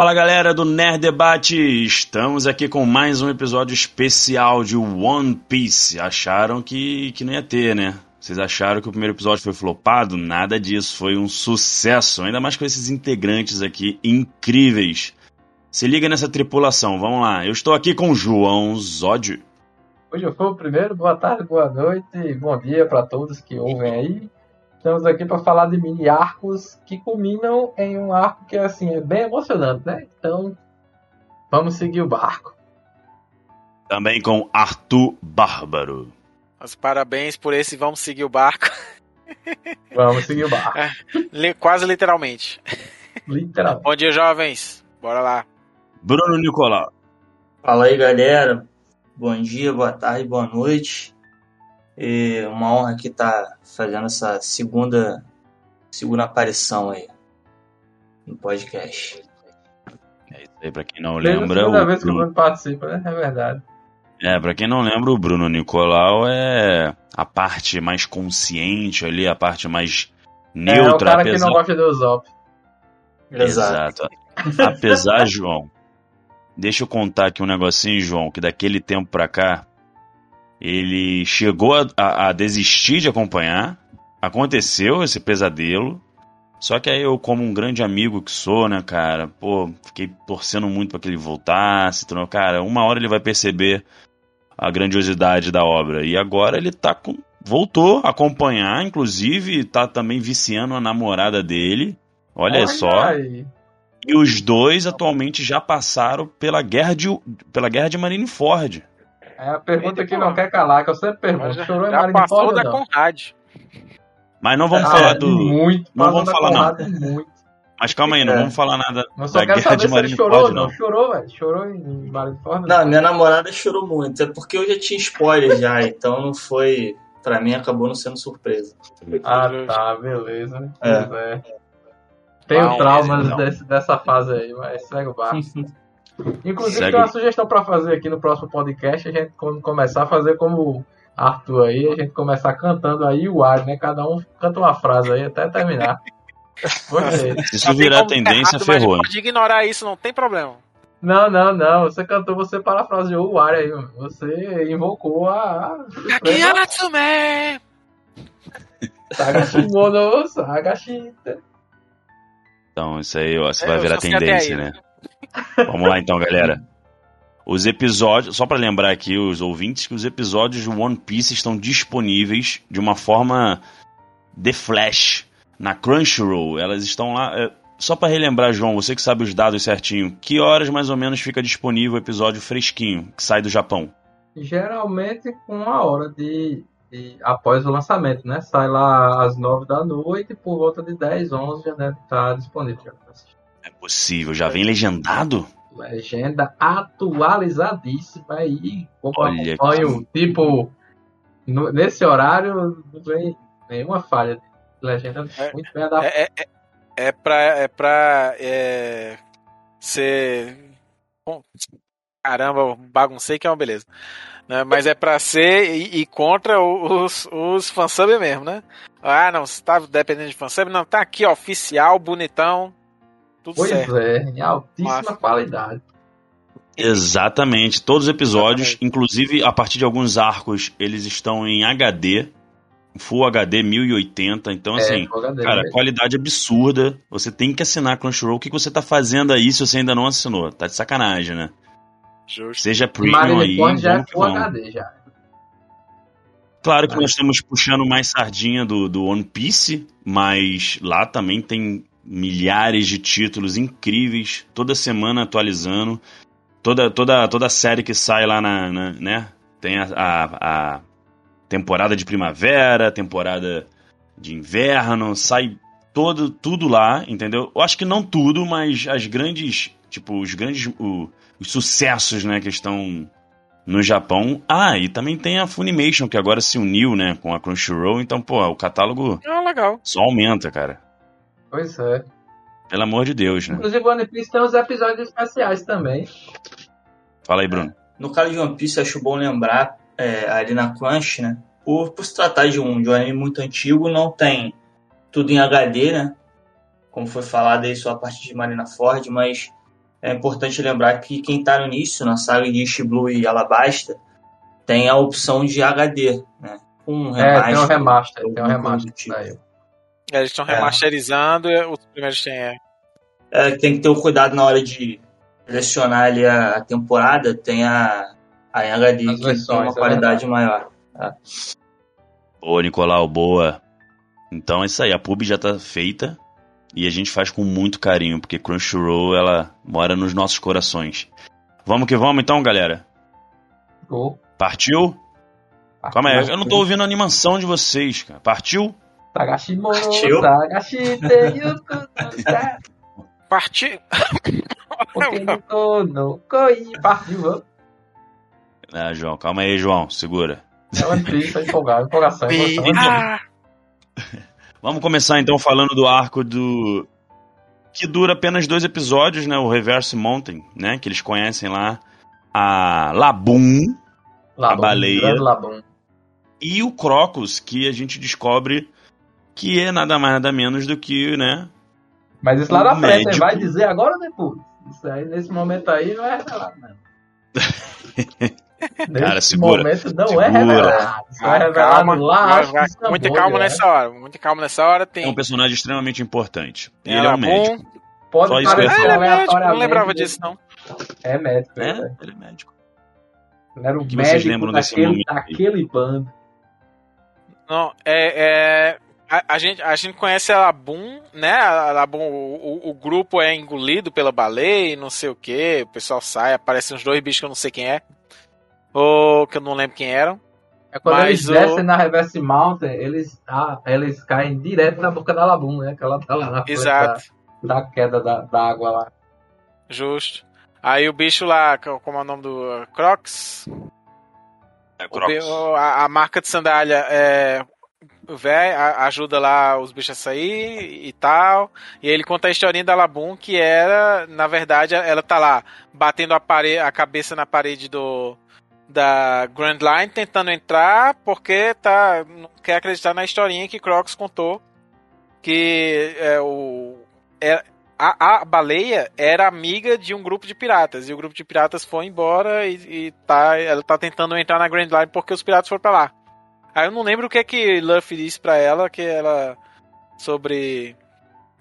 Fala galera do Nerd Debate, estamos aqui com mais um episódio especial de One Piece. Acharam que, que não ia ter, né? Vocês acharam que o primeiro episódio foi flopado? Nada disso, foi um sucesso, ainda mais com esses integrantes aqui incríveis. Se liga nessa tripulação, vamos lá. Eu estou aqui com João Zódio. Hoje eu fui o primeiro, boa tarde, boa noite, bom dia para todos que ouvem aí. Estamos aqui para falar de mini arcos que culminam em um arco que assim é bem emocionante, né? Então, vamos seguir o barco. Também com Arthur Bárbaro. Mas parabéns por esse vamos seguir o barco. Vamos seguir o barco. Li- Quase literalmente. Literalmente. Bom dia, jovens. Bora lá. Bruno Nicolau. Fala aí, galera. Bom dia, boa tarde, boa noite. É uma honra aqui estar fazendo essa segunda, segunda aparição aí no podcast. É isso aí, pra quem não Desde a lembra. segunda o vez que o Bruno- Bruno participa, né? É verdade. É, pra quem não lembra, o Bruno Nicolau é a parte mais consciente ali, a parte mais é o neutra, cara que apesar... não gosta do Usopp. Exato. Apesar, João, deixa eu contar aqui um negocinho, João, que daquele tempo pra cá, ele chegou a, a- a desistir de acompanhar, aconteceu esse pesadelo, só que aí eu, como um grande amigo que sou, né, cara, pô, fiquei torcendo muito pra que ele voltasse, então, cara, uma hora ele vai perceber a grandiosidade da obra, e agora ele tá com... Voltou a acompanhar, inclusive tá também viciando a namorada dele. Olha, só. aí. E os dois atualmente já passaram pela guerra de, pela guerra de Marineford. É a pergunta que não quer calar, que eu sempre pergunto. Já, Chorou em já passou Marineford da ou não? Conrad. Mas não vamos Ah, falar do. Muito. não vamos da falar, não. Muito. Mas calma aí, não É. vamos falar nada Eu só da quero guerra saber de se ele chorou Marineford, ou não. não. Chorou, velho? Chorou em Marineford? Não, minha namorada chorou muito, é porque eu já tinha spoiler já, então não foi. Pra mim acabou não sendo surpresa. Ah, tá, beleza. É. Pois é. Tenho Bom, traumas desse- dessa fase aí, mas segue o barco. Inclusive, Segue. tem uma sugestão pra fazer aqui no próximo podcast. A gente, quando começar a fazer como Arthur aí, a gente começar cantando aí o ar, né? Cada um canta uma frase aí até terminar. Gostei. Se isso virar tendência, errado, mas ferrou. hein? Pode ignorar isso, não tem problema. Não, não, não. Você cantou, você parafraseou o ar aí. Você invocou a. a Natsume! Saga Shimono, Saga Shita. Então, isso aí, ó, isso É, vai virar tendência, aí, né? Vamos lá então, galera. Os episódios, só pra lembrar aqui os ouvintes que os episódios de One Piece estão disponíveis de uma forma de flash na Crunchyroll. Elas estão lá. é, só pra relembrar, João, você que sabe os dados certinho, que horas mais ou menos fica disponível o episódio fresquinho que sai do Japão? Geralmente com uma hora de, de- após o lançamento, né? Sai lá às 9 da noite, por volta de 10, 11 já deve estar disponível. assistir. Possível, já vem legendado? Legenda atualizadíssima aí. Olha acompanho, tipo, no- nesse horário não tem nenhuma falha. Legenda É, muito bem adaptada. É, é, é pra, é pra é, ser. bom, Caramba, baguncei que é uma beleza. Né, Mas é pra ser e, e contra os, os fansub mesmo, né? Ah, não, você tá dependendo de fansub? Não, tá aqui, ó, oficial, bonitão. Tudo Pois certo. é, em altíssima Massa. qualidade. Exatamente. Todos os episódios, Exatamente. inclusive a partir de alguns arcos, eles estão em HD, Full HD 1080. Então, assim, é, HD cara, mesmo. qualidade absurda. Você tem que assinar Crunchyroll. O que você tá fazendo aí se você ainda não assinou? Tá de sacanagem, né? Justo. Seja premium aí. Já é que Full. HD já. Claro que nós estamos puxando mais sardinha do, do One Piece, mas lá também tem milhares de títulos incríveis, toda semana atualizando. Toda, toda, toda série que sai lá na. na- né? Tem a, a, a temporada de primavera, temporada de inverno, sai todo, tudo lá, entendeu? Eu acho que não tudo, mas as grandes. Tipo, os grandes. o- os sucessos, né, que estão no Japão. Ah, e também tem a Funimation, que agora se uniu, né, com a Crunchyroll. Então, pô, o catálogo Ah, legal. só aumenta, cara. Pois é. Pelo amor de Deus, né? Inclusive, o One Piece tem os episódios especiais também. Fala aí, Bruno. No caso de One Piece, acho bom lembrar, é, ali na Crunch, né? Por, por se tratar de um, de um anime muito antigo, não tem tudo em HD, né? Como foi falado aí só a partir de Marineford, mas é importante lembrar que quem está no início, na saga de East Blue e Alabasta, tem a opção de HD, né? Um remaster, é, tem um remaster, tem um remaster. Tipo. É, eles estão remasterizando, é. os primeiros têm. É. é. tem que ter o um cuidado na hora de selecionar ali a, temporada, tem a, a HD As que versões, tem uma é qualidade maior. Tá? Boa, Nicolau, boa. Então é isso aí, a pub já tá feita e a gente faz com muito carinho, porque Crunchyroll, ela mora nos nossos corações. Vamos que vamos então, galera? Oh. Partiu? Partiu? Calma aí, eu não tô ouvindo a animação de vocês, cara. Partiu? Partiu? Partiu. Partiu. Ah, João, calma aí, João, segura. É uma triste, empolgado, empolgação, empolgação. Vamos começar então falando do arco do. Que dura apenas dois episódios, né? O Reverse Mountain, né? Que eles conhecem lá. A Labum, Labum a baleia. Labum. E o Crocus, que a gente descobre que é nada mais nada menos do que, né? Mas isso lá na frente, ele vai dizer agora ou depois? Isso aí, nesse momento aí, não é revelado, não. Cara, segura. momento não segura. é revelado. Só é revelado calma, lá. Calma é. nessa hora. Muita calma nessa hora. Tem... É um personagem extremamente importante. Ele é, é um médico. Pode Só isso ah, ele é médico. Não lembrava disso, não. É médico. É, é. ele é médico. Ele era um que médico vocês lembram daquele, desse daquele bando. Não, é, é a, a, gente, a gente conhece a Labum, né? A Labum, o, o, o, grupo é engolido pela baleia e não sei o que. O pessoal sai, aparecem uns dois bichos que eu não sei quem é. Ou que eu não lembro quem eram. É quando Mas eles descem o... na Reverse Mountain, eles, ah, eles caem direto na boca da Labum, né? Que ela tá lá na Exato. Da, da queda da, da água lá. Justo. Aí o bicho lá, como é o nome do Crocs? É Crocs. O, a, a, marca de sandália é ajuda lá os bichos a sair e tal. E ele conta a historinha da Labum, que era, na verdade, ela tá lá batendo a, parede, a cabeça na parede do da Grand Line tentando entrar porque tá não quer acreditar na historinha que Crocs contou que é, o é, a, a baleia era amiga de um grupo de piratas e o grupo de piratas foi embora e, e tá ela tá tentando entrar na Grand Line porque os piratas foram para lá Aí eu não lembro o que é que Luffy disse pra ela, que ela. Sobre.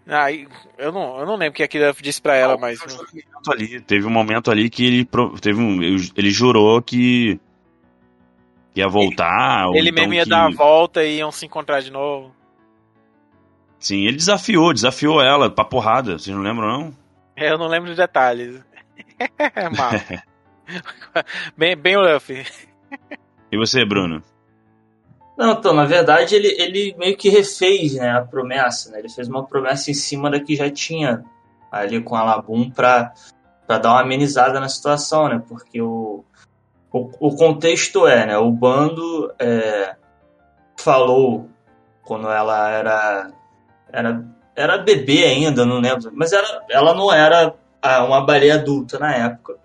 Ah, eu não, eu não lembro o que é que Luffy disse pra ela, mas. Ali, teve um momento ali que ele. Teve um, ele jurou que. ia voltar. Ele, ele então mesmo ia que... dar a volta e iam se encontrar de novo. Sim, ele desafiou, desafiou ela pra porrada, vocês não lembram, não? Eu não lembro de detalhes. Mal. bem, bem Luffy. E você, Bruno? Não, então, na verdade, ele, ele meio que refez né, a promessa, né? Ele fez uma promessa em cima da que já tinha ali com a Labum para dar uma amenizada na situação, né? Porque o, o, o contexto é, né? O bando é, falou quando ela era, era era bebê ainda, não lembro, mas era, ela não era uma baleia adulta na época.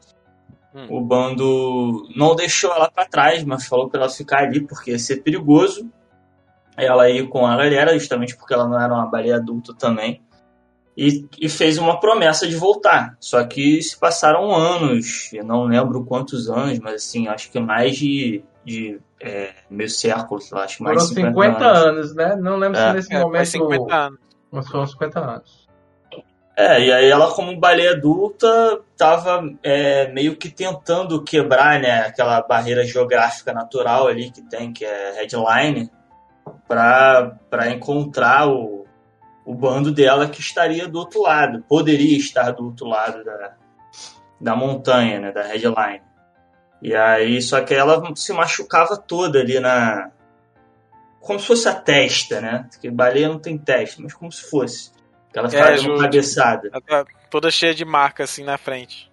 Hum. O bando não deixou ela para trás, mas falou para ela ficar ali porque ia ser perigoso. Ela ir com a galera, justamente porque ela não era uma baleia adulta também. E, e, fez uma promessa de voltar. Só que se passaram anos, eu não lembro quantos anos, mas assim, acho que mais de, de é, meio século, acho que mais de 50, 50 anos. anos. né? Não lembro é. se nesse é, momento. 50 anos. Mas foram 50 anos. É, e aí ela, como baleia adulta, estava é, meio que tentando quebrar né, aquela barreira geográfica natural ali que tem, que é headline, para encontrar o, o bando dela que estaria do outro lado, poderia estar do outro lado da, da montanha, né, da headline. E aí, só que ela se machucava toda ali na. Como se fosse a testa, né? Porque baleia não tem testa, mas como se fosse. Ela ficava é, dando cabeçada. Tá toda cheia de marca assim na frente.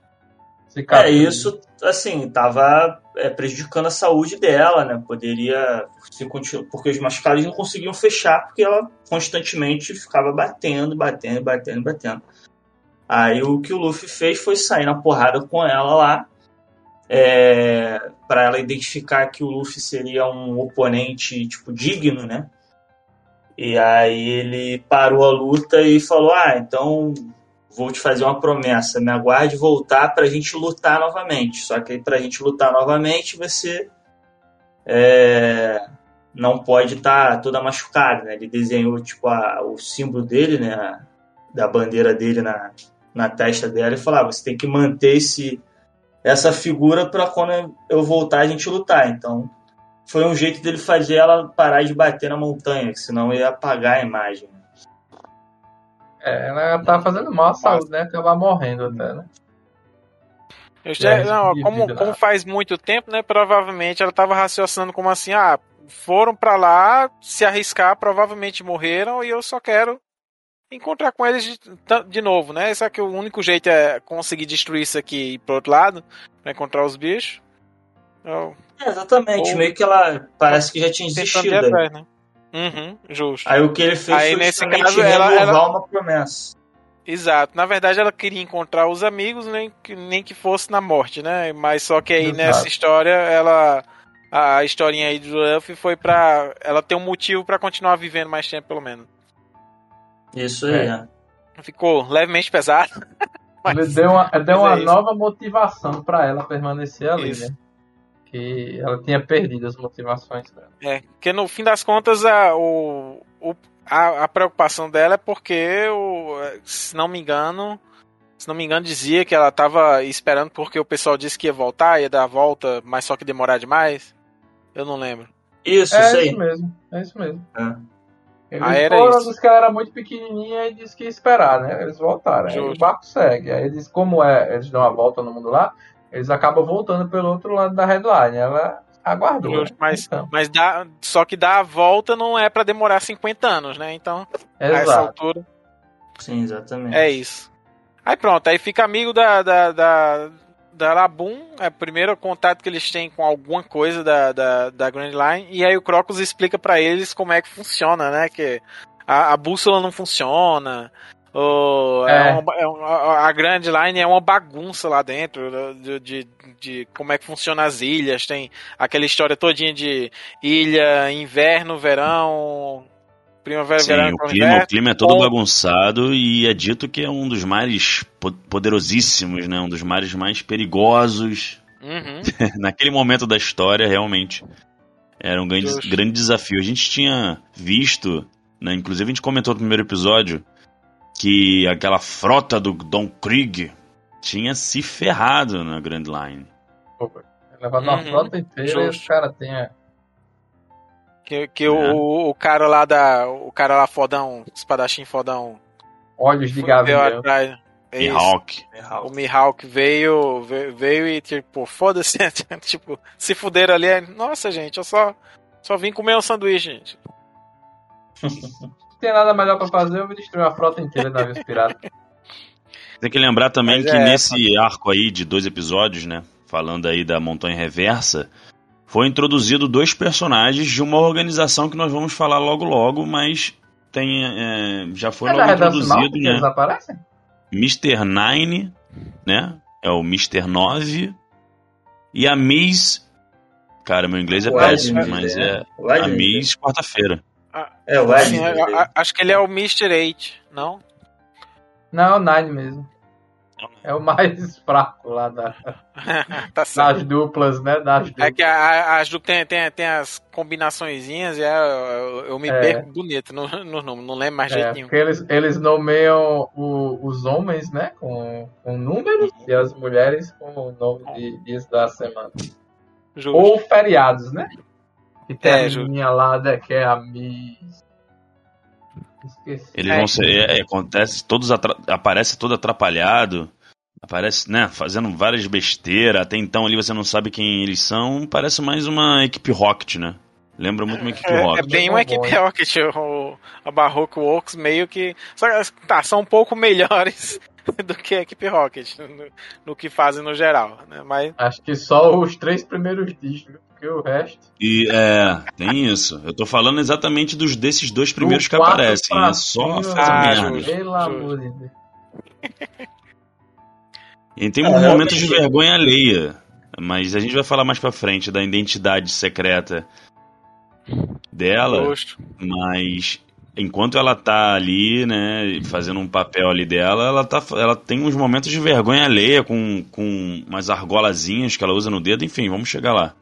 É, isso, assim, tava é, prejudicando a saúde dela, né? Poderia se continuar, porque os machucados não conseguiam fechar, porque ela constantemente ficava batendo, batendo, batendo, batendo. Aí o que o Luffy fez foi sair na porrada com ela lá, é, para ela identificar que o Luffy seria um oponente, tipo, digno, né? E aí ele parou a luta e falou: Ah, então vou te fazer uma promessa, me aguarde voltar pra gente lutar novamente. Só que pra gente lutar novamente, você é, não pode estar tá toda machucada, né? Ele desenhou tipo a, o símbolo dele, né? Da bandeira dele na, na testa dela e falou: ah, você tem que manter esse, essa figura para quando eu voltar a gente lutar. Então foi um jeito dele fazer ela parar de bater na montanha, que senão ia apagar a imagem. É, ela tá fazendo mal à saúde, né? Acabar morrendo até, né? Eu já, é, não, como, como faz muito tempo, né? Provavelmente ela tava raciocinando como assim, ah, foram para lá se arriscar, provavelmente morreram e eu só quero encontrar com eles de, de novo, né? Só que o único jeito é conseguir destruir isso aqui e ir pro outro lado, pra encontrar os bichos. Eu, é, exatamente, ou, meio que ela parece que já tinha desistido. Atrás, né? Uhum, justo. Aí o que ele fez Aí, foi nesse caso, ela, ela... uma promessa. Exato. Na verdade, ela queria encontrar os amigos, nem que, nem que fosse na morte, né? Mas só que aí Exato. nessa história, ela. A historinha aí do Luffy foi pra. Ela ter um motivo para continuar vivendo mais tempo, pelo menos. Isso aí, é. Ficou levemente pesado. Mas, deu uma, deu uma é nova motivação para ela permanecer ali, isso. né? Que ela tinha perdido as motivações dela. É, porque no fim das contas, a, o, o, a, a preocupação dela é porque, o, se não me engano, se não me engano, dizia que ela estava esperando porque o pessoal disse que ia voltar, ia dar a volta, mas só que demorar demais. Eu não lembro. Isso, é isso mesmo. É isso mesmo. É. Eles ah, era foram, isso. que ela era muito pequenininha e disse que ia esperar, né? Eles voltaram. Aí o barco segue. Aí eles, como é, eles dão a volta no mundo lá, eles acabam voltando pelo outro lado da headline. Ela aguardou. Justo, né? mas então. mas dá, só que dar a volta não é para demorar 50 anos, né? Então, Exato. a essa altura. Sim, exatamente. É isso. Aí pronto, aí fica amigo da, da, da, da Labum, é o primeiro contato que eles têm com alguma coisa da, da, da Grand Line, e aí o Crocus explica para eles como é que funciona, né? Que a, a bússola não funciona, ou é. É uma, é uma, a Grand Line é uma bagunça lá dentro de, de, de, como é que funciona as ilhas, tem aquela história todinha de ilha, inverno, verão, Primavera, Sim, verão, o clima, o clima é todo bagunçado e é dito que é um dos mares poderosíssimos, né? Um dos mares mais perigosos. Uhum. Naquele momento da história, realmente, era um grande, grande desafio. A gente tinha visto, né? Inclusive a gente comentou no primeiro episódio que aquela frota do Don Krieg tinha se ferrado na Grand Line. Levando uhum. uma frota inteira e os caras têm que, que é. o, o cara lá da. O cara lá fodão, espadachim fodão. Olhos de gavião. Mihawk. O Mihawk veio, veio, veio e, tipo, foda-se. tipo, se fuderam ali. É, Nossa, gente, eu só, só vim comer um sanduíche, gente. Não tem nada melhor pra fazer, eu vou destruir uma frota inteira de navios piratas. Tem que lembrar também Mas que é, nesse arco aí de dois episódios, né? Falando aí da montanha reversa, foi introduzido dois personagens de uma organização que nós vamos falar logo logo, mas tem é, já foi é logo introduzido, né? Eles aparecem? Mr. Nine, né? É o Mr. 9 e a Miss Cara, meu inglês é péssimo, mas é, é a Miss quarta-feira. É, o assim, Acho que ele é o Mr. 8, não? Não, é o Nine mesmo. É o mais fraco lá da, tá das duplas, né? Das duplas. É que as duplas tem, tem, tem as combinaçõezinhas e é, eu, eu me é. perco bonito no, no nome, não lembro mais é, jeito nenhum. Eles, eles nomeiam o, os homens, né? Com, com números e as mulheres com o nome de dias da semana. Justo. Ou feriados, né? E tem é, a minha lá, né, que é a Miss. Esqueci. Eles vão ser. É, é, acontece, todos aparece todo atrapalhado. Aparece, né, fazendo várias besteiras. Até então ali você não sabe quem eles são. Parece mais uma equipe Rocket, né? Lembra muito uma equipe é, Rocket. É bem uma equipe Rocket. O, a Barroco Works meio que. Só, tá, são um pouco melhores do que a equipe Rocket no, no, que fazem no geral, né? Mas... Acho que só os três primeiros discos porque o resto. E é, tem isso. Eu tô falando exatamente dos desses dois primeiros que aparecem. É só fazer ah, merda. Pelo amor de Deus. E tem um é, momento de vergonha alheia. Mas a gente vai falar mais pra frente da identidade secreta dela. Mas enquanto ela tá ali, né, fazendo um papel ali dela, ela, tá, ela tem uns momentos de vergonha alheia com, com umas argolazinhas que ela usa no dedo, enfim, vamos chegar lá.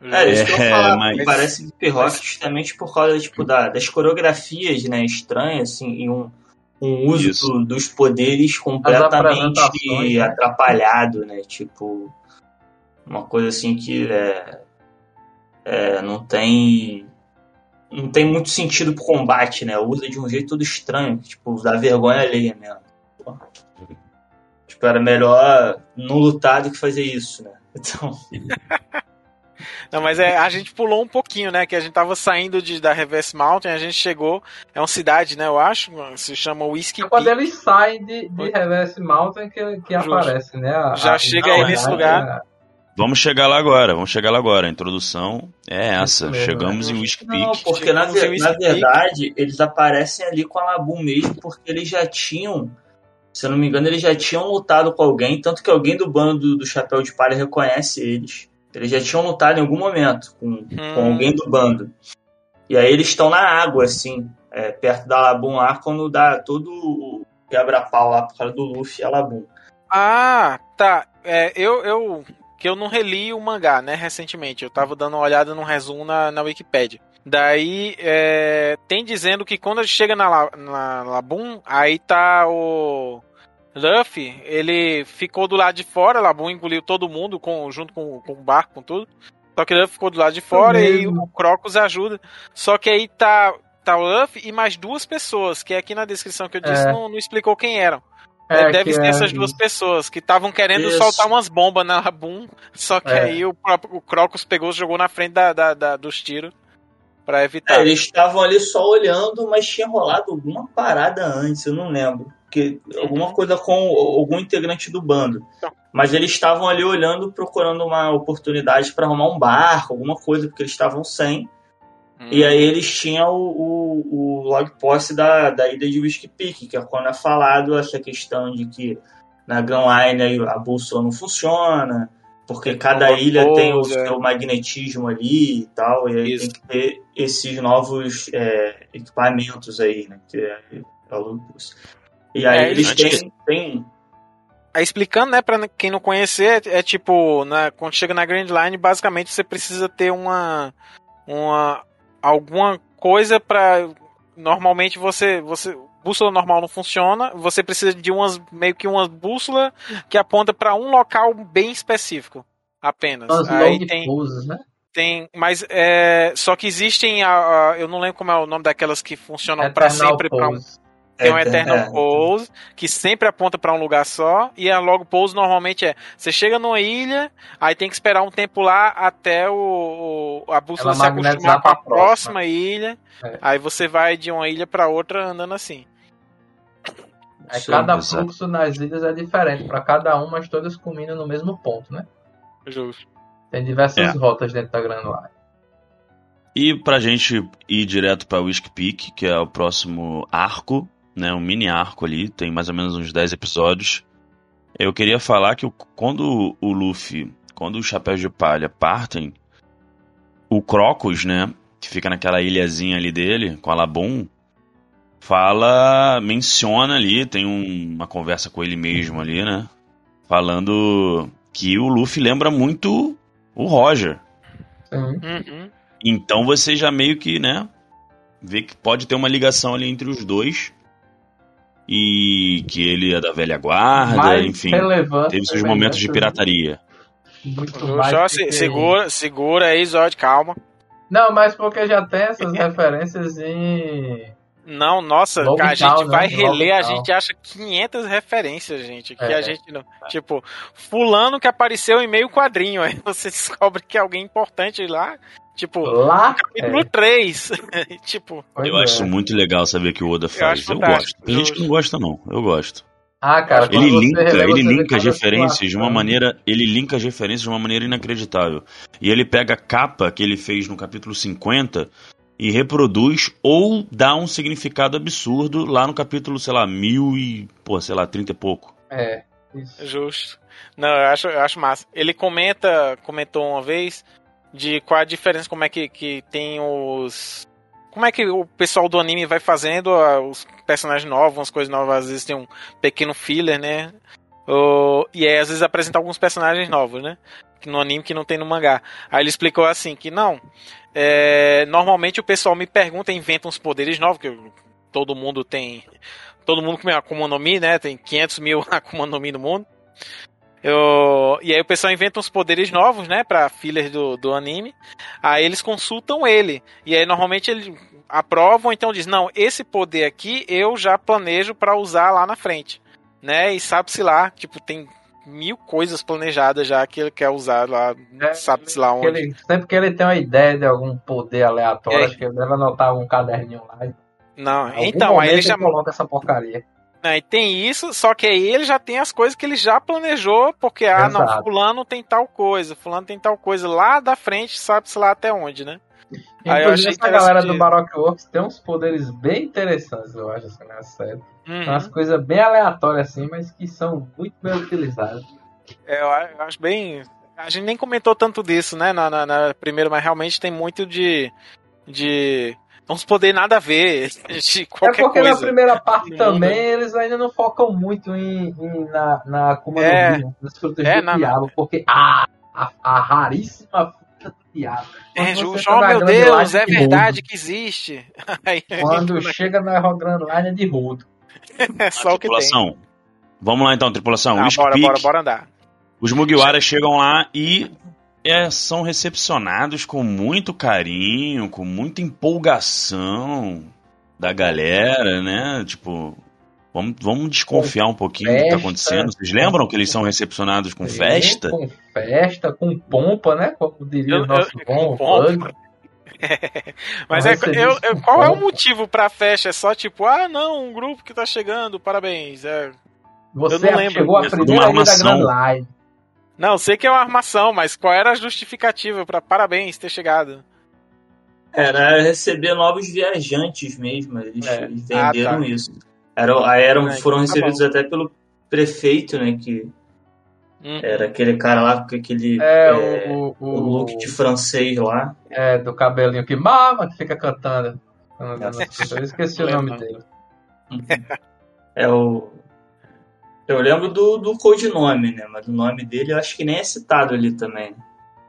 É, isso que eu É, falar, mas- parece hip hop justamente por causa tipo, da, das coreografias né, estranhas assim, e um, um uso do- dos poderes completamente né? atrapalhado, né? Tipo, uma coisa assim que é, é, não tem não tem muito sentido pro combate, né? Usa de um jeito todo estranho, tipo, dá vergonha alheia mesmo. Pô. Tipo, era melhor não lutar do que fazer isso, né? Então, Não, mas é, a gente pulou um pouquinho, né? Que a gente tava saindo de, da Reverse Mountain, a gente chegou. É uma cidade, né? Eu acho. Se chama Whiskey É quando Peak. eles saem de, de Reverse Mountain que, que Justo. aparece, né? A- Já a- chega aí nesse lugar. Vamos chegar lá agora, vamos chegar lá agora. A introdução é essa. mesmo, Chegamos né? em Whiskey Não, Peak. porque na, ver- na verdade eles aparecem ali com a Labum mesmo, porque eles já tinham, se eu não me engano, eles já tinham lutado com alguém, tanto que alguém do bando do, Chapéu de Palha reconhece eles. Eles já tinham lutado em algum momento com, com Hum. alguém do bando. E aí eles estão na água, assim, é, perto da Labum lá, quando dá todo o quebra-pau lá por causa do Luffy e a Labum. Ah, tá. É, eu, eu. Que eu não reli o mangá, né, recentemente. Eu tava dando uma olhada no resumo na, na Wikipedia. Daí, é, tem dizendo que quando chega na, La- na Labum, aí tá o. Luffy, ele ficou do lado de fora, Labum engoliu todo mundo com, junto com, com o barco, com tudo. Só que o Luffy ficou do lado de fora e o Crocus ajuda. Só que aí tá, tá o Luffy e mais duas pessoas, que aqui na descrição que eu disse É. não, não explicou quem eram. É, Deve que ser é- essas duas pessoas que estavam querendo Isso. soltar umas bombas na Labum, só que É. aí o, próprio, o Crocus pegou e jogou na frente da, da- da- dos tiros pra evitar. É, eles estavam ali só olhando, mas tinha rolado alguma parada antes, eu não lembro. Que, alguma coisa com algum integrante do bando. Então. Mas eles estavam ali olhando, procurando uma oportunidade para arrumar um barco, alguma coisa, porque eles estavam sem. Hum. E aí eles tinham o, o, o log post da, da ida de Whiskey Peak, que é quando é falado essa questão de que na Gun Line aí a bússola não funciona, porque Tem cada ilha tem o pose, é. seu magnetismo ali e tal, e aí Isso. tem que ter esses novos é, equipamentos aí, né? Que é, é o log post. E aí É, eles antes- têm, têm Aí explicando, né, pra quem não conhecer, é, é tipo, na, quando chega na Grand Line, basicamente você precisa ter uma. uma alguma coisa pra. Normalmente você. você bússola normal não funciona, você precisa de umas. meio que uma bússola que aponta pra um local bem específico. Apenas. As Aí tem. poses, né? Tem, mas é, só que existem, a, a- eu não lembro como é o nome daquelas que funcionam Eternal sempre. Um, pose. tem um é, Eternal é, Pose, que sempre aponta pra um lugar só, e a Log Pose normalmente é, você chega numa ilha, aí tem que esperar um tempo lá até o, o- a bússola Ela se acostumar com a pra próxima. próxima ilha, É. aí você vai de uma ilha pra outra andando assim. Aí Sim, cada exato. fluxo nas ilhas é diferente pra cada um, mas todas culminam no mesmo ponto, né? Justo. Tem diversas É. rotas dentro da Grand Line. E pra gente ir direto pra Whiskey Peak, que é o próximo arco, né, um mini arco ali, tem mais ou menos uns 10 episódios. Eu queria falar que o- quando o Luffy, quando os Chapéus de Palha partem, o Crocus, né, que fica naquela ilhazinha ali dele, com a Labum, fala, menciona ali, tem um- uma conversa com ele mesmo ali, né, falando que o Luffy lembra muito o Roger. Uhum. Então você já meio que, né, vê que pode ter uma ligação ali entre os dois. E que ele é da velha guarda, Mais enfim. relevante Teve seus momentos de pirataria. Muito mais Só se- segura, segura aí, Zod, calma. Não, mas porque já tem essas referências em. Não, nossa, Logo a tal, gente né? vai Logo reler, a tal. gente acha 500 referências, gente, que É. a gente não... Tipo, fulano que apareceu em meio quadrinho, aí você descobre que é alguém importante lá, tipo, Lá. capítulo É, 3, tipo... pois Eu é. acho isso muito legal saber que o Oda faz. Eu, fantástico, gosto. Tem gente que não gosta, não. Eu gosto. Ah, cara, Ele linka, ele linka as referências de uma maneira. Ele linka as referências de uma maneira inacreditável. E ele pega a capa que ele fez no capítulo 50 e reproduz ou dá um significado absurdo lá no capítulo, sei lá, mil e. pô, sei lá, trinta e pouco. É. Isso. Justo. Não, eu acho, eu acho massa. Ele comenta, comentou uma vez de qual a diferença, como é que, que tem os. como é que o pessoal do anime vai fazendo os personagens novos, umas coisas novas, às vezes tem um pequeno filler, né? Uh, e aí às vezes apresenta alguns personagens novos, né? No anime que não tem no mangá. Aí ele explicou assim que não. É, normalmente o pessoal me pergunta, inventa uns poderes novos, que todo mundo tem. Todo mundo com Akuma no Mi, né? Tem 500 mil Akuma no Mi no mundo. Eu, e aí o pessoal inventa uns poderes novos, né, pra fillers do, do anime. Aí eles consultam ele. E aí normalmente eles aprovam, então diz: Não, esse poder aqui eu já planejo para usar lá na frente. Né? E sabe-se lá, tipo, tem mil coisas planejadas já que ele quer usar lá, É, sabe-se lá onde. Ele, sempre que ele tem uma ideia de algum poder aleatório, É. acho que ele deve anotar um caderninho lá. Não, então, aí ele já. coloca essa porcaria. Né, e tem isso, só que aí ele já tem as coisas que ele já planejou, porque, ah, não, Exato. fulano tem tal coisa, fulano tem tal coisa lá da frente, sabe-se lá até onde, né? Aí eu Inclusive, essa galera do Baroque Works tem uns poderes bem interessantes, eu acho, assim, na série. Uhum. Umas coisas bem aleatórias, assim, mas que são muito bem utilizadas. É, eu acho bem. A gente nem comentou tanto disso, né, na, na, na primeira, mas realmente tem muito de. de. Uns poder nada a ver, de É qualquer porque na coisa. primeira parte Muda. também eles ainda não focam muito em, em- na, na Akuma no É. Mi, nas frutas É, do na- diabo, porque a, a, a raríssima fruta do diabo. É, Ju, João, tá na meu Deus, é de verdade que existe. Aí, Quando chega na Grand Line é de rodo. é só o que tem. tripulação. Vamos lá então, tripulação. Ah, bora, bora, bora andar. Os Mugiwaras chegam lá e é, são recepcionados com muito carinho, com muita empolgação da galera, né? Tipo, vamos, vamos desconfiar um pouquinho do que tá festa. acontecendo. Vocês lembram que eles são recepcionados com festa? Com festa, com pompa, né? Como diria Eu- o nosso eu- bom com pompa. Mas é, eu- eu- qual é o motivo pra festa? É só tipo, ah, não, um grupo que tá chegando, parabéns. É... Você Eu não lembro chegou a primeira da. Grand Line. Não, sei que é uma armação, mas qual era a justificativa pra parabéns ter chegado? Era receber novos viajantes mesmo. Eles, É. eles Ah, tá. isso. Era, aí eram, foram tá recebidos até pelo prefeito, né? Que Hum. era aquele cara lá com aquele É, é, o, o, o look de francês lá. é, do cabelinho que mama, que fica cantando. Eu esqueci o nome dele. É o. Eu lembro do, do codinome, né? Mas o nome dele eu acho que nem é citado ali também.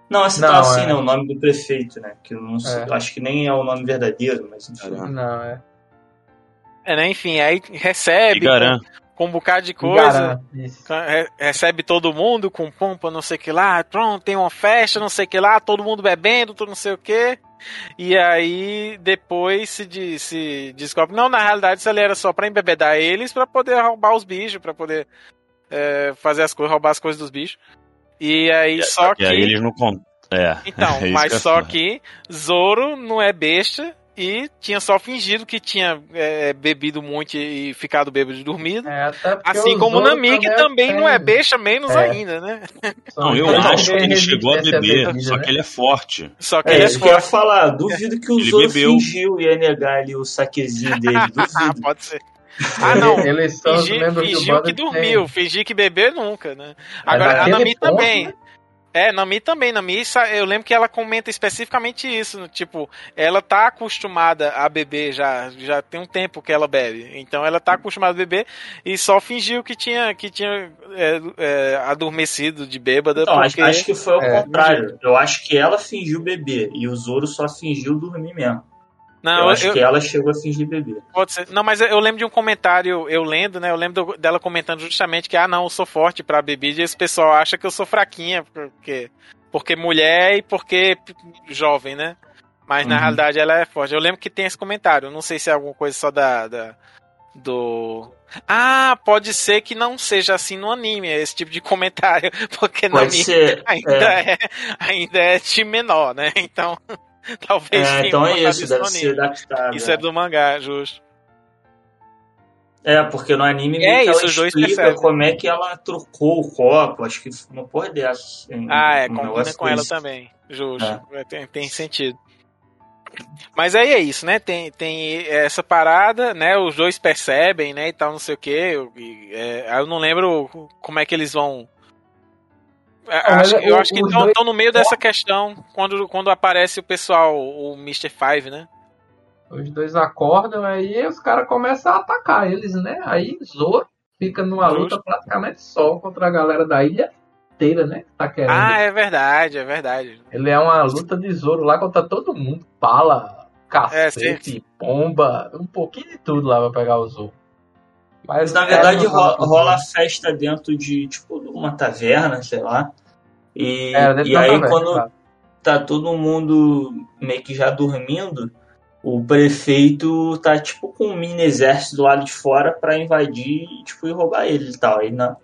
Não, é citado Não, assim, é. né? O nome do prefeito, né? Que eu não sei- É. acho que nem é o nome verdadeiro, mas enfim. Não, é. É, né? Enfim, aí recebe com, com um bocado de coisa. Re- recebe todo mundo com pompa, não sei o que lá, pronto, tem uma festa, não sei o que lá, todo mundo bebendo, todo não sei o que. E aí depois se, de- se descobre, não, na realidade isso ali era só pra embebedar eles, pra poder roubar os bichos, pra poder é, fazer as coisas, roubar as coisas dos bichos. E aí só que. E aí eles não contam. É. Então, é mas só que Zoro não é besta e tinha só fingido que tinha é, bebido muito e ficado bêbado e dormido. É, Assim como o Nami, que também não é besta, menos É. ainda, né? Não, eu acho que ele chegou a beber, bebida, só né? que ele é forte. Só que É ele é isso que eu ia forte. falar. Duvido que o Zoro bebeu. fingiu e ia negar ali o saquezinho dele. Ah, Duvido. pode ser. Ah, não. Ele- Eles são os Fingir, membros do fingiu que tem- dormiu, fingir que bebeu nunca, né? Agora, a Nami ponto, também. né? É, Nami também. Nami, eu lembro que ela comenta especificamente isso. no Tipo, ela tá acostumada a beber já. Já tem um tempo que ela bebe. Então ela tá acostumada a beber e só fingiu que tinha, que tinha é, é, adormecido de bêbada. Acho, porque... acho que foi ao É. contrário. Eu acho que ela fingiu beber e o Zoro só fingiu dormir mesmo. Não, eu acho eu- que ela chegou a fingir beber. Pode ser. Não, mas eu- lembro de um comentário, eu lendo, né? Eu lembro dela comentando justamente que, ah, não, eu sou forte pra bebida e esse pessoal acha que eu sou fraquinha, porque, porque mulher e porque jovem, né? Mas na Uhum. realidade ela é forte. Eu lembro que tem esse comentário. Não sei se é alguma coisa só da. da- do. Ah, pode ser que não seja assim no anime, esse tipo de comentário. Porque no Pode anime ser. ainda é. é. ainda é de menor, né? Então. talvez É, tenha então é isso, deve ser adaptado. Isso é do mangá, justo. É, porque no anime É isso, ela os dois percebem. como é que ela trocou o copo. Acho que uma porra dessa. assim, Ah, é, um combina com ela também. Justo. É, Tem, tem sentido. Mas aí é isso, né? Tem, tem essa parada, né? Os dois percebem, né? E tal, não sei o quê. E, é, eu não lembro como é que eles vão. É, acho- eu o- acho que estão dois- no meio dessa questão quando, quando aparece o pessoal, o Mr. Five, né? Os dois acordam, aí os caras começam a atacar eles, né? Aí Zoro fica numa luta praticamente só contra a galera da ilha inteira, né? Tá querendo. Ah, é verdade, é verdade. Ele é uma luta de Zoro lá contra todo mundo. Pala, cacete, pomba, um pouquinho de tudo lá pra pegar o Zoro. Mas na verdade rola, rola festa dentro de tipo uma taverna, sei lá. E, É, e aí taverna, quando claro. tá todo mundo meio que já dormindo, o prefeito tá tipo com um mini exército do lado de fora pra invadir tipo, e roubar ele e tal. E na-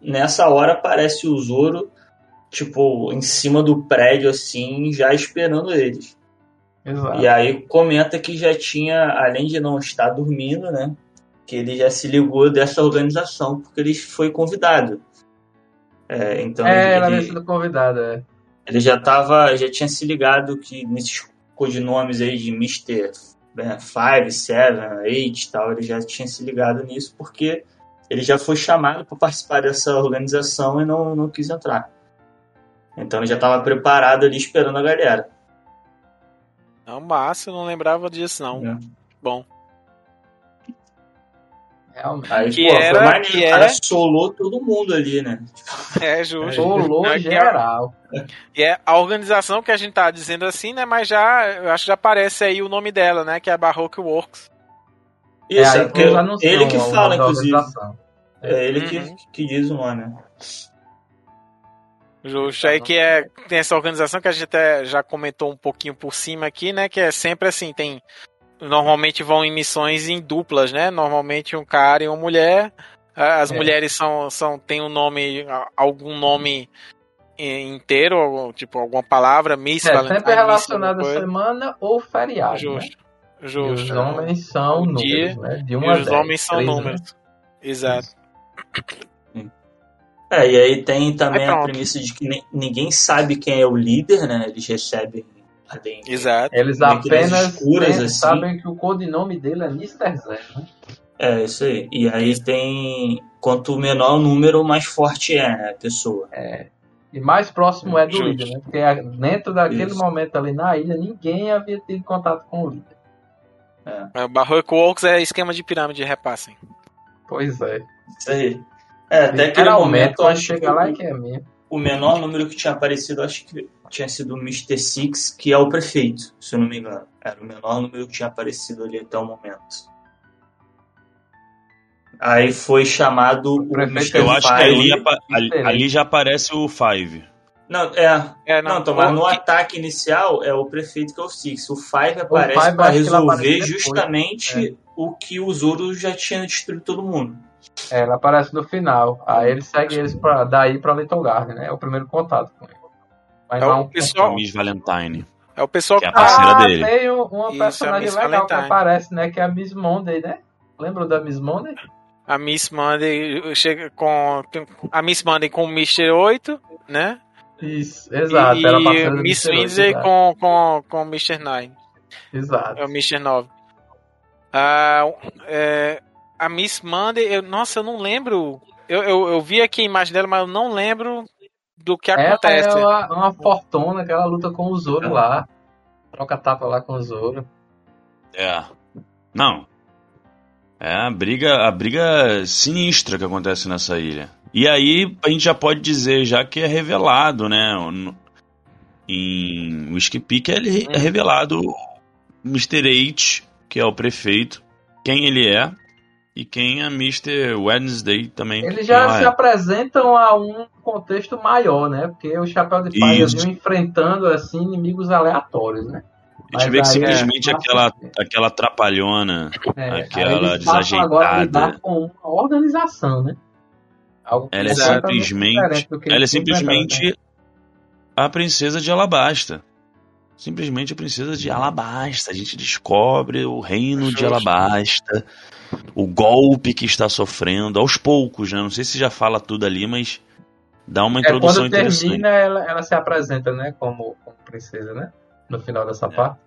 nessa hora aparece o Zoro, tipo, em cima do prédio assim, já esperando eles. Exato. E aí comenta que já tinha, além de não estar dormindo, né? Que ele já se ligou dessa organização porque ele foi convidado. É, então É, havia ele, sido convidada, é. ele já tava, já tinha se ligado que nesses codinomes aí de Mr. 5, 7, 8 e tal, ele já tinha se ligado nisso porque ele já foi chamado para participar dessa organização e não, não quis entrar. Então ele já estava preparado ali esperando a galera. Não, massa, eu não lembrava disso, não. É. Bom. Realmente. Aí, Que pô, era- foi maneiro, que o cara era- solou todo mundo ali, né? É justo. Solou É geral. E é a organização que a gente tá dizendo assim, né? Mas já, eu acho que já aparece aí o nome dela, né? Que é a Baroque Works. Isso, aí é, porque ele que o nome fala, inclusive. É ele Uhum. que, que diz o nome. né? Justo. Aí que é, tem essa organização que a gente até já comentou um pouquinho por cima aqui, né? Que é sempre assim, tem. Normalmente vão em missões em duplas, né? Normalmente um cara e uma mulher. As É. mulheres são, são têm um nome, algum nome inteiro, tipo alguma palavra, Miss É, Valentine, sempre relacionado à semana ou feriado. Né? Justo. E Justo. os homens são O números, dia né? De E 1 a os 10, homens são né? números. Exato. É, e aí tem também Aí a premissa de que ni- ninguém sabe quem é o líder, né? Eles recebem Exato. Eles apenas escuras, tem- assim. sabem que o codinome dele é Mr. Zé, né? É, isso aí. E aí tem. Quanto menor o número, mais forte é né, a pessoa. E mais próximo é do Justo. líder, né? Porque dentro daquele Isso. momento ali na ilha, ninguém havia tido contato com o líder. O Baroque Works é esquema de pirâmide de repassem. Pois é. Isso aí. É, até aquele Literalmente, momento, eu acho que chega lá é que é mesmo. O menor número que tinha aparecido, acho que tinha sido o Mr. Six, que é o prefeito, se eu não me engano. Era o menor número que tinha aparecido ali até o momento. Aí foi chamado o prefeito Mr. Eu acho que Five. ali, ali, ali já aparece o Five. Não, é. É, Não, mas no o- ataque inicial é o prefeito que é o Six. O Five aparece Five para que resolver justamente o que o Zoro já tinha destruído todo mundo. É, ela aparece no final. Aí ele segue eles pra, daí pra Little Garden, né? É o primeiro contato com ele. Mas É o um pessoal- Miss Valentine. É o pessoal Que é que a parceira ah, dele. tem um- uma Isso, personagem é Miss legal que Valentine. aparece, né? Que é a Miss Monday, né? Lembra da Miss Monday? a Miss Monday chega com a Miss Monday com o Mr. 8, né? Isso, exato. e do Miss exato. com, com, com o Mr. 9. Exato. É o Mr. 9. Ah, é, a Miss Monday, eu, nossa, eu não lembro. Eu, eu, eu vi aqui a imagem dela, mas eu não lembro do que Ela acontece. é uma, uma fortuna que ela luta com o Zoro lá. Troca tapa lá com o Zoro. É. Não. É a briga, a briga sinistra que acontece nessa ilha. E aí a gente já pode dizer já que é revelado, né? Em Whiskey Peak é ele- é revelado o Mr. H, que é o prefeito, quem ele é e quem é Mr. Wednesday também. Eles já ela se é. apresentam a um contexto maior, né? Porque o Chapéu de Palha enfrentando assim inimigos aleatórios, né? A gente Mas vê que aí simplesmente é- aquela, aquela trapalhona É, aí Aquela eles passam agora desajeitada. lidar com uma organização, né? Algo Ela é simplesmente- Ela é simplesmente a princesa de Alabasta. Simplesmente a princesa de Alabasta. A gente descobre o reino de. Alabasta, o golpe que está sofrendo, aos poucos, né? Não sei se já fala tudo ali, mas dá uma É, introdução quando interessante. termina, ela, ela se apresenta, né? Como, como princesa, né? No final dessa parte.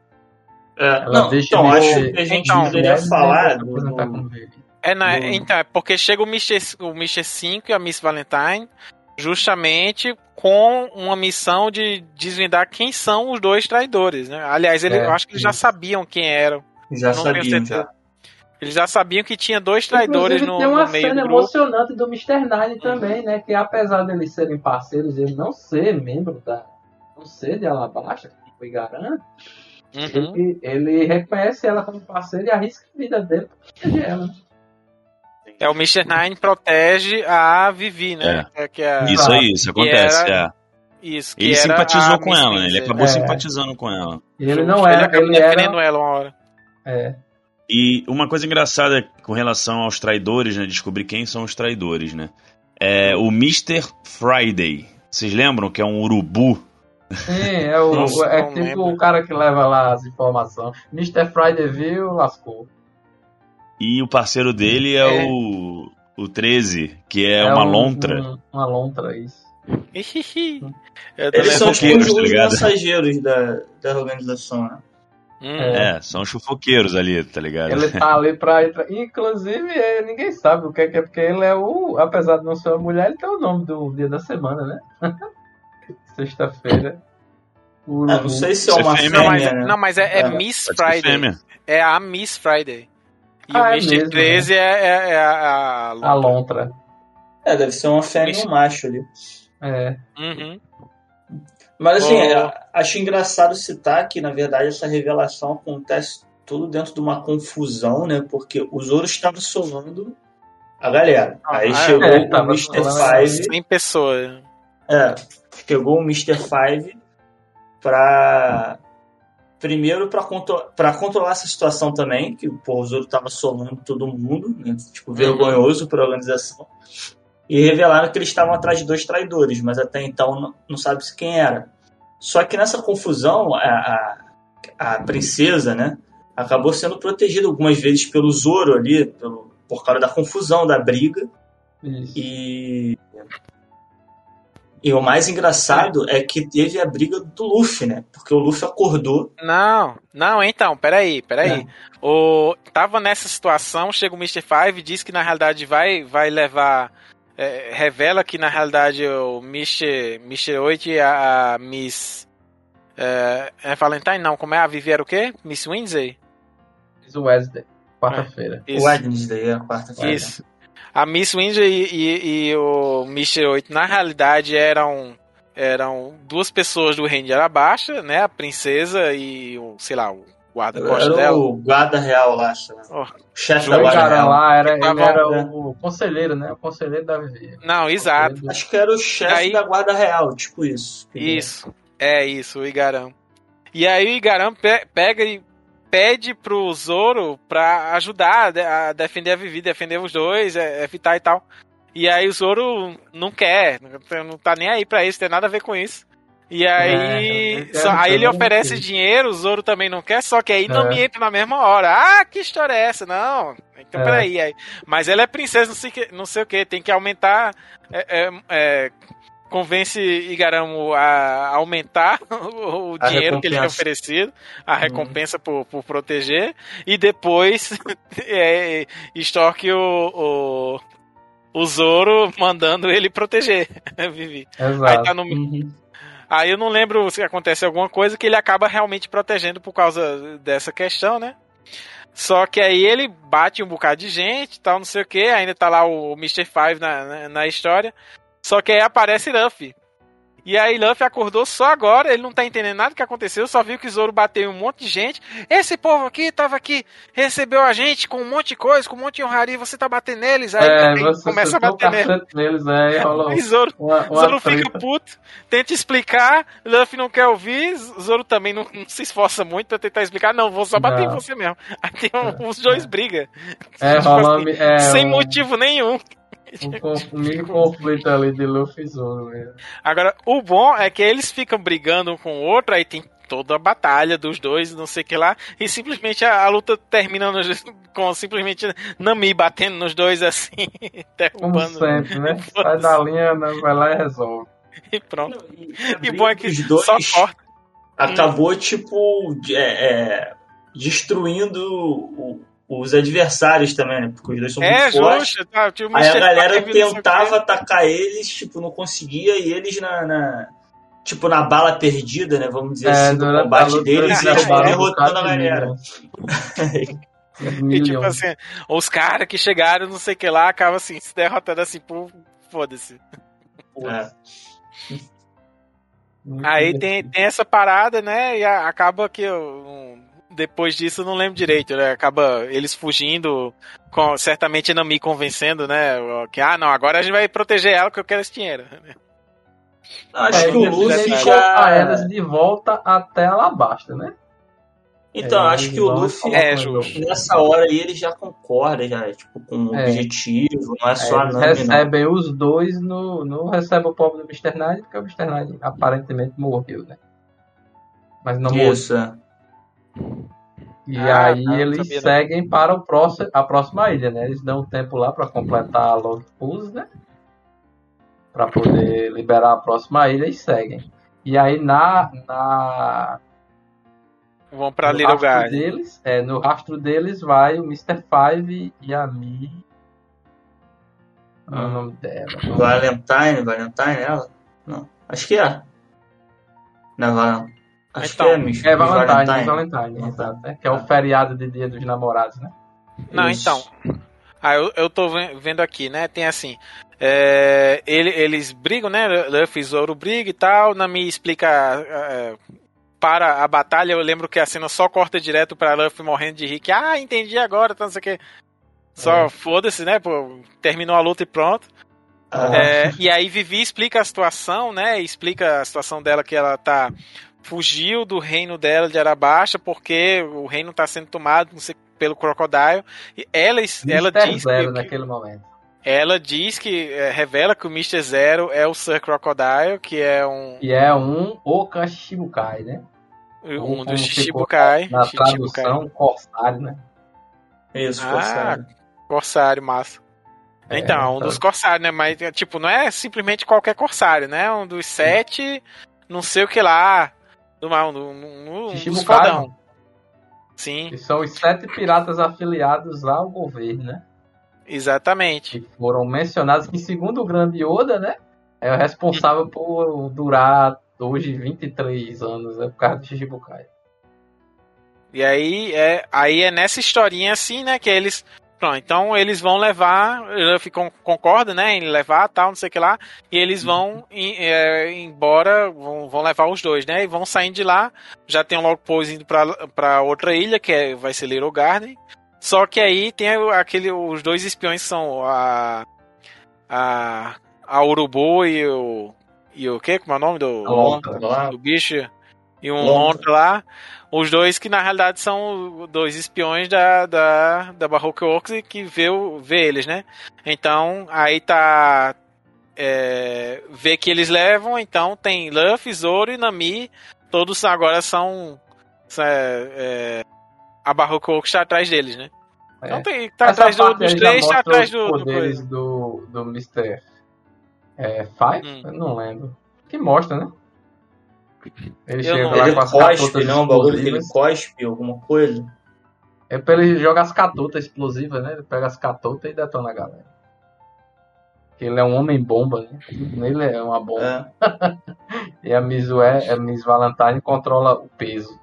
É, Ela não, deixa então, acho que a gente Então, poderia falar do, apresentar do- como vive. É, na- do- então, é porque chega o Mr. o Mr. 5 e a Miss Valentine justamente com uma missão de desvendar quem são os dois traidores, né? Aliás, ele, É, eu acho que eles já sabiam quem eram Já sabiam, já. Eles já sabiam que tinha dois traidores Inclusive, no, tem uma no meio cena do grupo. emocionante do Mr. Nine também, né? Que apesar deles serem parceiros, ele não ser membro da. não ser de Alabasta, que foi Garan, Uhum. ele, ele reconhece ela como parceira e arrisca a vida dele pra proteger ela. né? É o Mr. Nine protege a Vivi, né? É. Que é, Isso aí, isso acontece. era- é. Isso, Ele simpatizou a com ela, né? ele acabou É. simpatizando com ela. E ele não ele era. acabou Ele defendendo era. ela uma hora. É, E uma coisa engraçada com relação aos traidores, né? Descobrir quem são os traidores, né? É o Mr. Friday. Vocês lembram que é um urubu? sim, é, o, Nossa, é tipo lembro. o cara que leva lá as informações. Mr. Friday viu, lascou. E o parceiro dele é, É. o, o 13, que é, uma um- lontra. um- uma lontra, isso. Eles são os, fofoqueiros, tá os mensageiros da, da organização, né? Hum. É. É, são os fofoqueiros ali, tá ligado? Ele tá ali pra entrar. Inclusive, é, ninguém sabe o que é, que é, porque ele é o. Apesar de não ser uma mulher, ele tem o nome do dia da semana, né? Sexta-feira. O É, não sei se é é uma fêmea, Não, mas, né? não, mas é, é É. Miss Friday. É a Miss Friday. E Ah, o é Mr. mesmo, 13 é, é- é a. A lontra. É, deve ser uma fêmea e um macho ali. É. Uhum. Mas assim, Oh. é, acho engraçado citar que, na verdade, essa revelação acontece tudo dentro de uma confusão, né? Porque o Zoro estava solando a galera. Aí Ah, chegou é, o Mr. Five. 100 pessoas. É, chegou o Mr. Five pra. Primeiro pra, contro pra controlar essa situação também, que pô, o Zoro tava solando todo mundo, né? Tipo, vergonhoso pra organização. E revelaram que eles estavam atrás de dois traidores, mas até então não, não sabe-se quem era. Só que nessa confusão, a, a, a princesa, né? Acabou sendo protegida algumas vezes pelo Zoro ali, pelo, por causa da confusão, da briga. Isso. E. E o mais engraçado é que teve a briga do Luffy, né? Porque o Luffy acordou. Não, não, então, peraí, peraí. É. O, tava nessa situação, chega o Mr. Five, diz que na realidade vai, vai levar. É, revela que na realidade o Mr. Mr. 8 e a, a Miss. É, é Valentine, não, como é? A Vivi era o quê? Miss Wednesday? Isso Wednesday. Quarta-feira. O Wednesday, a quarta-feira. Isso. A Miss Wednesday e, e- e o Mr. 8, na realidade, eram, eram duas pessoas do reino de Arabaixa, né? A princesa e o, sei lá, o guarda-costas Era dela. o guarda real lá. Oh, o chefe da guarda real. lá era, ele Tava- era né? o conselheiro, né? O conselheiro da Vivi. Não, exato. Conselheiro Acho que era o chefe Aí- da guarda real, tipo isso. Isso. É isso, o Igaram. E aí o Igaram pe- pega e pede pro Zoro pra ajudar a de- a defender a Vivi, defender os dois, é, evitar e tal. E aí o Zoro não quer, não tá nem aí pra isso, tem nada a ver com isso. E aí, não quero só- aí ele oferece dinheiro, o Zoro também não quer, só que aí não É. me entra na mesma hora. Ah, que história é essa? Não, então É. peraí. Aí. Mas ela é princesa, não sei, que- não sei o que, tem que aumentar. é, é, é, convence Igaramo a aumentar o, A dinheiro que ele é oferecido, a recompensa por, por proteger, e depois é, extorque o, o, o Zoro mandando ele proteger, Vivi. Aí Exato. tá no, Uhum. Aí eu não lembro se acontece alguma coisa que ele acaba realmente protegendo por causa dessa questão, né? Só que aí ele bate um bocado de gente tal, não sei o que, ainda tá lá o Mr. Five na, na, na história. Só que aí aparece Luffy. E aí Luffy acordou só agora, ele não tá entendendo nada do que aconteceu, só viu que o Zoro bateu em um monte de gente. Esse povo aqui tava aqui, recebeu a gente com um monte de coisa, com um monte de honraria, você tá batendo neles, aí, É, você começa a bater neles. cacete neles, é, e rolou Aí Zoro uma, uma Zoro fica puto, tenta explicar, Luffy não quer ouvir, Zoro também não, não se esforça muito pra tentar explicar, não, vou só bater Não. em você mesmo. Aí tem um- os dois brigam. É, Tipo assim, é, sem um, motivo nenhum. Um, mini conflito ali de Luffy e Zoro. mesmo. Agora, o bom é que eles ficam brigando um com o outro, aí tem toda a batalha dos dois, não sei o que lá, e simplesmente a, a luta termina nos- com simplesmente Nami batendo nos dois assim, Como derrubando sempre, né? Sai da linha, né, vai lá e resolve. e pronto. E, E bom é que os dois só corta. acabou, tipo, de- é, é, destruindo o- os adversários também, né? Porque os dois são É, muito fortes. justo. Tá, tipo, Aí a galera tentava atacar eles, tipo, não conseguia, e eles na, na, tipo, na bala perdida, né? Vamos dizer É, assim, do combate luta, deles, eles eles derrubaram um derrotando a galera. E tipo assim, os caras que chegaram, não sei o que lá, acabam assim, se derrotando assim, pô, foda-se. É. Aí tem, tem essa parada, né? E acaba que um, depois disso eu não lembro direito, né? Acaba eles fugindo, com, certamente a Nami convencendo, né? Que, ah, não, agora a gente vai proteger ela que eu quero esse dinheiro. Acho É, que o eles Luffy já. colocar elas de volta até Alabasta, né? Então, É, acho que o Luffy, É, nessa hora aí, ele já concorda, já, tipo, com o É. objetivo, não é É, só a eles Nami, não. recebem os dois, no, não recebe o pobre do Mr. Knight, porque o Mr. Knight aparentemente morreu, né? Mas não morreu. Isso, é. E Ah, aí não eles sabia não. seguem para o próximo, a próxima ilha, né? Eles dão tempo lá para completar a log pulse, né? Para poder liberar a próxima ilha e seguem. E aí na, na Vão pra no Little rastro Garden. deles, é, no rastro deles vai o Mr. Five e a Mi. Qual é o Hum. nome dela? Valentine, Valentine, ela? Não. Acho que é. Não é Valentine. Acho Então, que é, É Miss Valentine, Valentine. Valentine, exato, né? Que é o feriado de dia dos namorados, né? Não, Isso. então. Ah, eu, eu tô ve- vendo aqui, né? Tem assim. é, ele- eles brigam, né? Luffy e Zoro brigam e tal. Nami explica. é, para a batalha, eu lembro que a cena só corta direto pra Luffy morrendo de. Que, ah, entendi agora, tá, não sei o que. Só É. foda-se, né? Pô, terminou a luta e pronto. Ah, É, e aí Vivi explica a situação, né? Explica a situação dela que ela tá fugiu do reino dela de Arabaixa porque o reino tá sendo tomado não sei, pelo Crocodile. E ela, ela Mr. diz Zero que, naquele momento. ela diz que é, revela que o Mr. Zero é o Sir Crocodile, que é um, E é um Okashibukai, né? um como dos Shichibukai. Na Shichibukai. tradução, corsário, né? Isso, Ah, forçado. Corsário, massa. É, Então, um então. dos corsários, né? Mas, é, tipo, não é simplesmente qualquer corsário, né? Um dos sete, não sei o que lá. Do mal, um dos Shichibukai, fodão. Sim, Que são os sete piratas afiliados ao governo, né? exatamente. Que foram mencionados, que segundo o grande Yoda, né? É o responsável por durar hoje 23 anos, né? Por causa do Shichibukai. E aí é, aí é nessa historinha assim, né, que eles. Pronto, então eles vão levar. O Luffy con- concorda, né, em levar tal, não sei o que lá. E eles vão em- é, embora, vão, vão levar os dois, né, e vão saindo de lá. Já tem um log pose indo pra, pra outra ilha, que é, vai ser Little Garden. Só que aí tem aquele, os dois espiões que são a. A. A Urubu e o. E o quê? Como é o nome do. Lontra. Do bicho e um. Lontra lá. Os dois que na realidade são dois espiões da, da, da Baroque Works e que vê, vê eles, né? Então aí tá. É, vê que eles levam, então tem Luffy, Zoro e Nami. Todos agora são. é, é, a Baroque Works tá atrás deles, né? É. Então tem, tá Essa atrás do- dos três, tá atrás do, do poderes coisa. do, do Mr. É, Five? Hum. Eu não lembro. Que mostra, né? Ele Eu chega não- lá ele com as cospe, não, bagulho que ele cospe, alguma coisa. É pra ele jogar as catotas explosivas, né? Ele pega as catotas e detona a galera. Porque ele é um homem bomba, né? Nele é uma bomba. É. E a Miss, We- a Miss Valentine controla o peso.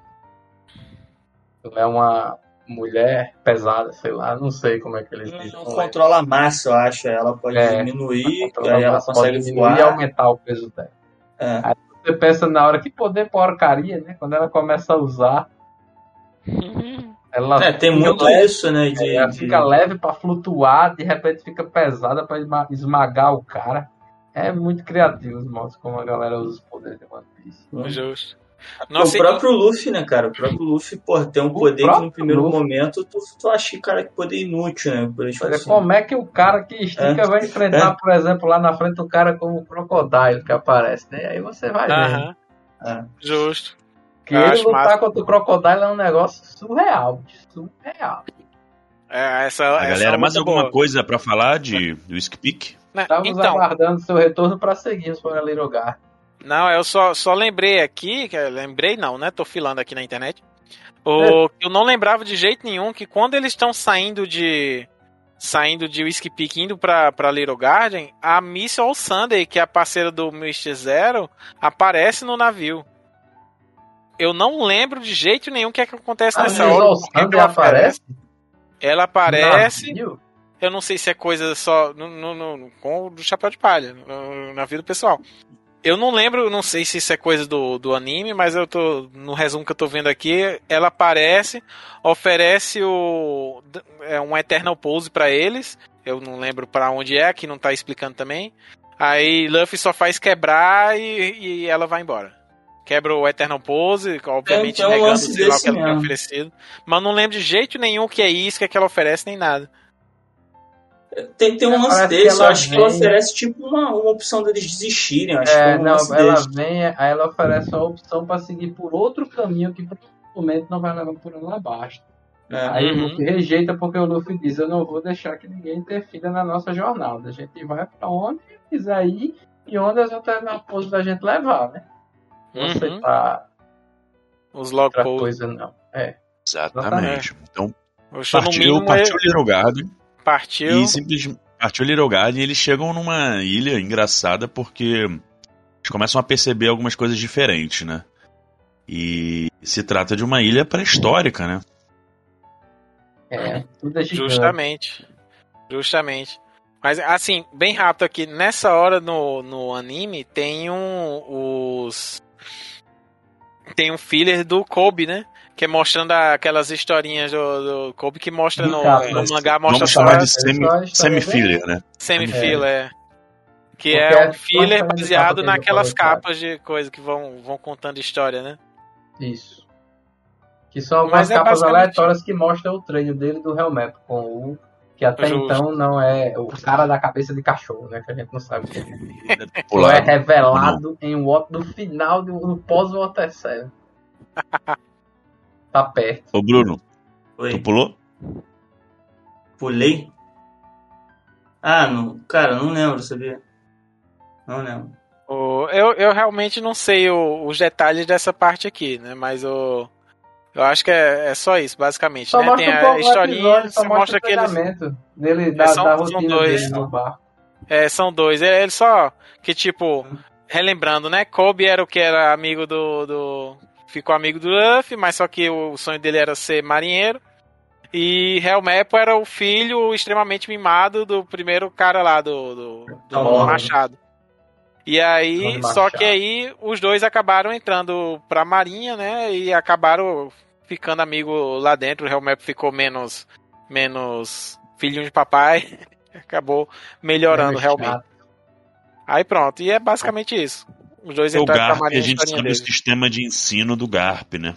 Ela é uma mulher pesada, sei lá, não sei como é que eles dizem. Não não lembro. controla a massa, eu acho. Ela pode É. diminuir, Controla aí ela consegue pode diminuir voar. e aumentar o peso dela. É. Você pensa na hora que poder porcaria, né? Quando ela começa a usar, ela, É, tem muito leve, isso, né? De, ela de- fica leve pra flutuar, de repente fica pesada pra esma- esmagar o cara. É muito criativo os modos como a galera usa os poderes de One Piece. Justo. O Nossa, e- próprio Luffy, né, cara? O próprio Luffy, pô, tem um O poder que no primeiro Luffy. momento tu, tu acha que, cara, que poder inútil, né? Por isso, Olha, assim. como é que o cara que estica É. vai enfrentar, por exemplo, lá na frente o cara como o Crocodile que aparece, né? Aí você vai ver. Aham, É. justo. Que Eu ele lutar massa. contra o Crocodile é um negócio surreal. Surreal. É, essa, A essa galera, mais luta alguma boa. coisa pra falar de Whisk Peak? Né, Estamos Então, aguardando seu retorno para seguirmos para Little Gar. Não, eu só, só lembrei aqui, que- lembrei não, né? Tô filando aqui na internet. O, Eu não lembrava de jeito nenhum que quando eles estão saindo de. saindo de Whiskey Peak indo pra, pra Little Garden, a Miss All Sunday, que é a parceira do Mr. Zero, aparece no navio. Eu não lembro de jeito nenhum o que é que acontece A nessa Miss hora. All Sunday ela aparece? Ela aparece. Navio? Eu não sei se é coisa só no, no, no- com o do chapéu de palha, no- na vida pessoal. Eu não lembro, não sei se isso é coisa do, do anime, mas eu tô. No resumo que eu tô vendo aqui, ela aparece, oferece o. É um Eternal Pose pra eles. Eu não lembro pra onde é, que não tá explicando também. Aí Luffy só faz quebrar e, e ela vai embora. Quebra o Eternal Pose, obviamente tem um negando lance sei lá, o que ela mesmo. oferecido. Mas não lembro de jeito nenhum que é isso, que, é que ela oferece, nem nada. Tem, tem um lance Parece que desse, eu acho que vem- ela oferece tipo uma, uma opção deles desistirem. Acho que É, é um não, lance ela desse. vem, aí ela oferece uma opção pra seguir por outro caminho que provavelmente não vai levar por lá abaixo. É. Aí Uhum. o Luffy rejeita porque o Luffy diz: Eu não vou deixar que ninguém interfira na nossa jornada. A gente vai pra onde quiser ir e onde as alternativas da gente levar, né? Não Uhum. aceitar Os log outra posts. coisa, não. É. Exatamente. Então, O show no partiu, mínimo partiu é- Little Garden partiu. e simplesmente partiu Little Garden e eles chegam numa ilha engraçada porque eles começam a perceber algumas coisas diferentes, né? E se trata de uma ilha pré-histórica, né? É, tudo é gigante. Justamente. Justamente. Mas assim, bem rápido aqui, nessa hora no, no anime tem um os tem um filler do Kobe, né? Que é mostrando aquelas historinhas do, do Kobe que mostra no, Recap, no mangá, mostra Vamos só de é semi- semi-filler, né? semi-filler, é. Que Porque é é um filler basicamente o baseado que naquelas capas de coisa que vão, vão contando história, né? Isso. Que são algumas Mas é capas basicamente- aleatórias que mostram o treino dele do Hellmap com o que até Justo. então não é o cara da cabeça de cachorro, né? Que a gente não sabe o que é. É revelado em What no final do no pós-Water 7. Tá perto. Ô, Bruno, tu Oi, pulou? pulei? Ah, não, cara, não lembro, sabia? Não lembro. O- eu, eu realmente não sei o- os detalhes dessa parte aqui, né? Mas o. Eu acho que é, é só isso, basicamente. Só né? mostra Tem um a historinha, episódio, só mostra que eles. dele, da, são- da são dois. dele no bar. É, são dois. Ele, ele só. Que tipo. Relembrando, né? Kobe era o que era amigo do. do ficou amigo do Luffy, mas só que o sonho dele era ser marinheiro. E Helmepo era o filho extremamente mimado do primeiro cara lá, do, do, do Machado. E aí, só que aí os dois acabaram entrando pra marinha, né? E acabaram ficando amigo lá dentro. O Helmep ficou menos menos filhinho de papai. Acabou melhorando realmente. Aí pronto, e é basicamente isso. Os dois É o Garp, a gente sabe o sistema de ensino do Garp, né?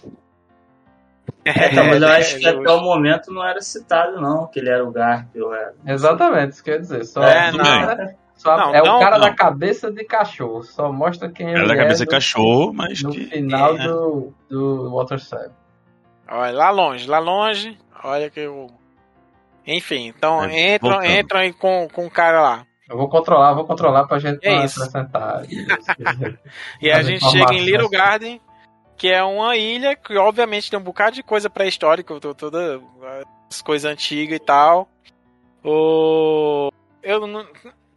É, então, mas eu É, acho que é, até o momento não era citado, não, que ele era o Garp. Era. Exatamente, isso quer dizer. Só, É, não. bem. só- Não, é não, o cara não. da cabeça de cachorro. Só mostra quem ele Ela da é cabeça no- de cachorro, mas no que. final é. do, do Water 7. Olha, lá longe, lá longe. Olha que eu. Enfim, então É, entram, voltando. entram aí com, com o cara lá. Eu vou controlar, vou controlar pra gente É isso. acrescentar. E a gente chega em. Little Garden, que é uma ilha que obviamente tem um bocado de coisa pré-histórica, to- todas as coisas antigas e tal. O... Eu não...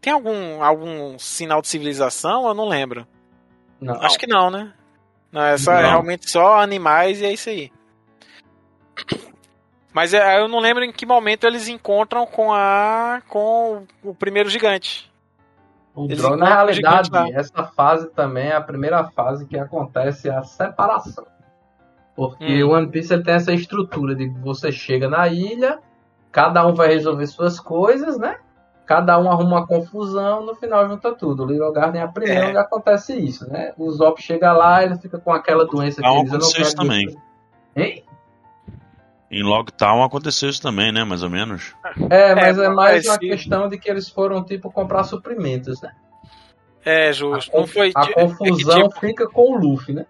Tem algum, algum sinal de civilização? Eu não lembro. Não. Acho que não, né? Não, é, só, é Não. realmente só animais e é isso aí. Mas é, eu não lembro em que momento eles encontram com a com o primeiro gigante. O Eles drone, na realidade, essa fase também é a primeira fase que acontece a separação. Porque Hum. o One Piece ele tem essa estrutura de que você chega na ilha, cada um vai resolver suas coisas, né? Cada um arruma uma confusão, no final junta tudo. O Little Garden é a primeira É. onde acontece isso, né? O Zop chega lá, ele fica com aquela doença que Calma, eles não também. Hein? Em Logtown aconteceu isso também, né? Mais ou menos. É, mas é, É, mais uma questão de que eles foram, tipo, comprar suprimentos, né? É, A, justo. conf- Não foi. a é que, confusão tipo, fica com o Luffy, né?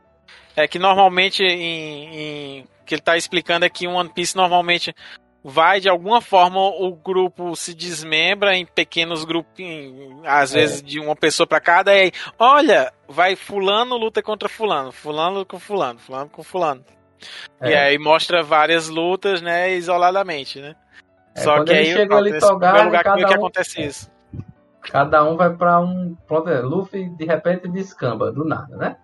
é que normalmente em, em- que ele tá explicando é que em One Piece normalmente vai de alguma forma o grupo se desmembra em pequenos grupinhos, às É. vezes de uma pessoa pra cada e aí, olha, vai fulano luta contra fulano, fulano com fulano, fulano com fulano. E É. aí mostra várias lutas, né, isoladamente, né? É, Só que aí chega ali nesse Togar, lugar que, cada que um- acontece isso. Cada um vai pra um. Pronto, é, Luffy de repente descamba, do nada, né?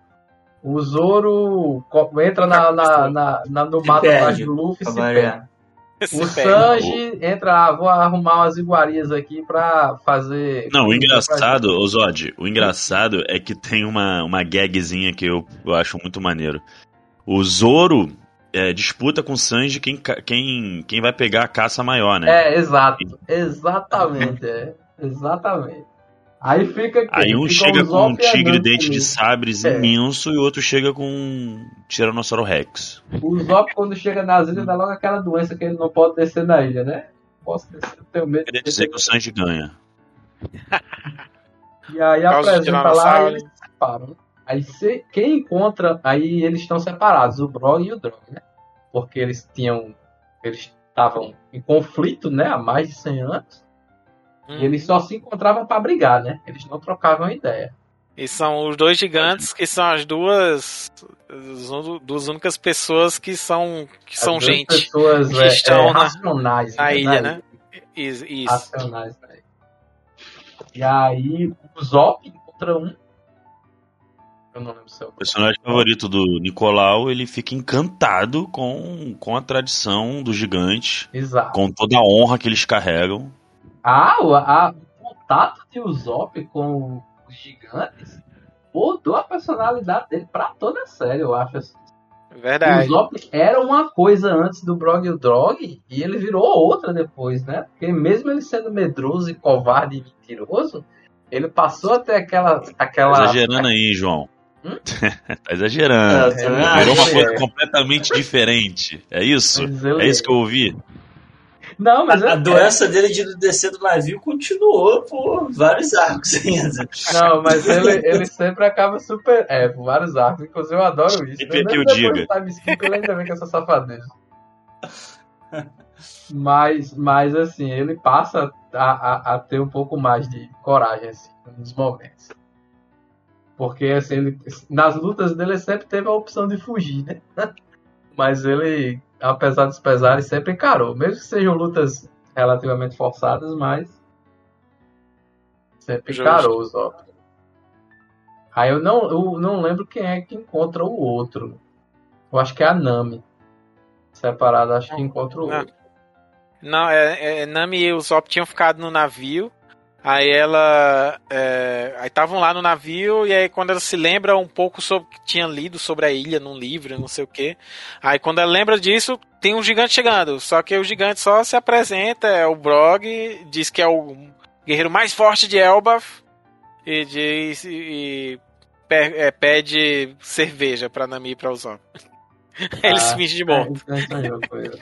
O Zoro entra na, na, na, na- no Se mato atrás do Luffy e se perde. Se O perde. Sanji entra, ah, vou arrumar umas iguarias aqui pra fazer. Não, o engraçado, ô Zod, o engraçado é que tem uma, uma gagzinha que eu, eu acho muito maneiro. O Zoro é, disputa com o Sanji quem, quem, quem vai pegar a caça maior, né? É, exato. Exatamente, é. Exatamente. Aí fica aqui. Aí um fica chega com um tigre dente de sabres É. imenso e o outro chega com um Tiranossauro Rex. O Zop, quando chega nas ilhas, dá logo aquela doença que ele não pode descer na ilha, né? Posso descer, eu tenho medo. Queria de dizer que o Sanji ganha. E aí apresenta lá e eles se separam. né? Aí se, quem encontra, aí eles estão separados, o Brog e o Drog, né? Porque eles tinham. Eles estavam em conflito, né? Há mais de 100 anos. Hum. E eles só se encontravam pra brigar, né? Eles não trocavam ideia. E são os dois gigantes que são as duas as duas únicas pessoas que são que são As duas gente pessoas que é, estão é, na- racionais. na né? ilha, né? Is- Isso. Racionais, né? E aí o Zop encontra um. Eu não lembro se é o O personagem favorito do Nicolau, ele fica encantado com, com a tradição dos gigantes, Exato. com toda a honra que eles carregam. Ah, o, a- o contato de Usopp com os gigantes mudou a personalidade dele pra toda a série, eu acho. assim. O Verdade. Usopp era uma coisa antes do Brog e o Drog e ele virou outra depois, né? Porque mesmo ele sendo medroso e covarde e mentiroso, ele passou a ter aquela. aquela exagerando aí, João. Hum? tá exagerando. É, Virou uma coisa completamente diferente. É isso? É isso que eu ouvi? Não, mas A é- doença dele de descer do navio continuou por vários arcos ainda. Não, mas ele, ele sempre acaba super. É, por vários arcos. Inclusive, eu adoro isso. Sempre Mesmo que eu diga. do time skip, ele ainda vem com essa safadeza. Mas, mas assim, ele passa a, a, a ter um pouco mais de coragem, assim, nos momentos. Porque, assim, ele, nas lutas dele, ele sempre teve a opção de fugir, né? Mas ele, apesar dos pesares, sempre encarou. Mesmo que sejam lutas relativamente forçadas, mas sempre encarou os Zop. Aí eu não, eu não lembro quem é que encontra o outro. Eu acho que é a Nami. Separado, acho que encontra o Não. outro. Não, é, é, Nami e o Zop tinham ficado no navio. Aí ela. é, aí estavam lá no navio, e aí quando ela se lembra um pouco sobre o que tinha lido sobre a ilha num livro, não sei o que. Aí quando ela lembra disso, tem um gigante chegando. Só que o gigante só se apresenta, é o Brog, diz que é o guerreiro mais forte de Elbaf. E diz. E, e é, pede cerveja pra Nami e pra Usopp. Ele Ah, se finge de morto. É, então sonhou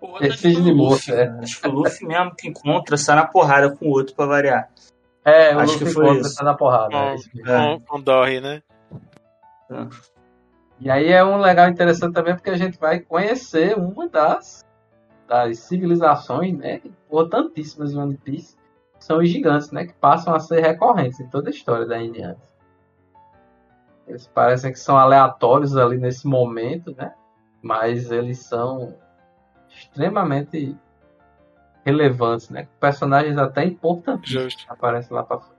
O É acho cisne que o morto, Luffy, é. Acho que o Luffy mesmo que encontra sai na porrada com o outro pra variar. É, o Acho Luffy que foi encontra, isso. tá na porrada. Com, é com, com Dory, né? E aí é um legal interessante também porque a gente vai conhecer uma das, das civilizações, né, importantíssimas de One Piece, que são os gigantes, né, que passam a ser recorrentes em toda a história da Indiana. Eles parecem que são aleatórios ali nesse momento, né, mas eles são extremamente relevantes, né, personagens até importantíssimos Justo. que aparecem lá pra frente.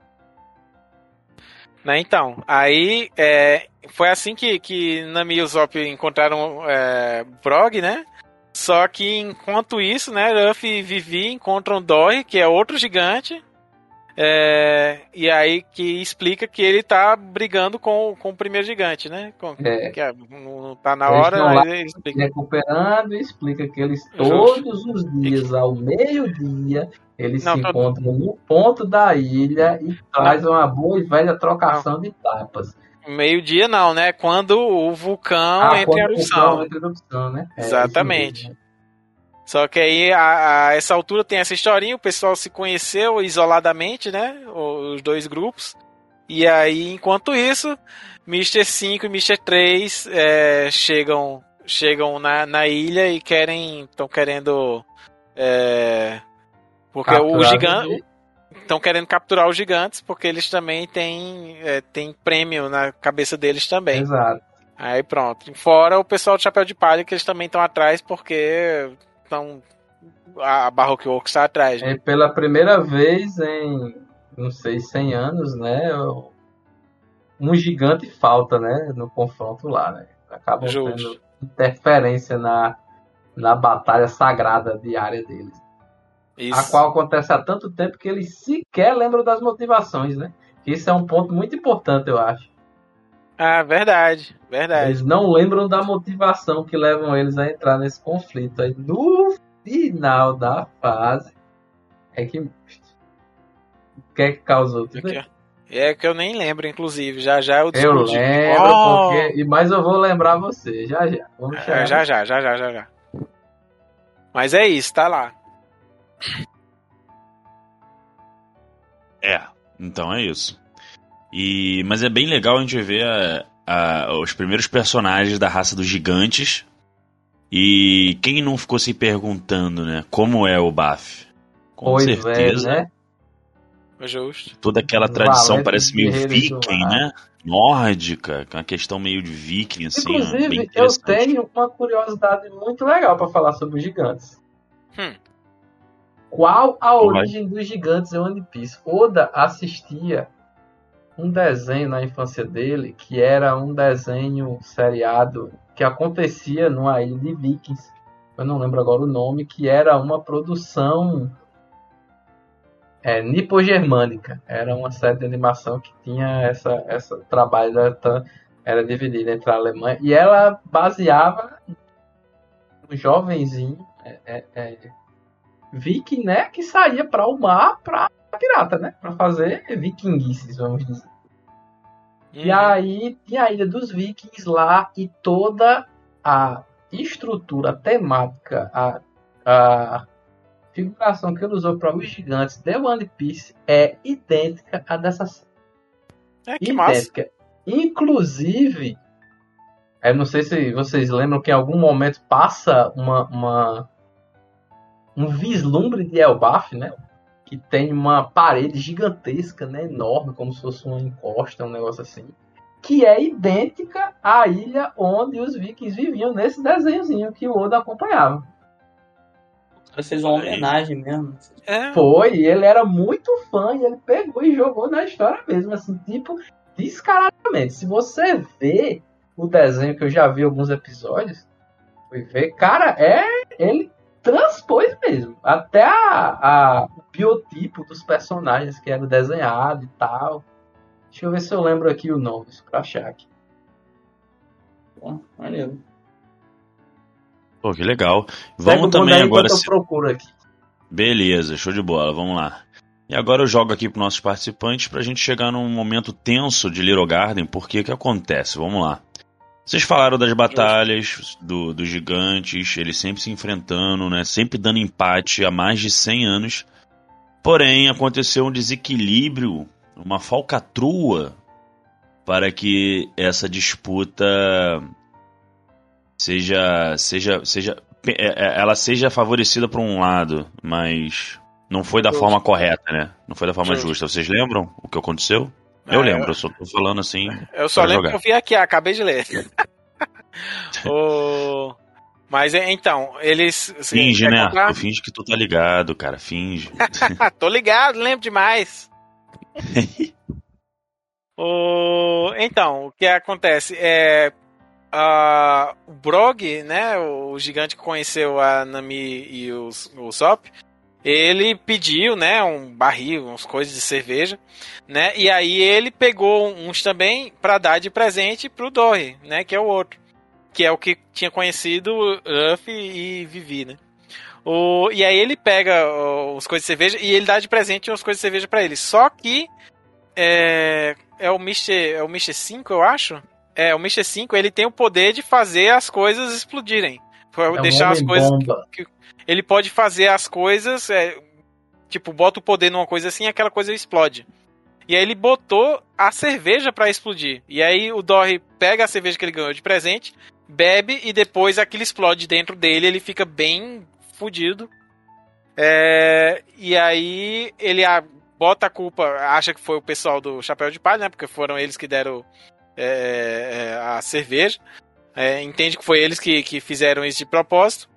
Né, então, aí é, foi assim que, que Nami e Usopp encontraram é, Brog, né? Só que enquanto isso, né, Ruffy e Vivi encontram Dory, que é outro gigante. É, e aí que explica que ele tá brigando com, com o primeiro gigante, né? Com, É. que é, não não tá na Eles hora, lá. ele explica. recuperando explica que eles Justo. todos os dias, ao meio-dia, eles Não, se tô- encontram no ponto da ilha e traz uma boa e velha trocação de tapas. Meio-dia não, né? Quando o vulcão Ah, entra em erupção. entra erupção, né? É, Exatamente. Só que aí, a, a essa altura, tem essa historinha, o pessoal se conheceu isoladamente, né? Os dois grupos. E aí, enquanto isso, Mr. 5 e Mr. 3 é, chegam, chegam na, na ilha e querem. estão querendo. É, porque o Capturado gigante. Estão querendo capturar os gigantes, porque eles também têm, é, têm prêmio na cabeça deles também. Exato. Aí pronto. Fora o pessoal do Chapéu de Palha, que eles também estão atrás porque estão a Baroque Works tá atrás. Né? É pela primeira vez em, não sei, 100 anos, né? Um gigante falta, né? No confronto lá, né? Acaba tendo interferência na, na batalha sagrada diária deles. Isso. A qual acontece há tanto tempo que eles sequer lembram das motivações, né? Isso é um ponto muito importante, eu acho. Ah, verdade, verdade. Eles não lembram da motivação que levam eles a entrar nesse conflito. Aí no final da fase é que. O que é que causou tudo é, é que eu nem lembro, inclusive. Já já eu Eu lembro, oh! porque. Mas eu vou lembrar você, já já. Vamos é, já, já, já, já, já, já. Mas é isso, tá lá. É, então é isso. E, mas é bem legal a gente ver a, a, os primeiros personagens da raça dos gigantes. E quem não ficou se perguntando, né? Como é o Baf? Com pois é, certeza. É, né? Justo. Toda aquela tradição Valente parece meio viking, né? Nórdica, com uma questão meio de viking, assim. Inclusive, eu tenho uma curiosidade muito legal para falar sobre os gigantes. Hum. Qual a origem dos gigantes em One Piece? Oda assistia um desenho na infância dele que era um desenho seriado que acontecia numa ilha de Vikings. Eu não lembro agora o nome, que era uma produção é, nipo-germânica. Era uma série de animação que tinha essa, essa trabalho da, era dividida entre a Alemanha e ela baseava um jovenzinho é, é, é, viking, né, que saía para o mar para pirata, né, para fazer vikingices, vamos dizer. Uhum. E aí tinha a Ilha dos Vikings lá e toda a estrutura temática, a, a figuração que ele usou para os gigantes de One Piece é idêntica à dessa série. É que idêntica. massa. Inclusive, eu não sei se vocês lembram que em algum momento passa uma, uma um vislumbre de Elbaf, né? Que tem uma parede gigantesca, né, enorme, como se fosse uma encosta, um negócio assim, que é idêntica à ilha onde os vikings viviam nesse desenhozinho que o Oda acompanhava. Fez uma homenagem mesmo. É. Foi, ele era muito fã e ele pegou e jogou na história mesmo, assim, tipo, descaradamente. Se você vê o desenho que eu já vi alguns episódios, foi ver, cara, é ele transpôs mesmo. Até a, a, o biotipo dos personagens que era desenhado e tal. Deixa eu ver se eu lembro aqui o nome, pra achar aqui. Bom, valeu. Pô, que legal. Vamos também agora. Eu procuro aqui. Beleza, show de bola, vamos lá. E agora eu jogo aqui para nossos participantes para a gente chegar num momento tenso de Little Garden, porque o que acontece? Vamos lá. Vocês falaram das batalhas do, dos gigantes, eles sempre se enfrentando, né? Sempre dando empate há mais de 100 anos. Porém, aconteceu um desequilíbrio, uma falcatrua para que essa disputa seja seja seja é, é, ela seja favorecida por um lado, mas não foi da forma correta, né? Não foi da forma justa. Vocês lembram o que aconteceu? Eu é, lembro, eu só tô falando assim. Eu só lembro jogar. que eu vi aqui, acabei de ler. o... Mas então, eles. Assim, finge, né? Contar? Finge que tu tá ligado, cara. Finge. tô ligado, lembro demais. o... Então, o que acontece? É. Uh, o Brog, né? O gigante que conheceu a Nami e os, o Sop, ele pediu, né, um barril, umas coisas de cerveja, né? E aí ele pegou uns também para dar de presente pro Dory, né, que é o outro, que é o que tinha conhecido Ruff e Vivi, né? O, e aí ele pega os coisas de cerveja e ele dá de presente umas coisas de cerveja para ele. Só que é, é o Mr. é o Mr. 5, eu acho. É, o Mr. 5, ele tem o poder de fazer as coisas explodirem. É deixar as coisas que, ele pode fazer as coisas, é, tipo, bota o poder numa coisa assim e aquela coisa explode. E aí ele botou a cerveja para explodir. E aí o Dory pega a cerveja que ele ganhou de presente, bebe e depois aquilo explode dentro dele, ele fica bem fudido. É, e aí ele a, bota a culpa, acha que foi o pessoal do Chapéu de Palha, né? Porque foram eles que deram é, é a cerveja. É, entende que foi eles que, que fizeram isso de propósito.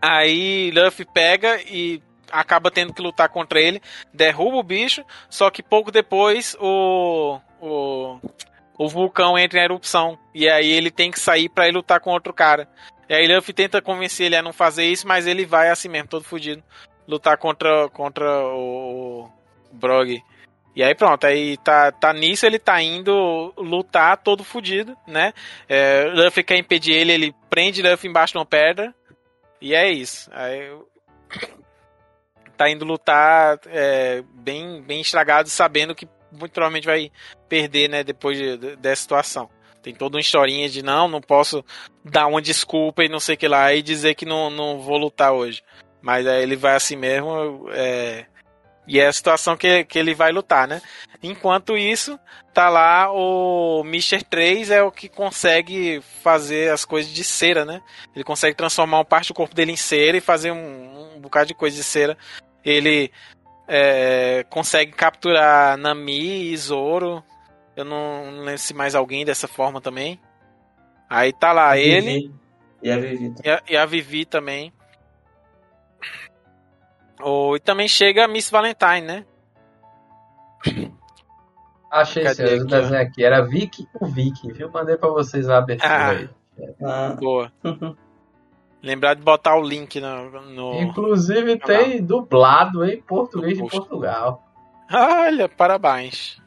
Aí Luffy pega e acaba tendo que lutar contra ele, derruba o bicho, só que pouco depois o o, o vulcão entra em erupção e aí ele tem que sair para ir lutar com outro cara. E aí Luffy tenta convencer ele a não fazer isso, mas ele vai assim mesmo, todo fudido, lutar contra contra o, o Brog. E aí pronto, aí tá, tá nisso, ele tá indo lutar todo fudido, né? É, Luffy quer impedir ele, ele prende Luffy embaixo de uma pedra. E é isso. Aí tá indo lutar é, bem, bem estragado, sabendo que muito provavelmente vai perder, né, depois de, dessa situação. Tem toda uma historinha de não, não posso dar uma desculpa e não sei o que lá e dizer que não, não vou lutar hoje. Mas aí ele vai assim mesmo, é, e é a situação que, que ele vai lutar, né? Enquanto isso, tá lá o Mr. 3 é o que consegue fazer as coisas de cera, né? Ele consegue transformar uma parte do corpo dele em cera e fazer um, um bocado de coisa de cera. Ele é, consegue capturar Nami e Zoro. Eu não, não, lembro se mais alguém dessa forma também. Aí tá lá ele. E a Vivi. E a, e a Vivi também. Oh, e também chega a Miss Valentine, né? Achei esse aqui, desenho aqui. Era Vicky o Vicky, viu? Mandei pra vocês a abertura ah, aí. Ah. Boa. Lembrar de botar o link no. no... Inclusive no tem canal. dublado em português de Portugal. Olha, parabéns.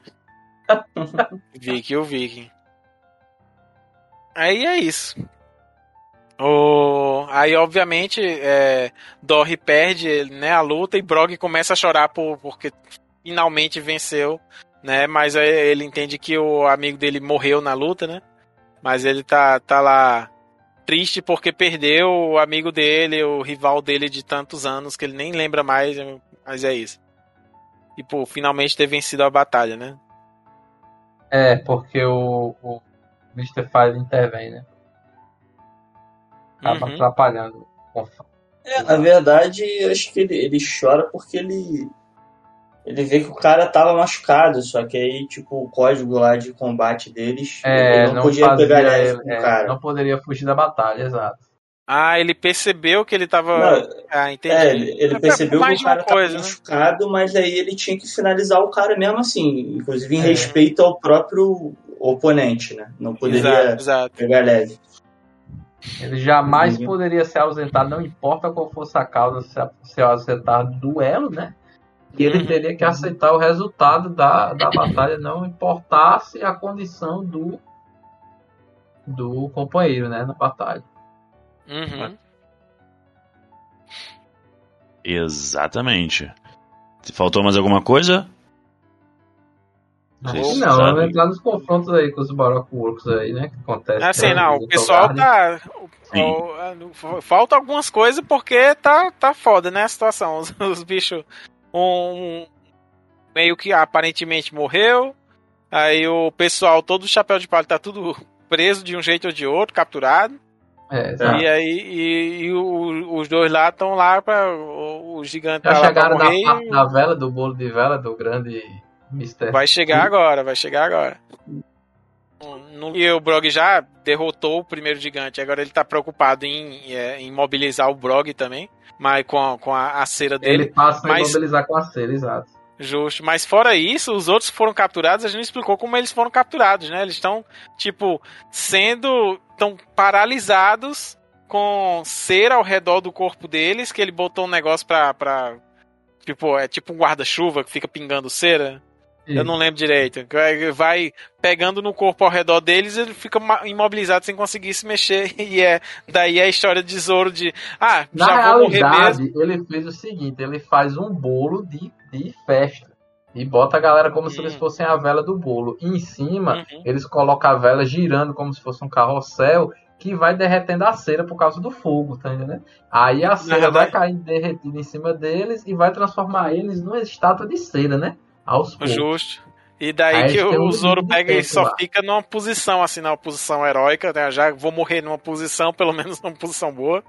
Vicky o Vicky. Aí é isso. O... Aí, obviamente, é... Dory perde né, a luta e Brog começa a chorar por... porque finalmente venceu, né? Mas ele entende que o amigo dele morreu na luta, né? Mas ele tá, tá lá triste porque perdeu o amigo dele, o rival dele de tantos anos, que ele nem lembra mais, mas é isso. E, pô, finalmente ter vencido a batalha, né? É, porque o, o Mr. Fire intervém, né? Acaba uhum. atrapalhando. É, na verdade, acho que ele, ele chora porque ele ele vê que o cara tava machucado, só que aí, tipo, o código lá de combate deles é, não, não, podia fazia, pegar leve com o é, cara. Não poderia fugir da batalha, exato. Ah, ele percebeu que ele tava. Não, ah, entendi. É, ele, ele percebeu que o cara coisa, tava né? machucado, mas aí ele tinha que finalizar o cara mesmo assim, inclusive em é. respeito ao próprio oponente, né? Não poderia exato, exato. pegar leve. Ele jamais uhum. poderia ser ausentado, não importa qual fosse a causa, se, se ausentar do duelo, né? E ele uhum. teria que aceitar o resultado da, da batalha, não importasse a condição do, do companheiro, né? Na batalha. Uhum. Exatamente. Faltou mais alguma coisa? Não, não vamos entrar nos confrontos aí com os Baroque Works aí, né? Que acontece. Assim, não, o pessoal tá. O, falta algumas coisas porque tá, tá foda, né? A situação. Os, os bichos. Um, meio que aparentemente morreu. Aí o pessoal, todo o chapéu de palha tá tudo preso de um jeito ou de outro, capturado. É, e aí e, e o, os dois lá estão lá para o, o gigante Já tá chegaram na, na vela do bolo de vela do grande Mister. Vai chegar agora, vai chegar agora. E o Brog já derrotou o primeiro gigante, agora ele tá preocupado em, é, em mobilizar o Brog também, mas com a, com a, a cera dele. Ele passa mas... a mobilizar com a cera, exato. Justo. Mas fora isso, os outros que foram capturados, a gente explicou como eles foram capturados, né? Eles estão, tipo, sendo. estão paralisados com cera ao redor do corpo deles, que ele botou um negócio pra. pra tipo, é tipo um guarda-chuva que fica pingando cera. Eu não lembro direito. Vai pegando no corpo ao redor deles ele fica imobilizado sem conseguir se mexer. E é daí a história de Zoro de. Ah, Na já vou morrer mesmo. Ele fez o seguinte: ele faz um bolo de, de festa. E bota a galera como se eles hum. fossem a vela do bolo. E em cima, uhum. eles colocam a vela girando como se fosse um carrossel que vai derretendo a cera por causa do fogo, tá entendendo? Aí a cera vai cair derretida em cima deles e vai transformar eles numa estátua de cera, né? Aos poucos. Justo. E daí Aí que o, o Zoro pega e só lá. fica numa posição, assim, numa posição heróica, né? Já vou morrer numa posição, pelo menos numa posição boa.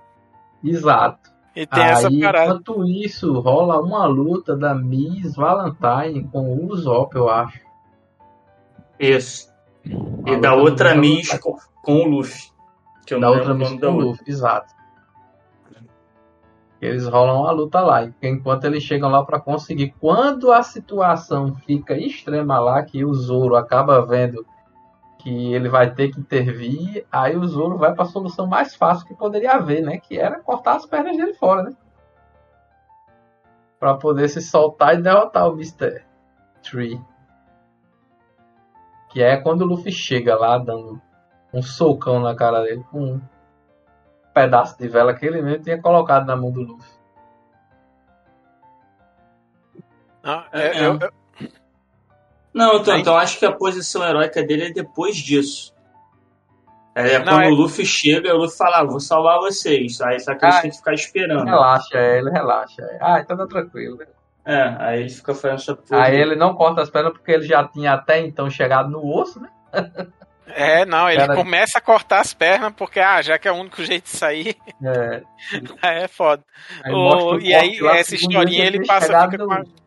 Exato. E tem Aí, essa parada. Enquanto isso, rola uma luta da Miss Valentine com o Usopp, eu acho. Isso. E da outra Miss com, com, o Luffy. Que eu da outra Miss com o Luffy, exato. Eles rolam a luta lá, enquanto eles chegam lá para conseguir. Quando a situação fica extrema lá, que o Zoro acaba vendo que ele vai ter que intervir, aí o Zoro vai para a solução mais fácil que poderia haver, né? Que era cortar as pernas dele fora, né? Para poder se soltar e derrotar o Mr. Tree. Que é quando o Luffy chega lá dando um socão na cara dele com pedaço de vela que ele mesmo tinha colocado na mão do Luffy. Não, é, eu, eu, Não, então, então acho que a posição heróica dele é depois disso. É, Não, quando é- o Luffy chega, o Luffy fala, ah, vou salvar vocês. Aí só que eles Ah, têm que ficar esperando. Relaxa, é, ele relaxa. é. Ah, então tá tranquilo. É, aí ele fica fazendo essa porra. Aí ele não corta as pernas porque ele já tinha até então chegado no osso, né? é, não, ele Cara- começa a cortar as pernas porque, ah, já que é o único jeito de sair, É, é foda. aí o e aí, essa historinha, ele passa, fica com a-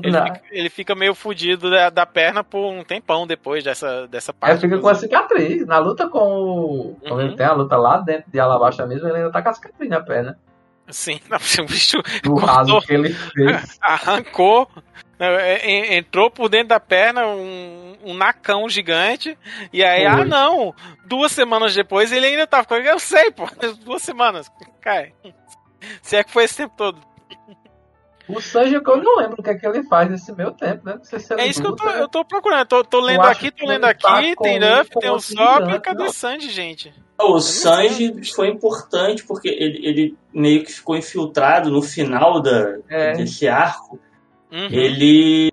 Ele, fica, ele fica meio fudido da, da perna por um tempão depois dessa, dessa parte. fica com a cicatriz. Na luta com o. Quando Uhum. ele tem a luta lá dentro de Alabasta mesmo, ele ainda tá com a cicatriz na perna. Sim, não, o bicho Cortou. raso que ele fez. arrancou, entrou por dentro da perna um, um nacão gigante. E aí, ah, não, duas semanas depois ele ainda tava com. Eu sei, pô, duas semanas. Cai. Se é que foi esse tempo todo. O Sanji, que eu não lembro o que é que ele faz nesse meu tempo, né? Não sei se É isso que eu tô, luta, eu tô procurando. Tô, tô lendo aqui, tô lendo tá aqui. Tem com- Ruff, com tem o um Sop e cadê o Sanji, gente? O. Sanji foi importante porque ele, ele meio que ficou infiltrado no final da, É. desse arco. Uhum. Ele.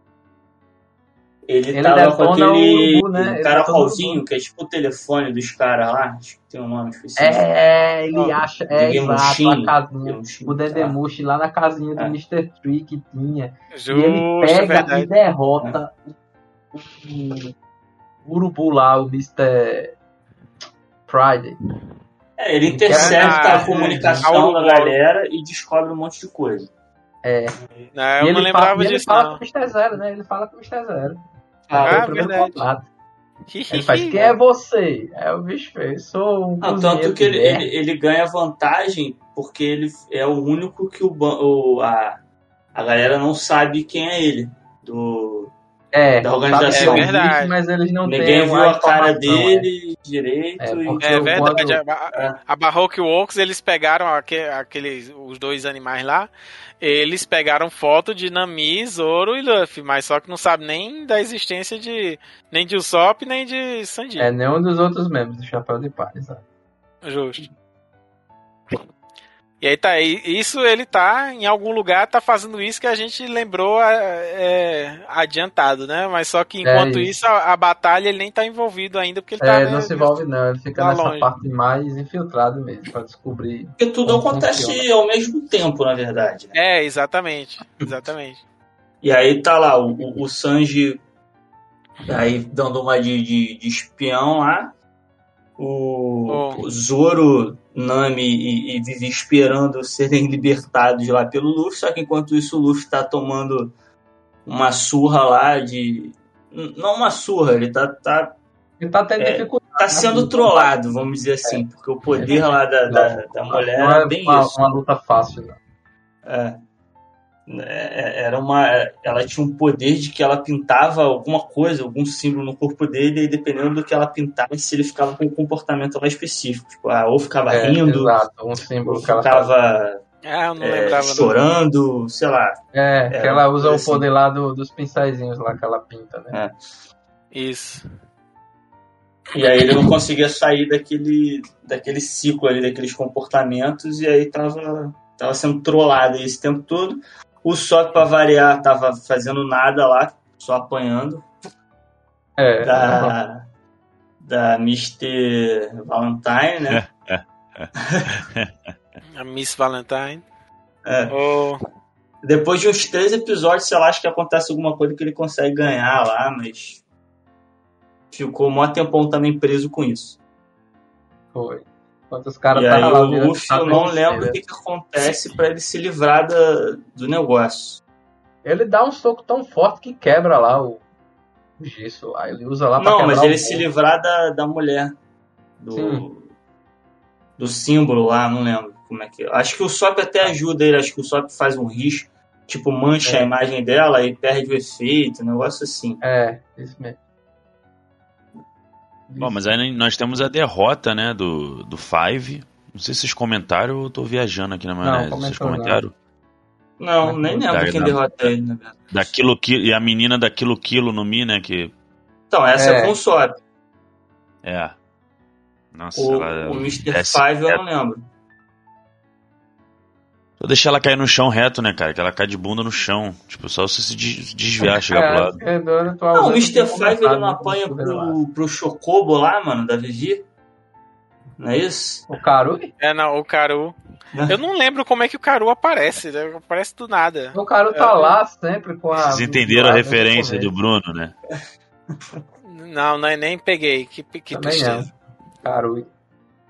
Ele, Ele tava com o aquele urubu, né? Ele caracolzinho, o que é tipo o telefone dos caras lá. Acho que tem um nome específico. É, ele acha. É, exato, a casinha. O Dedemushi lá na casinha do É. Mr. Tree que tinha. Justo, e ele pega e verdade. derrota o urubu lá, o Mr. Friday. É, ele intercepta a comunicação Ah, o- da galera e descobre um monte de coisa. É. Não, e eu não ele lembrava fala, e ele disso, fala não. com o Mr. Zero, né? Ele fala com o Mr. Zero. Ah, Ah, o primeiro verdade. contato. Ele faz, quem é você? Aí o bicho fez, sou um Não, cozinheiro tanto que ele, ele, ele ganha vantagem porque ele é o único que o, o a, a galera não sabe quem é ele. Do, é, da sabe organização. que É verdade. existe, Mas eles não ninguém têm viu a cara dele direito. É, e- É verdade. quando- A, a Baroque Works, eles pegaram aque- aqueles, os dois animais lá. Eles pegaram foto de Nami, Zoro e Luffy, mas só que não sabe nem da existência de nem de Usopp nem de Sanji. É, nenhum dos outros membros do Chapéu de Palha, sabe? Justo. E aí tá, e isso ele tá em algum lugar, tá fazendo isso que a gente lembrou é, é, adiantado, né? Mas só que enquanto É isso, isso. a, a batalha ele nem tá envolvido ainda, porque ele tá. É, né, não se envolve não, ele fica tá nessa longe. parte mais infiltrado mesmo, pra descobrir. Porque tudo acontece funciona. ao mesmo tempo, na verdade. né? É, exatamente. Exatamente. E aí tá lá o, o, o Sanji aí dando uma de, de, de espião lá. O, Oh. o Zoro, Nami e, e Vivi esperando serem libertados lá pelo Luffy. Só que enquanto isso o Luffy tá tomando uma surra lá de. Não uma surra, ele tá, tá, Ele tá tendo É, tá sendo trollado, vamos dizer assim. Porque o poder lá da, da, da mulher é é bem uma, isso. uma luta fácil, não. É. É, Era uma. Ela tinha um poder de que ela pintava alguma coisa, algum símbolo no corpo dele, e dependendo do que ela pintava, se ele ficava com um comportamento lá específico. Tipo, ah, ou ficava É, rindo, Exato, um ou símbolo que ela ficava Ah, eu não é, chorando, sei lá. É, que É, ela usa o assim. poder lá do- dos pincéisinhos lá que ela pinta, né? Isso. E aí ele não conseguia sair daquele, daquele ciclo ali, daqueles comportamentos, e aí tava, tava sendo trollado esse tempo todo. O Sop, pra variar, tava fazendo nada lá, só apanhando. É, da, da Mr. Valentine, né? A Miss Valentine. É. Oh, Depois de uns três episódios, sei lá, acho que acontece alguma coisa que ele consegue ganhar lá, mas ficou mó tempão também preso com isso. foi. Enquanto os caras e aí estavam lá o Luffy, eu não lembro o que, que acontece pra ele se livrar da- do negócio. Ele dá um soco tão forte que quebra lá o, o gesso lá. Ele usa lá pra Não, mas o ele se livrar da, da mulher. Do, Sim. do símbolo lá, não lembro. como é que é. Acho que o Sop até ajuda ele, acho que o Sop faz um risco, tipo, mancha É. a imagem dela e perde o efeito, um negócio assim. É, isso mesmo. Bom, mas aí nós temos a derrota, né, do, do Five. Não sei se vocês comentaram ou eu tô viajando aqui na maionese. vocês não. comentaram? Não, nem lembro quem não. derrota ele, na verdade. Da Kilo, e a menina da Kilo Kilo no Mi, né, que... Então, essa é, É. com o Sop. É. Nossa, O, ela... o Mr. Five eu não lembro. Só deixar ela cair no chão reto, né, cara? Que ela cai de bunda no chão. Tipo, só você se des- desviar, chegar pro lado. É, tu Não, o Mr. Five ele não né, apanha se pro, pro Chocobo lá, mano, da Vivi. Não é isso? O Karui? É, não, o Caru. Eu não lembro como é que o Caru aparece, né? Aparece do nada. O Karui tá É. lá sempre com a. Vocês entenderam a do- referência do Bruno, né? Não, nem, nem peguei. Que, que Também tristeza. não. Karui.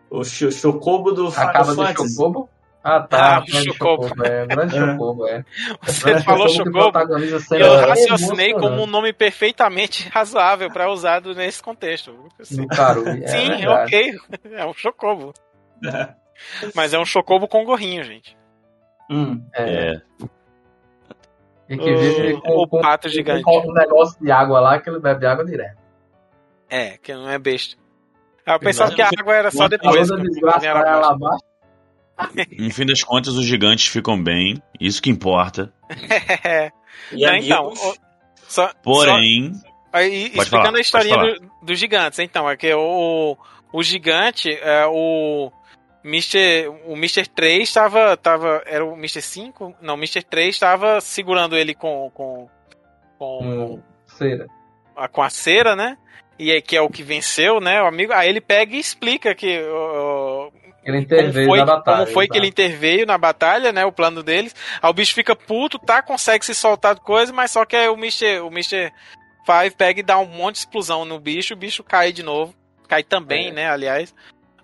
O Cho- Chocobo do A Final capa do. Chocobo? Ah, tá. Ah, Chocobo. Chocobo. É, grande É. Chocobo, é. Você Grande falou Chocobo. E eu raciocinei como um nome perfeitamente razoável pra usado nesse contexto. Assim. É Sim, verdade. ok. É um chocobo. Mas é um chocobo com gorrinho, gente. Hum. É. É. E que vive O, com, o com, pato gigante. com um negócio de água lá que ele bebe água direto. É, que não é besta. Ah, Eu pensava que a água era só depois. Quando desgraça vai lá lá abaixo. No fim das contas, os gigantes ficam bem. Isso que importa. É, E Não, então, amigos, o- só, Porém, só- aí, Pode explicando falar, a historinha do- dos gigantes, então, é que o, o gigante, é, o Mr. O Mr. 3 estava. Tava, era o Mr. 5? Não, o Mr. 3 estava segurando ele com. com, com Hum, cera. a, com a cera, né? E aí, que é o que venceu, né? O amigo. Aí ele pega e explica que. ó, Ele como interveio foi, na batalha. como foi que ele interveio na batalha, né? O plano deles. Aí o bicho fica puto, tá? Consegue se soltar de coisa, mas só que aí o Mr. O Mr. Five pega e dá um monte de explosão no bicho, o bicho cai de novo. Cai também, É. né? Aliás.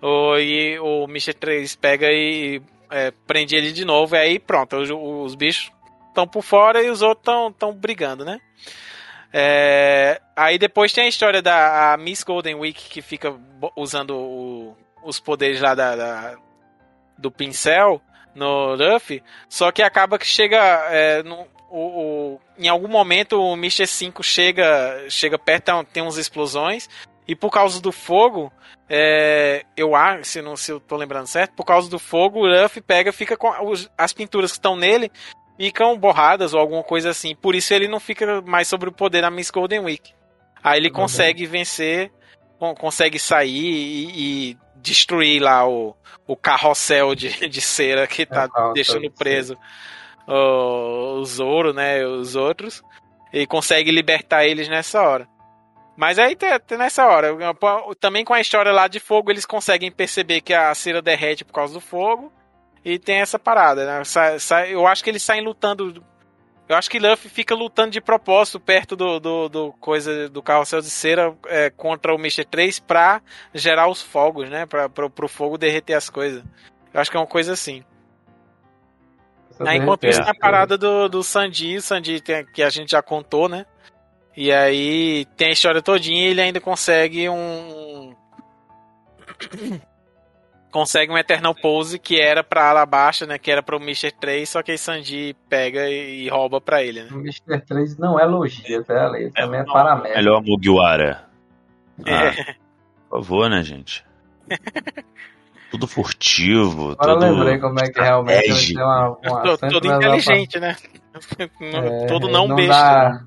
O, e o Mr. 3 pega e é, prende ele de novo. E aí pronto, os, os bichos estão por fora e os outros estão tão brigando, né? É, aí depois tem a história da a Miss Golden Week que fica usando o- os poderes lá da, da- do pincel no Ruffy, só que acaba que chega é, no- o, o- em algum momento o Mr. 5 chega chega perto, tem- tem umas explosões e por causa do fogo é, eu acho, se, não, se eu tô lembrando certo, por causa do fogo o Ruffy pega fica com os- as pinturas que estão nele ficam borradas ou alguma coisa assim. Por isso ele não fica mais sobre o poder da Miss Golden Week. Aí ele Uhum. consegue vencer, con- consegue sair e, e destruir lá o, o carrossel de, de cera que tá É, deixando de preso o, o Zoro, né? Os outros. E consegue libertar eles nessa hora. Mas aí nessa hora. Também com a história lá de fogo, eles conseguem perceber que a cera derrete por causa do fogo. E tem essa parada, né? Eu acho que eles saem lutando. Eu acho que Luffy fica lutando de propósito perto do, do, do coisa do carrossel de cera é, contra o Mr. 3 pra gerar os fogos, né? Pra, pro, pro fogo derreter as coisas. Eu acho que é uma coisa assim. Aí, enquanto isso, na parada do, do Sanji, Sanji tem- que a gente já contou, né? E aí tem a história todinha e ele ainda consegue um. Consegue um Eternal Pose que era pra Alabasta, né? Que era pro Mr. 3, só que aí Sanji pega e, e rouba pra ele, né? O Mr. 3 não é logia, tá? Ele também é, não, paramédico. melhor Mugiwara. Ah, É. por favor, né, gente? Tudo furtivo, Agora eu tudo... lembrei como é que realmente tem uma, uma Todo, sempre todo inteligente, né? pra- é, todo ele não, besta. dá-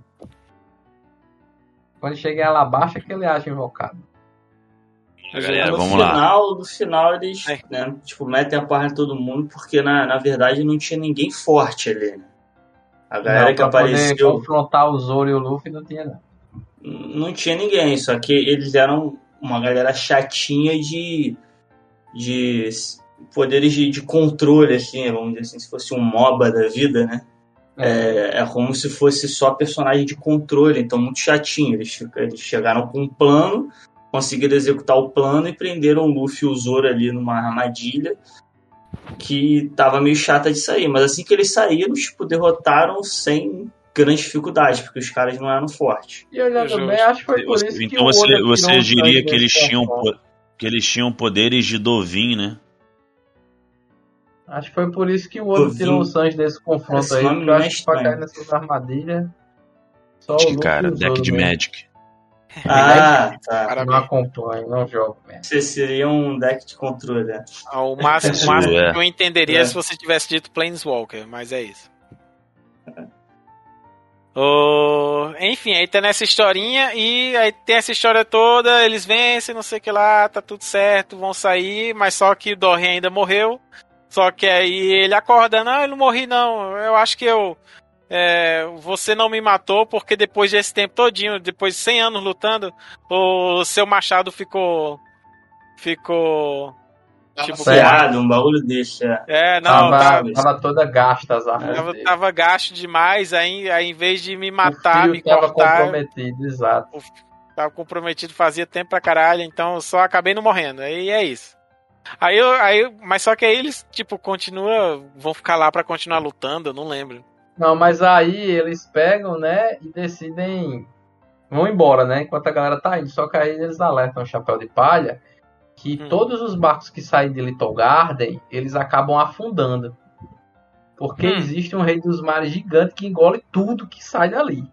Quando chega em Alabasta que ele acha invocado. Galera, no vamos lá. final, no final eles É. né, tipo, metem a porra em todo mundo, porque na, na verdade não tinha ninguém forte ali, né? A galera Não, que apareceu confrontar o Zoro e o Luffy não tinha não. não tinha ninguém, só que eles eram uma galera chatinha de, de poderes de, de controle, assim, vamos dizer assim, se fosse um MOBA da vida, né? É, é como se fosse só personagem de controle, então muito chatinho. Eles, eles chegaram com um plano, conseguiram executar o plano e prenderam o Luffy e o Zoro ali numa armadilha que tava meio chata de sair. Mas assim que eles saíram, tipo, derrotaram sem grande dificuldade, porque os caras não eram fortes. E olhando Justo. bem, acho que foi por isso que então o você, você diria que eles tinham que eles tinham poderes de Dovin, né? Acho que foi por isso que o outro tirou o Sanji desse confronto Esse aí. Porque eu é acho que pra cair nessas armadilhas. Só o que, Luffy cara, deck de mesmo. Magic. Ah, tá. Não acompanho, não jogo mesmo. Você seria um deck de controle, né? Ah, O máximo, o máximo é. que eu entenderia É. se você tivesse dito Planeswalker, mas é isso. Ô, enfim, aí tem nessa historinha e aí tem essa história toda, eles vencem, não sei o que lá, tá tudo certo, vão sair, mas só que o Dorian ainda morreu. Só que aí ele acorda, não, eu não morri não, eu acho que eu. É, você não me matou porque depois desse tempo todinho, depois de 100 anos lutando, o seu machado ficou. Ficou. Tipo, Ferrado, um desse, é. é, não, tava, tava, tava toda gasta as armas tava, dele. tava gasto demais, aí, aí em vez de me o matar, fio me tava cortar, comprometido, exato. tava comprometido fazia tempo pra caralho, então eu só acabei não morrendo. Aí é isso. Aí eu, aí, mas só que aí eles, tipo, continuam, vão ficar lá pra continuar lutando, eu não lembro. Não, mas aí eles pegam, né, e decidem. Vão embora, né? Enquanto a galera tá indo. Só que aí eles alertam o chapéu de palha que Hum. todos os barcos que saem de Little Garden, eles acabam afundando. Porque Hum. existe um rei dos mares gigante que engole tudo que sai dali.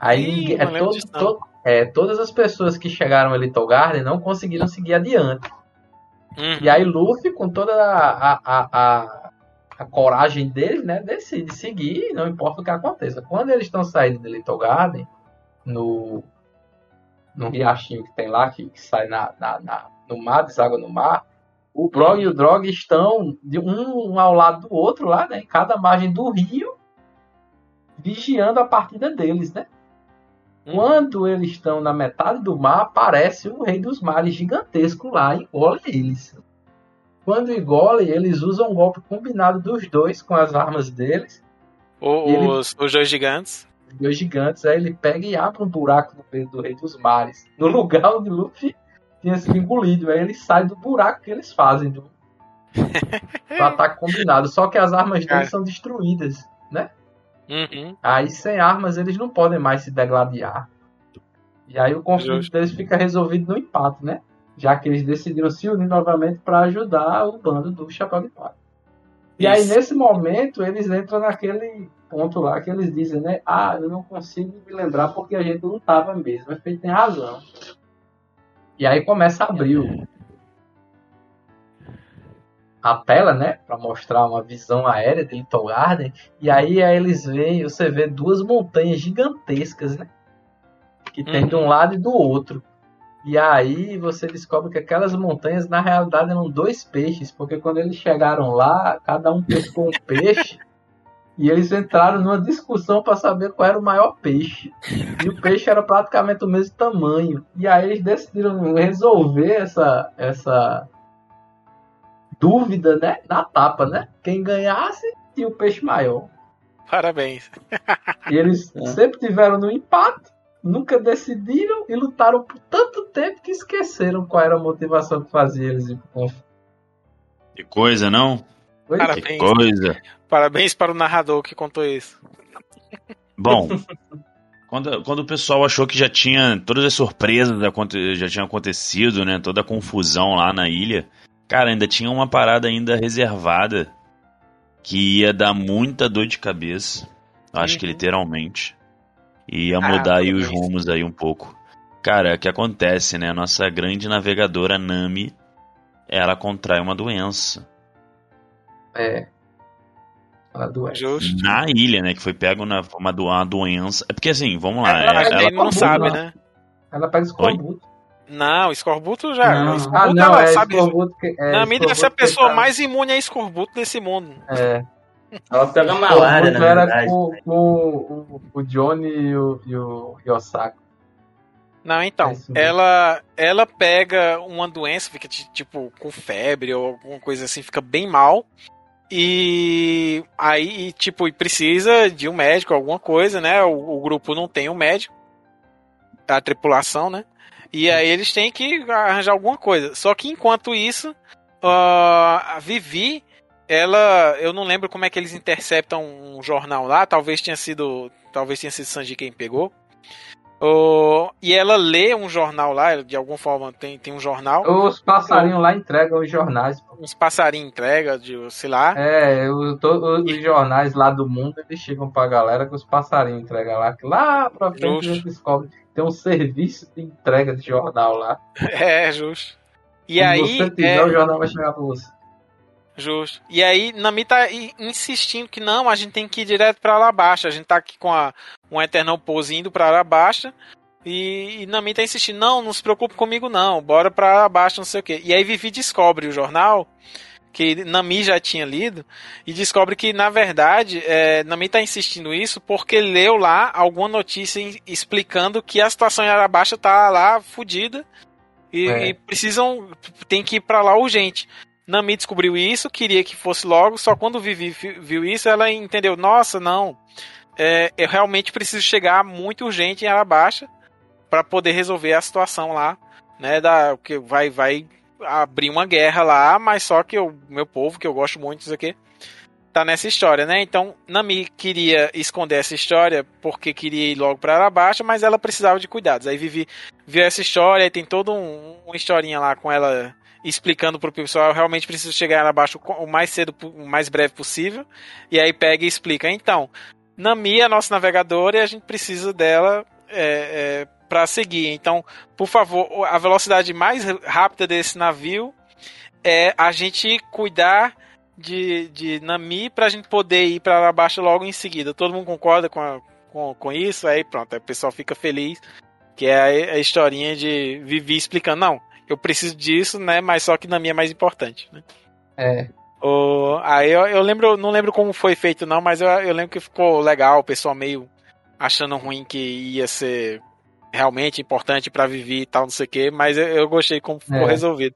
Aí Ih, é, todo- to- é, todas as pessoas que chegaram a Little Garden não conseguiram seguir adiante. Hum. E aí Luffy, com toda a, a, a, a, a coragem dele, né, decide seguir, não importa o que aconteça. Quando eles estão saindo de Little Garden, no, no riachinho que tem lá, que, que sai na, na, na- no mar, deságua no mar, o Brog e o Drog estão de um ao lado do outro lá, né, em cada margem do rio, vigiando a partida deles, né? Quando eles estão na metade do mar, aparece o Rei dos Mares gigantesco lá e engole eles. Quando engole, eles usam um golpe combinado dos dois com as armas deles, O- Ele- os, os dois gigantes. os dois gigantes. Aí ele pega e abre um buraco no peito do Rei dos Mares, no lugar onde Luffy tinha sido engolido. Aí ele sai do buraco que eles fazem do, do ataque combinado. Só que as armas deles são destruídas, né? Uhum. Aí sem armas eles não podem mais se degladiar. E aí o conflito Justo. deles fica resolvido no empate, né? Já que eles decidiram se unir novamente para ajudar o bando do Chapéu de Palha. E aí nesse momento eles entram naquele ponto lá que eles dizem, né? Ah, eu não consigo me lembrar porque a gente não tava mesmo. Mas ele tem razão. E aí começa a abrir a tela, né, para mostrar uma visão aérea de Little Garden, e aí, aí eles veem, você vê duas montanhas gigantescas, né, que tem Uhum. de um lado e do outro. E aí você descobre que aquelas montanhas na realidade eram dois peixes, porque quando eles chegaram lá, cada um pescou um peixe. E eles entraram numa discussão para saber qual era o maior peixe. E o peixe era praticamente o mesmo tamanho. E aí eles decidiram resolver essa, essa dúvida, né? Na tapa, né? Quem ganhasse tinha o peixe maior. Parabéns. E eles É. sempre tiveram no empate, nunca decidiram e lutaram por tanto tempo que esqueceram qual era a motivação que fazia eles ir pro conflito. Que coisa, não? Pois é. Que Parabéns. coisa. Parabéns para o narrador que contou isso. Bom, quando, quando o pessoal achou que já tinha todas as surpresas já tinham acontecido, né? Toda a confusão lá na ilha, cara, ainda tinha uma parada ainda reservada que ia dar muita dor de cabeça. Acho que Uhum. literalmente. E ia Ah, mudar aí tudo os rumos aí um pouco. Cara, o que acontece, né? A nossa grande navegadora Nami, ela contrai uma doença. É. Ela doente. Justo. Na ilha, né? Que foi pego na uma, do- uma doença. É porque assim, vamos lá. Ela, é- ela- ele não acabou, sabe, né? né? Ela pega escorbuto. Não, escorbuto já. Não. Escorbuto, Ah, não, ela é sabe. escorbuto que. É, Na mídia deve ser a pessoa tá- mais imune a escorbuto desse mundo. É. Ela pega malária, na era verdade. com, com o, o Johnny e o, e o Yosaka. Não, então, É ela ela pega uma doença, fica ti- tipo com febre ou alguma coisa assim, fica bem mal. E aí, tipo, e precisa de um médico, alguma coisa, né? O, o grupo não tem um médico, a tripulação, né? E aí eles têm que arranjar alguma coisa. Só que enquanto isso, ah, a Vivi, ela, eu não lembro como é que eles interceptam um jornal lá, talvez tenha sido, talvez tenha sido Sanji quem pegou. Oh, e ela lê um jornal lá, de alguma forma tem, tem um jornal. Os passarinhos lá entregam os jornais. Uns passarinhos entrega, de, sei lá. É, os, to- os jornais lá do mundo, eles chegam pra galera que os passarinhos entregam lá. Que lá pra frente a Justo. gente descobre. Tem um serviço de entrega de jornal lá. É, justo. E Quando aí. você é, o jornal vai chegar pra você. Justo. E aí, Nami tá insistindo que não, a gente tem que ir direto pra Alabasta. A gente tá aqui com a, um Eternal Pose indo pra Alabasta. E, e Nami tá insistindo, não, não se preocupe comigo não, bora pra Alabasta, não sei o quê. E aí Vivi descobre o jornal, que Nami já tinha lido, e descobre que, na verdade, é, Nami tá insistindo isso porque leu lá alguma notícia explicando que a situação em Alabasta tá lá fodida. E, É. e precisam, tem que ir pra lá urgente. Nami descobriu isso, queria que fosse logo, só quando Vivi vi- viu isso, ela entendeu, nossa, não, é, eu realmente preciso chegar muito urgente em Arabaixa para poder resolver a situação lá, né, da, que vai, vai abrir uma guerra lá, mas só que o meu povo, que eu gosto muito disso aqui, tá nessa história, né, então Nami queria esconder essa história porque queria ir logo para Arabaixa, mas ela precisava de cuidados, aí Vivi viu essa história, e tem toda um, uma historinha lá com ela explicando pro pessoal, eu realmente preciso chegar abaixo o mais cedo, o mais breve possível. E aí pega e explica. Então, Nami é a nossa navegadora e a gente precisa dela é, é, para seguir. Então, por favor, a velocidade mais rápida desse navio é a gente cuidar de, de Nami pra gente poder ir para abaixo logo em seguida. Todo mundo concorda com, a- com, com isso? Aí pronto, aí o pessoal fica feliz. Que é a, a historinha de Vivi explicando, não, eu preciso disso, né? Mas só que Nami é mais importante, né? É. O, aí eu, eu lembro, não lembro como foi feito não, mas eu, eu lembro que ficou legal, o pessoal meio achando ruim que ia ser realmente importante pra Vivi e tal, não sei o que, mas eu, eu gostei como ficou É. resolvido.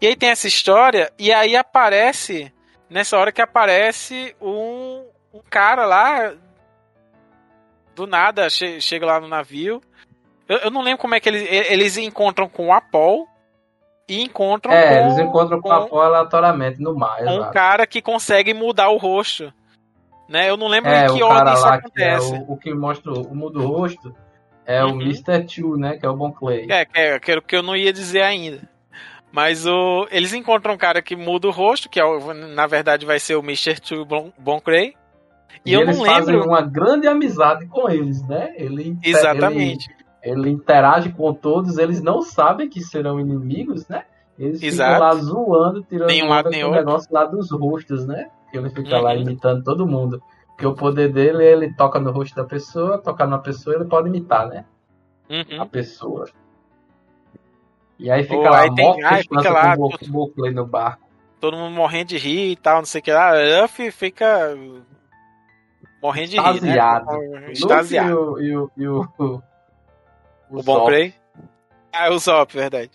E aí tem essa história, e aí aparece, nessa hora que aparece um, um cara lá, do nada, che- chega lá no navio. Eu, eu não lembro como é que eles, eles encontram com o Apol e encontram É, com, eles encontram com com- a Paul aleatoriamente no mar. um exato. cara que consegue mudar o rosto. Né? Eu não lembro É, em que o cara ordem isso lá que é acontece. o, o que mostra o mundo do rosto é Uhum. o Mr. Two, né? Que é o Bon Clay. É, que é que era o que eu não ia dizer ainda. Mas o, eles encontram um cara que muda o rosto, que é o- na verdade vai ser o Mr. Two Bon, Bon Cray. E, E, eu eles não fazem lembro uma grande amizade com eles, né? Ele, exatamente. Ele, ele interage com todos, eles não sabem que serão inimigos, né? Eles Exato. ficam lá zoando, tirando Nem um lado, nem o negócio lá dos rostos, né? Que ele fica lá Uhum. imitando todo mundo. Porque o poder dele, ele toca no rosto da pessoa, tocar na pessoa, ele pode imitar, né? Uhum. A pessoa. E aí fica Ou lá, aí tem- aí fica lá, com o Clay no barco. Todo mundo morrendo de rir e tal, não sei o que lá. Luffy fica morrendo de rir, Extasiado. né? Extasiado. Luffy E o, e o, e o, o, Zop. Cray. Ah, o Zop, verdade.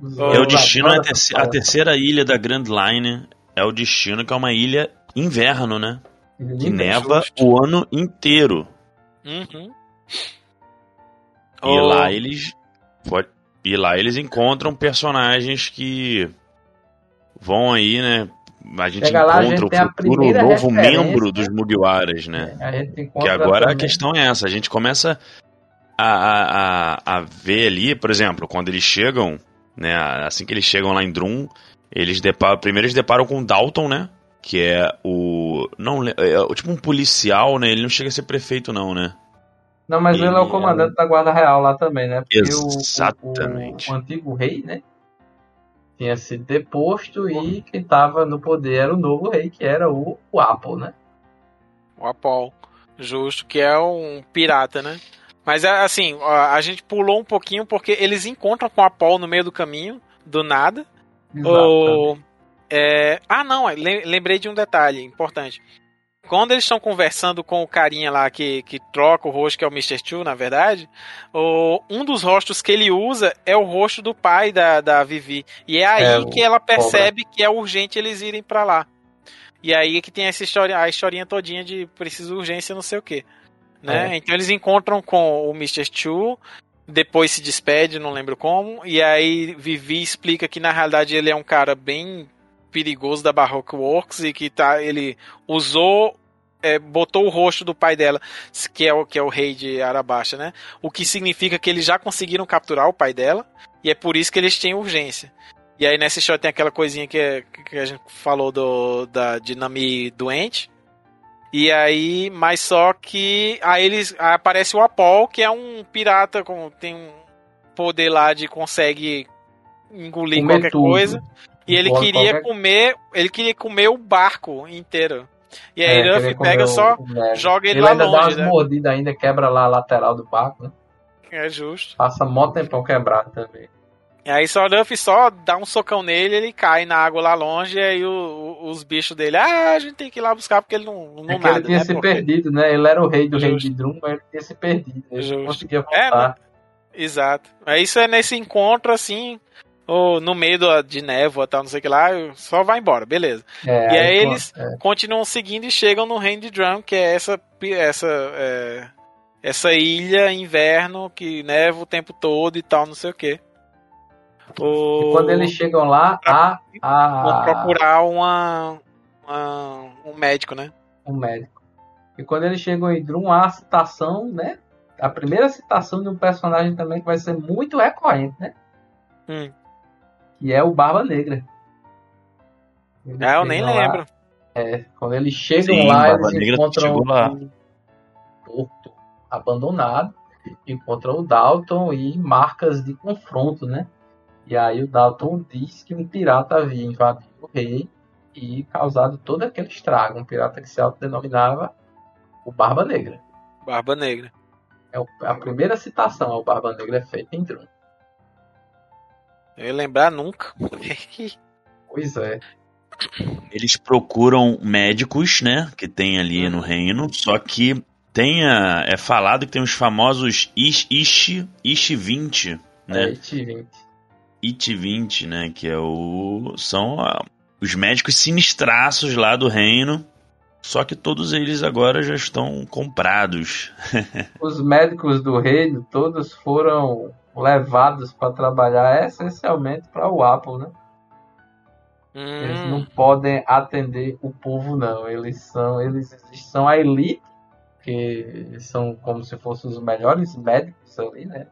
O Zop. É o destino, é a, terce- a terceira ilha da Grand Line. É o destino, que é uma ilha inverno, né? parada. Que neva justo. o ano inteiro. Uhum. E Oh, lá eles. E lá eles encontram personagens que vão aí, né? A gente Chega lá, a encontra gente a o futuro novo membro dos Mugiwaras, né? A gente Que encontra agora a também- questão é essa, a gente começa a, a, a, ver ali, por exemplo, quando eles chegam, né, assim que eles chegam lá em Drum, eles deparam, primeiro eles deparam com o Dalton, né, que é o, não, le- é o tipo um policial, né, ele não chega a ser prefeito não, né. Não, mas ele é o Ele comandante da Guarda Real lá também, né? Porque o- o- Exatamente. O, antigo rei, né? Tinha sido deposto e quem tava no poder era o novo rei, que era o, o Apple, né? O Apol. Justo, que é um pirata, né? Mas é, assim, a a gente pulou um pouquinho porque eles encontram com o Apol no meio do caminho, do nada. O, é, Ah, não, lem- lembrei de um detalhe importante. Quando eles estão conversando com o carinha lá que, que troca o rosto, que é o Mr. Chu, na verdade, o, um dos rostos que ele usa é o rosto do pai da, da Vivi. E é aí É, que ela percebe que é urgente eles irem pra lá. E aí que tem essa história, a historinha todinha de preciso urgência, não sei o que. Né? É. Então eles encontram com o Mr. Chu, depois se despede, não lembro como, e aí Vivi explica que na realidade ele é um cara bem perigoso da Baroque Works e que tá, ele usou é, botou o rosto do pai dela, que é, o, que é o rei de Arabaixa, né? O que significa que eles já conseguiram capturar o pai dela, e é por isso que eles têm urgência. E aí nessa história tem aquela coisinha que, que a gente falou do, da Dinami doente. E aí, mas só que aí eles aí aparece o Apol, que é um pirata com tem um poder lá de consegue engolir Comer qualquer tudo. coisa. E ele queria qualquer- comer, ele queria comer o barco inteiro. E aí É, Ruff pega só, o joga ele, Ele lá ainda dá longe, umas né? mordidas ainda, quebra lá a lateral do barco, né? É justo. Passa mó tempão quebrado também. E aí só o Ruff só dá um socão nele, ele cai na água lá longe, e aí o- o- os bichos dele, ah, a gente tem que ir lá buscar porque ele não, não É nada, ele tinha né? se Porque- perdido, né? Ele era o rei do Justo. de Drum, mas ele tinha se perdido. Ele Justo. não conseguia É, voltar. Exato. Aí isso é nesse encontro, assim, ou no meio do- de névoa, tal, não sei o que lá, só vai embora, beleza. É, E aí pô, eles- é. Continuam seguindo e chegam no reino de Drum, que é essa, essa, é, essa ilha inverno que neva o tempo todo e tal, não sei o que. E quando eles chegam lá, a, Vão a, procurar uma, uma- um médico, né? um médico. E quando eles chegam em Drum, há a citação, né? A primeira citação de um personagem também que vai ser muito recorrente, né? Hum. Que é o Barba Negra. Eles Ah, eu nem lá- lembro. É, quando eles chegam Sim, lá, Barba eles Negra encontram lá. um porto abandonado, encontram o Dalton e marcas de confronto, né? E aí o Dalton diz que um pirata havia invadido o rei e causado todo aquele estrago. Um pirata que se autodenominava o Barba Negra. Barba Negra. É o- a primeira citação ao Barba Negra é feita em Drum. Eu ia lembrar nunca. Pois é. Eles procuram médicos, né? Que tem ali no reino. Só que tem a, é falado que tem os famosos Ish, Ish, Ish 20, É né? IT-20. IT 20, né? Que é o. São ah, os médicos sinistraços lá do reino. Só que todos eles agora já estão comprados. Os médicos do reino todos foram levados para trabalhar essencialmente para o Apple, né? Eles Hum, não podem atender o povo, não. Eles são, eles são a elite, que são como se fossem os melhores médicos ali, né?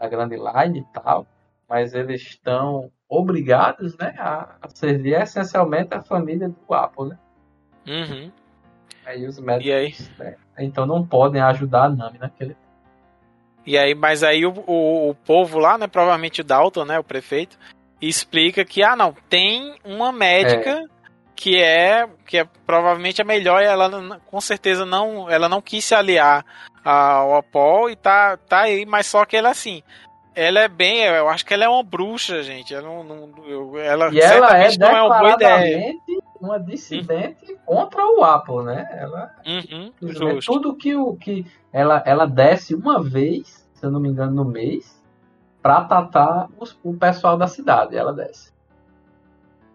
Da grande line e tal. Mas eles estão obrigados, né, a, a servir essencialmente a família do Apple, né? uhum. Aí os médicos, E aí? né, então não podem ajudar a Nami naquele. E aí, mas aí o, o, o povo lá, né, provavelmente o Dalton, né, o prefeito, explica que ah, não, tem uma médica que é que é provavelmente a melhor, e ela com certeza não, ela não quis se aliar ao Apol e tá tá aí, mas só que ela assim, ela é bem, eu acho que ela é uma bruxa, gente. Ela não, não- ela E ela é não é uma boa ideia. uma dissidente contra o Apple, né? Ela Uhum, justo. Tudo que o que ela, ela desce uma vez, se eu não me engano, no mês, pra tratar os- o pessoal da cidade. Ela desce.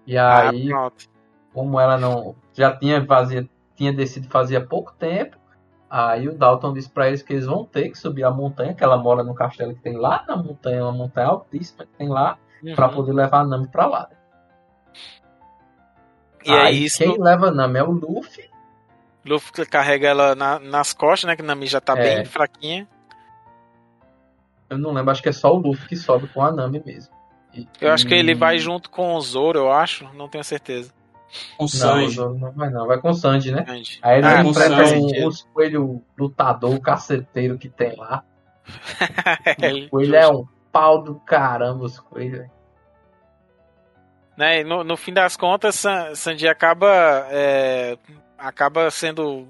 E Ah, aí, pronto. como ela não já tinha fazia, tinha descido fazia pouco tempo, aí o Dalton disse pra eles que eles vão ter que subir a montanha, que ela mora no castelo que tem lá na montanha, uma montanha altíssima que tem lá, pra Uhum. poder levar a Nami pra lá. E é aí isso. quem leva a Nami é o Luffy, Luffy carrega ela na- nas costas, né? Que Nami já tá É. bem fraquinha. eu não lembro, acho que é só o Luffy que sobe com a Nami mesmo. E- Eu acho que ele vai junto com o Zoro, eu acho. Não tenho certeza. Com Sanji. não, não vai não, vai com o Sanji, né? Aí ele Ah, com enfrenta Sanji. um, um coelho lutador, caceteiro que tem lá. É, O coelho é um pau do caramba, os coelhos. né, no, no fim das contas, San- Sanji acaba é, acaba sendo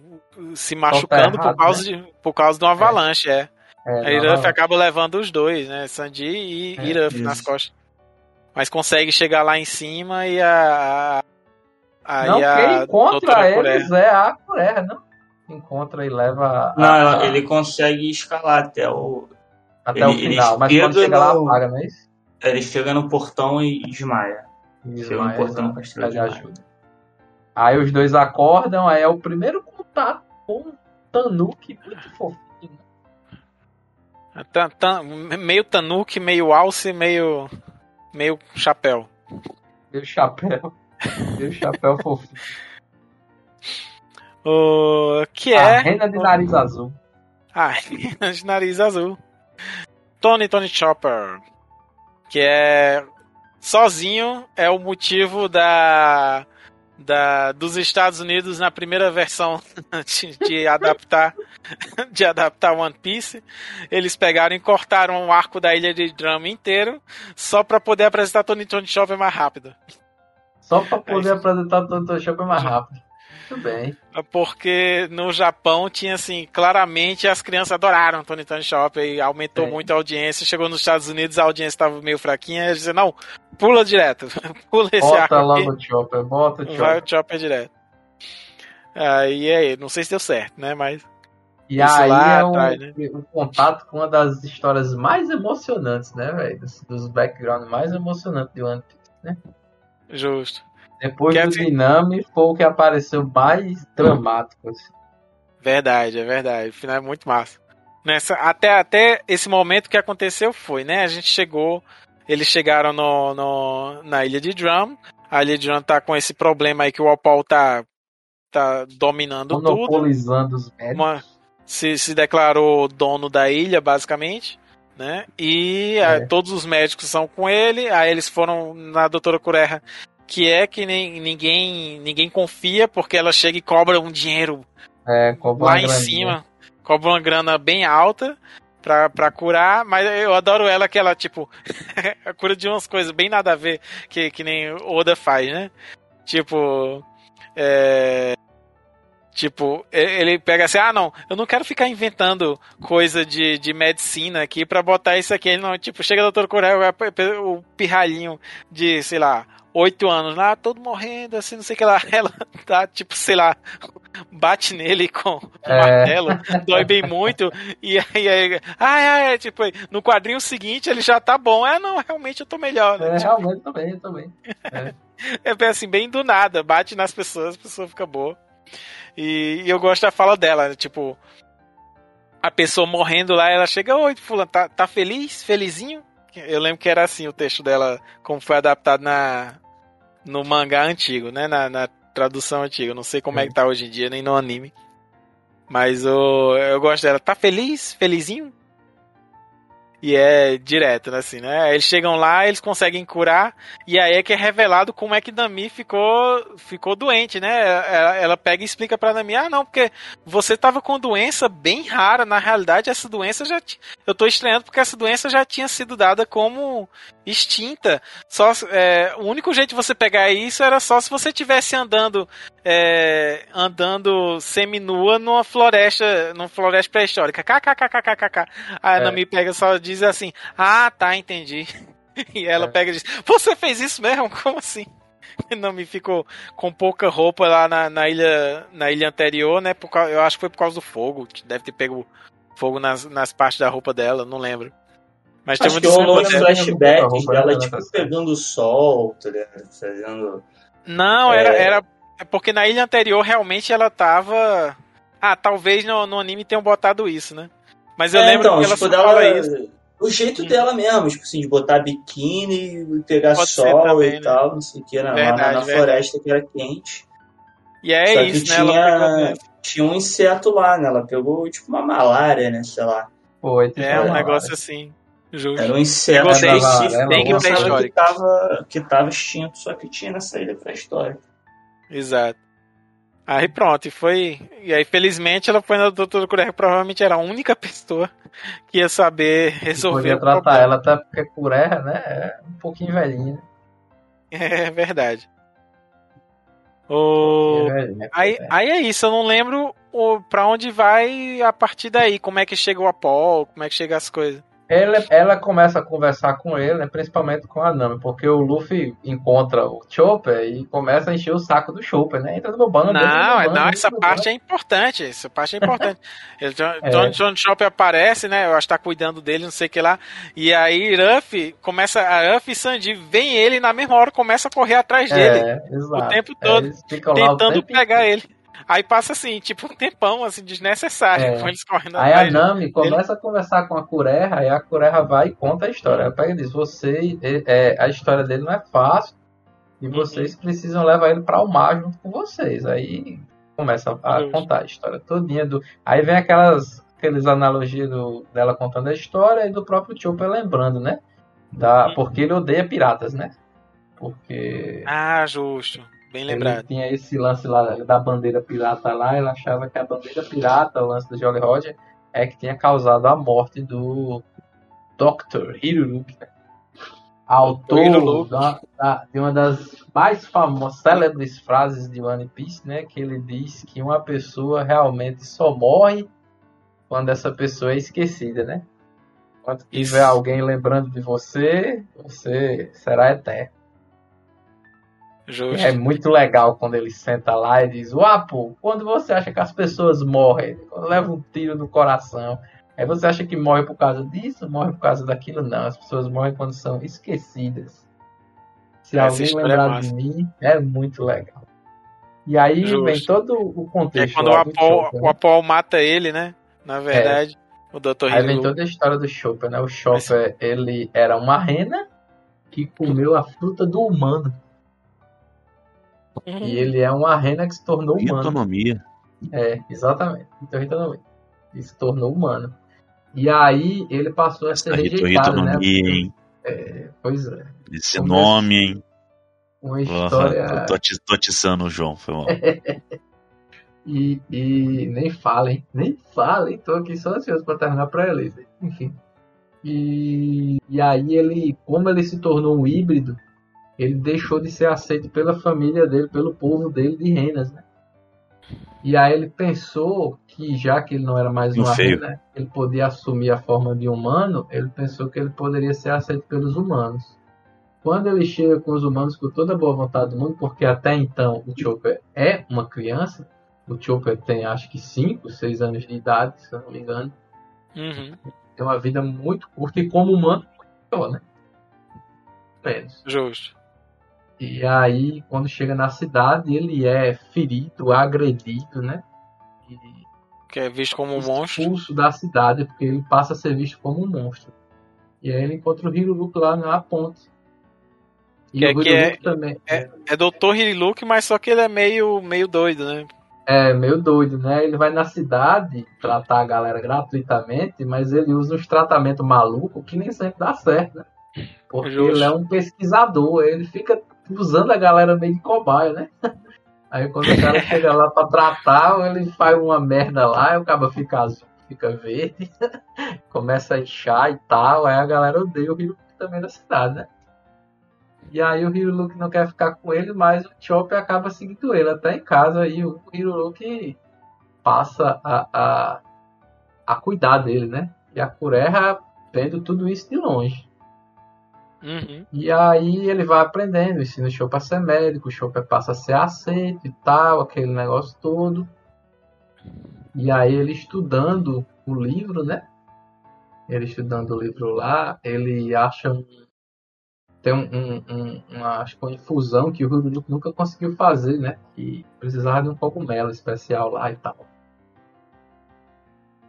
se machucando por errado, causa de por causa de uma avalanche, é. É, Aí não, Ruff acaba levando os dois, né? Sanji e, É, Ruff isso. nas costas. Mas consegue chegar lá em cima e a. não, aí a quem encontra Coreia. eles é a Coreia, não? Encontra e leva a- Não, a- ele consegue escalar até o. até o ele- ele final, mas quando chega lá, no- apaga, não é isso? Ele chega no portão e desmaia. Chega no portão não, pede de ajuda. Aí os dois acordam, aí é o primeiro contato com o Tanuki muito fofinho. Tan- tan- meio Tanuki, meio Alce, meio. meio chapéu. Meu chapéu. Meu chapéu fofinho. O que A é renda de nariz azul. a rena de nariz azul. Tony Tony Chopper, que é sozinho é o motivo da, da dos Estados Unidos na primeira versão de, de adaptar de adaptar One Piece. Eles pegaram e cortaram o arco da ilha de Drum inteiro só pra poder apresentar Tony Tony Chopper mais rápido. Só poder É isso. apresentar o Dr. Chopper mais rápido. Muito bem. Porque no Japão tinha assim, claramente as crianças adoraram Tony Tony Chopper e aumentou É. muito a audiência. Chegou nos Estados Unidos, a audiência estava meio fraquinha. Eles disseram, não, pula direto. pula esse arco Bota aqui. logo o Chopper, bota o Vai Chopper. o Chopper direto. Aí aí, não sei se deu certo, né? Mas. E aí lá é o, atrás, né? o contato com uma das histórias mais emocionantes, né, velho? Dos, dos backgrounds mais emocionantes de One Piece. Justo. Depois Que do Dinami foi o que apareceu mais dramático. Assim. Verdade, é verdade. O final é muito massa. Nessa, até, até esse momento que aconteceu foi, né? A gente chegou. Eles chegaram no, no- na ilha de Drum. A ilha de Drum tá com esse problema aí que o Opal tá, tá dominando tudo. Monopolizando os médicos. Uma- se, se declarou dono da ilha, basicamente, né? E É. ah, todos os médicos são com ele. Aí eles foram na doutora Cureha, que é que nem, ninguém ninguém confia, porque ela chega e cobra um dinheiro É, cobra lá em graninha. cima, cobra uma grana bem alta. Pra, pra curar, mas eu adoro ela que ela, tipo, cura de umas coisas bem nada a ver que, que nem Oda faz, né? Tipo, é, Tipo, ele pega assim, ah não, eu não quero ficar inventando coisa de, de medicina aqui pra botar isso aqui. Ele não, tipo, chega doutor Corel, o pirralhinho de, sei lá, oito anos lá, todo morrendo, assim, não sei o que lá. Ela tá, tipo, sei lá, bate nele com o É. martelo, dói bem muito, e aí, aí ai, ai, tipo, no quadrinho seguinte ele já tá bom. Ah, não, realmente eu tô melhor. né? É, Tipo, realmente também, também. é bem assim, bem do nada, bate nas pessoas, a pessoa fica boa. E, e eu gosto da fala dela, né? tipo, a pessoa morrendo lá, ela chega, oi, fulano, tá, tá feliz? Felizinho? Eu lembro que era assim o texto dela, como foi adaptado na, no mangá antigo, né? Na, na tradução antiga. Não sei como é que tá hoje em dia, nem no anime. Mas o, eu gosto dela. Tá feliz? Felizinho? E é direto, né, assim, né? Eles chegam lá, eles conseguem curar, e aí é que é revelado como é que Nami ficou, ficou doente, né? Ela, ela pega e explica pra Nami, ah, não, porque você tava com doença bem rara, na realidade essa doença já... Eu tô estranhando porque essa doença já tinha sido dada como extinta. Só, é, o único jeito de você pegar isso era só se você tivesse andando é, andando seminua numa floresta, numa floresta pré-histórica. KKKKKK. A É. Nami pega só diz assim: "Ah, tá, entendi". E ela É. pega e diz: "Você fez isso mesmo? Como assim?" E Nami ficou com pouca roupa lá na, na ilha na ilha anterior, né? Por eu acho que foi por causa do fogo, deve ter pego fogo nas, nas partes da roupa dela, não lembro. Mas tem Acho uma que rolou uns desculpa dela. dela, tipo, pegando o sol, tá ligado? Fazendo. Não, era, É. era. É porque na ilha anterior realmente ela tava. Ah, talvez no, no anime tenham botado isso, né? Mas eu É, lembro então, que ela tipo, dela. fala isso. O jeito dela mesmo, tipo assim, de botar biquíni e pegar Pode sol também, e né? tal, não sei o que, na, Verdade, na, na floresta que era quente. E é Só isso, que né? Ela tinha, tinha um inseto lá, né? Ela pegou tipo uma malária, né? Sei lá. Foi, É um negócio assim. Justo. Era um inseto específico dengue que tava, que tava extinto, só que tinha nessa ilha pré-histórica. Exato. Aí pronto, e foi. E aí, felizmente, ela foi na doutora Cureca, provavelmente era a única pessoa que ia saber resolver Podia tratar problema. ela até porque Cureha, né? É um pouquinho velhinha. É verdade. O... É velhinha. Aí, aí é isso, eu não lembro o, pra onde vai a partir daí, como é que chega o Apollo, como é que chega as coisas. Ela, ela começa a conversar com ele, né, principalmente com a Nami, porque o Luffy encontra o Chopper e começa a encher o saco do Chopper, né? Entra no meu bando. no meu Não, bando, não, essa no parte é importante, essa parte é importante. Ele, John, É. John, John Chopper aparece, né, eu acho que tá cuidando dele, não sei o que lá, e aí Ruff começa, a Ruff e Sandy vem ele e na mesma hora começa a correr atrás bando. dele, É, exato. o tempo todo, o tentando pegar ele. Aí passa assim, tipo um tempão, assim, desnecessário, É. com eles correndo Aí a atrás. Nami começa a conversar com a Cureha, aí a Cureha vai e conta a história. Ela pega e diz: Você, é, é, a história dele não é fácil e Uhum. vocês precisam levar ele para o mar junto com vocês. Aí começa a Justo. contar a história todinha do. Aí vem aquelas aqueles analogias do, dela contando a história e do próprio Chopper lembrando, né? Da, Uhum. porque ele odeia piratas, né? Porque Ah, justo. Bem ele lembrado. tinha esse lance lá da bandeira pirata lá, ele achava que a bandeira pirata, o lance do Jolly Roger, é que tinha causado a morte do Dr. Hiruruki, né? Autor Hiruruki. da- da- de uma das mais famosas, célebres frases de One Piece, né? Que ele diz que uma pessoa realmente só morre quando essa pessoa é esquecida, né? Quando Isso. tiver alguém lembrando de você, você será eterno. Justo. É muito legal quando ele senta lá e diz: Wapo, quando você acha que as pessoas morrem, quando leva um tiro no coração, aí você acha que morre por causa disso, morre por causa daquilo? Não, as pessoas morrem quando são esquecidas. Se Essa alguém é lembrar massa. de mim, é muito legal. E aí Justo. vem todo o É contexto. quando o Apol, Chopper, o né? Apol mata ele, né? Na verdade, o Dr. Aí vem toda a história do Chopper, né? O Chopper, ele era uma rena que comeu a fruta do humano. Uhum. E ele é uma rena que se tornou humano. autonomia. É, exatamente. Então, Rito também. Ele se tornou humano. E aí ele passou a ser Essa rejeitado, né? autonomia, hein? Pois é. Esse Como nome, hein? Uma história. tô, tô, ati- tô atiçando o João, foi mal. E, e nem falem, nem falem, tô aqui só ansioso pra terminar pra eles. Enfim. E, e aí ele, como ele se tornou um híbrido, ele deixou de ser aceito pela família dele, pelo povo dele de renas, né? E aí ele pensou que já que ele não era mais Um rena, ele podia assumir a forma de humano, ele pensou que ele poderia ser aceito pelos humanos. Quando ele chega com os humanos com toda a boa vontade do mundo, porque até então o Chopper é uma criança, o Chopper tem acho que 5, 6 anos de idade, se eu não me engano. Uhum. Tem uma vida muito curta e como humano, muito né? Menos. Justo. E aí, quando chega na cidade, ele é ferido, agredido, né? E Que é visto como um monstro. expulso da cidade, porque ele passa a ser visto como um monstro. E aí ele encontra o Hiruruki lá na ponte. E Que é- o é- Hiruruki também É Dr. Hiriluk, mas só que ele é meio, meio doido, né? é meio doido, né? Ele vai na cidade tratar a galera gratuitamente, mas ele usa uns tratamentos malucos que nem sempre dá certo, né? Porque Justo. ele é um pesquisador, ele fica usando a galera meio de cobaia, né? Aí quando o cara chega lá pra tratar, ele faz uma merda lá, e o cara fica azul, fica verde, começa a inchar e tal, aí a galera odeia o Hiruki também da cidade, né? E aí o Hiruki não quer ficar com ele, mas o Chopper acaba seguindo ele até em casa e o Hiruki passa a, a, a cuidar dele, né? E a Kureha vendo tudo isso de longe. Uhum. E aí ele vai aprendendo, ensina o Chopper a ser médico, o Chopper passa a ser aceito e tal, aquele negócio todo. E aí ele estudando o livro, né? Ele estudando o livro lá, ele acha um. Tem um, um, um- uma, acho que uma infusão que o Hiruruki nunca conseguiu fazer, né? Que precisava de um cogumelo especial lá e tal.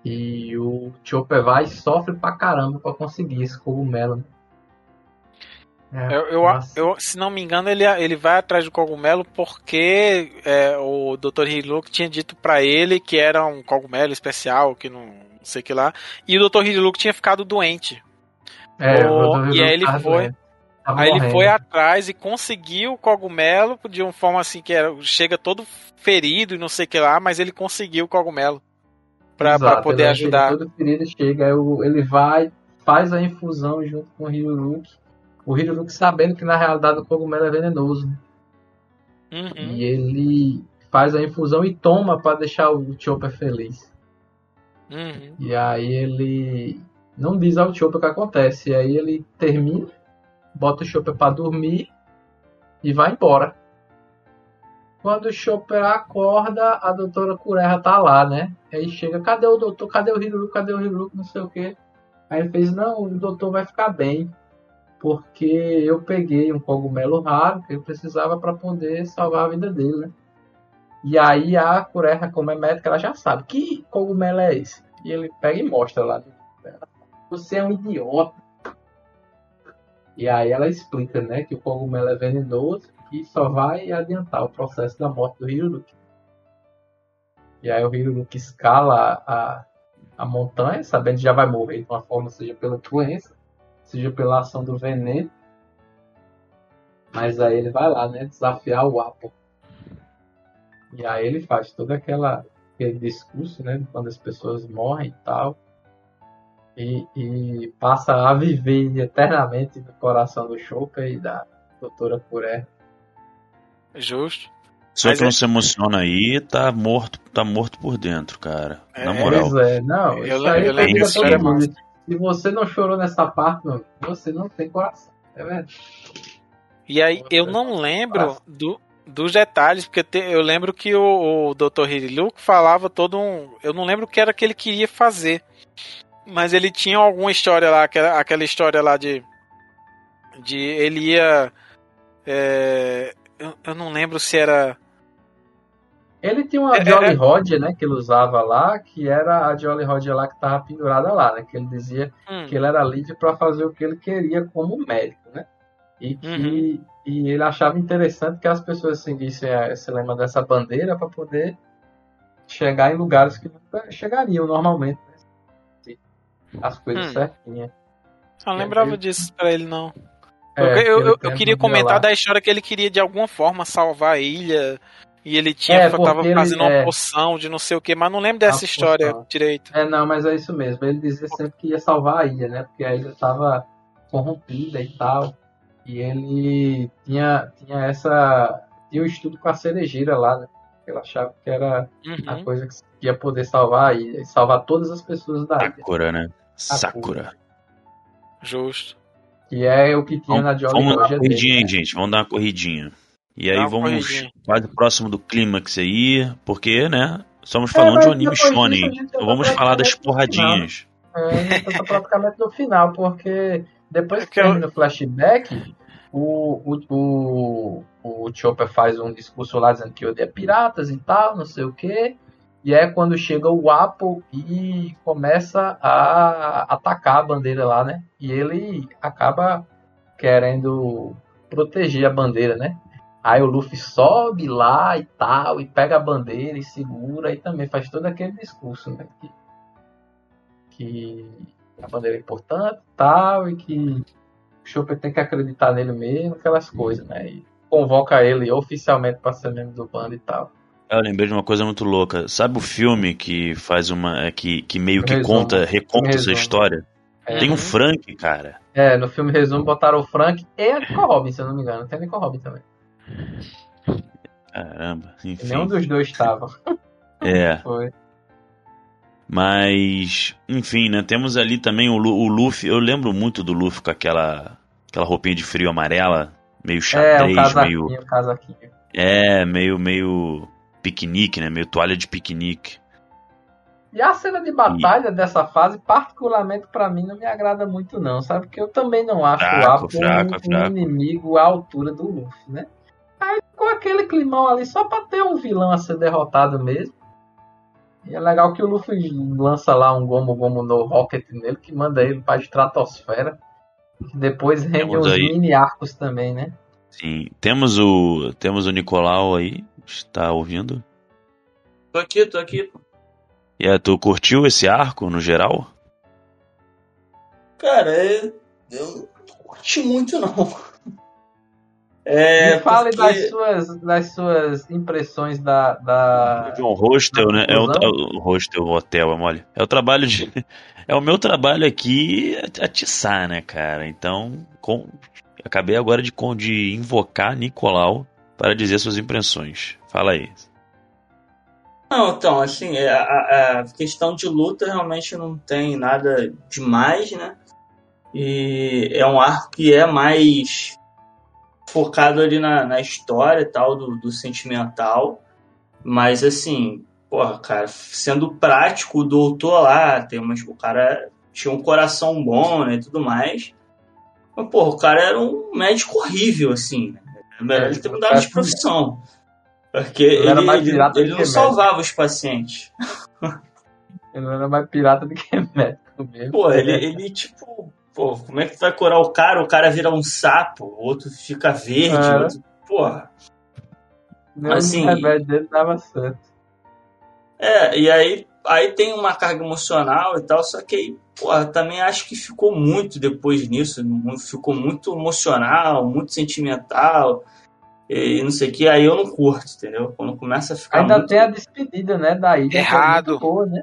E o Chopper vai e sofre pra caramba pra conseguir esse cogumelo. É, Eu, eu, eu- se não me engano, ele, ele vai atrás do cogumelo porque é, o Dr. Hiriluk tinha dito pra ele que era um cogumelo especial, que não, não sei que lá. E o Dr. Hiriluk tinha ficado doente. É, o- o e aí ele foi- doente. Tava Aí ele foi atrás e conseguiu o cogumelo de uma forma assim que era, chega todo ferido e não sei o que lá, mas ele conseguiu o cogumelo pra, pra Exato, poder ele ajudar. Todo ferido chega, ele vai, faz a infusão junto com o Hiruruki. O Hiruruki sabendo que na realidade o cogumelo é venenoso. Uhum. E ele faz a infusão e toma pra deixar o Chopper feliz. Uhum. E aí ele não diz ao Chopper o que acontece. E aí ele termina, bota o Chopper pra dormir e vai embora. Quando o Chopper acorda, a doutora Kureha tá lá, né? Aí chega, cadê o doutor? Cadê o Hiruruki? Cadê o Hiruruki? Não sei o que. Aí ele fez, não, o doutor vai ficar bem. Porque eu peguei um cogumelo raro que ele precisava para poder salvar a vida dele, né? E aí a Kureha, como é médica, ela já sabe. Que cogumelo é esse? E ele pega e mostra lá. Você é um idiota. E aí ela explica, né, que o cogumelo é venenoso e só vai adiantar o processo da morte do Hiruruki. E aí o Hiruluki escala a, a montanha, sabendo que já vai morrer de uma forma, seja pela doença, seja pela ação do veneno. Mas aí ele vai lá, né? Desafiar o Apo. E aí ele faz todo aquela, aquele discurso, né? Quando as pessoas morrem e tal. E, e passa a viver eternamente no coração do Shoka e da doutora Puré. Justo. Se Mas você não é- se emociona aí, tá morto, tá morto por dentro, cara. Na É, moral. Pois é, não, Eu isso aí eu eu lembro Se você não chorou nessa parte, meu, você não tem coração. É verdade. E aí, eu não lembro do, dos detalhes, porque te- eu lembro que o, o Dr. Hiriluke falava todo um. Eu não lembro o que era que ele queria fazer. Mas ele tinha alguma história lá, aquela, aquela história lá de. De ele ia. é, eu, eu não lembro se era. Ele tinha uma É, Jolly é- Roger, né, que ele usava lá, que era a Jolly Roger lá que tava pendurada lá, né, que ele dizia Hum, que ele era livre para fazer o que ele queria como médico, né, e que Uhum. e ele achava interessante que as pessoas seguissem a- esse lema dessa bandeira para poder chegar em lugares que nunca chegariam normalmente, né, as coisas Hum. certinhas. eu não lembrava disso pra ele, não. É, eu, eu, eu- eu queria comentar lá. da história que ele queria de alguma forma salvar a ilha. E ele tinha, É, tava ele- fazendo uma é. poção de não sei o que, mas não lembro dessa A história poção. direito. É, não, mas é isso mesmo. Ele dizia sempre que ia salvar a ilha, né? Porque a ilha estava corrompida e tal. E ele tinha, tinha essa. Tinha um estudo com a cerejeira lá, né? Ele achava que era a Uhum. coisa que ia poder salvar a ilha e salvar todas as pessoas da ilha. Sakura, né? Sakura. Justo. Que é o que tinha na Vamos, Jolly vamos dar uma dele, corridinha aí, né? gente. Vamos dar uma corridinha. E aí vamos quase próximo do clímax aí, porque, né? Estamos falando mas de um anime shonen. Então tá vamos falar das praticamente no final. porradinhas. É, tá praticamente no final, porque depois É que termina o flashback, o, o, o, o Chopper faz um discurso lá dizendo que odeia piratas e tal, não sei o que. E é quando chega o Apple e começa a atacar a bandeira lá, né? E ele acaba querendo proteger a bandeira, né? Aí o Luffy sobe lá e tal, e pega a bandeira e segura, e também faz todo aquele discurso, né? Que, que a bandeira é importante e tal, e que o Chopper tem que acreditar nele mesmo, aquelas coisas, né? E convoca ele oficialmente para ser membro do bando e tal. Eu lembrei de uma coisa muito louca. Sabe o filme que faz uma. é, que, que meio que Resumo. conta, reconta essa história? É, Tem um Uhum. Frank, cara. é, no filme resumo botaram o Frank e a Nico Robin, se eu não me engano. Tem a Nico Robin também. Caramba, E enfim. nenhum dos dois estava. É. Foi. Mas, enfim, né? Temos ali também o, o Luffy. Eu lembro muito do Luffy com aquela, aquela roupinha de frio amarela, meio É, xadrez, casaquinho, meio. casaquinho. É, meio, meio piquenique, né? Meio toalha de piquenique. E a cena de batalha dessa fase, particularmente pra mim, não me agrada muito, não, sabe? Porque eu também não acho Fraco, o Apo fraco, um, um fraco. inimigo à altura do Luffy, né? Aí com aquele climão ali, só pra ter um vilão a ser derrotado mesmo. E é legal que o Luffy lança lá um Gomu Gomu no Rocket nele, que manda ele pra estratosfera. Que depois rende Temos uns aí. mini arcos também, né? Sim. Temos o. Temos o Nicolau aí. Está ouvindo? Tô aqui, tô aqui. E aí, tu curtiu esse arco no geral? Cara, é- eu não curti muito, não. É, Me fale porque- das, suas, das suas impressões da. da... De um hostel, né? É o, conclusão? é o hostel, o hotel, é mole. É o trabalho de. É o meu trabalho aqui atiçar, né, cara? Então, com, acabei agora de, de invocar Nicolau para dizer suas impressões. Fala aí. Não, então, assim, é, a, a questão de luta realmente não tem nada demais, né? E é um arco que é mais focado ali na, na história e tal, do, do sentimental. Mas, assim, porra, cara, sendo prático, o doutor lá, tem umas, o cara tinha um coração bom, né, e tudo mais. Mas, porra, o cara era um médico horrível, assim, né? Melhor ele ter mudado de profissão. Porque Ele ele, era mais ele- não médico. salvava os pacientes. Ele era mais pirata do que médico mesmo. Pô, ele, ele tipo, pô, como é que tu vai curar o cara? O cara vira um sapo, o outro fica verde, É. o outro, porra. Meu assim- remédio dele dava certo. É, e aí, aí tem uma carga emocional e tal, só que aí, porra, também acho que ficou muito depois nisso, ficou muito emocional, muito sentimental e não sei o que, aí eu não curto, entendeu? Quando começa a ficar. Ainda muito... tem a despedida, né, da ilha. Errado. É boa, né?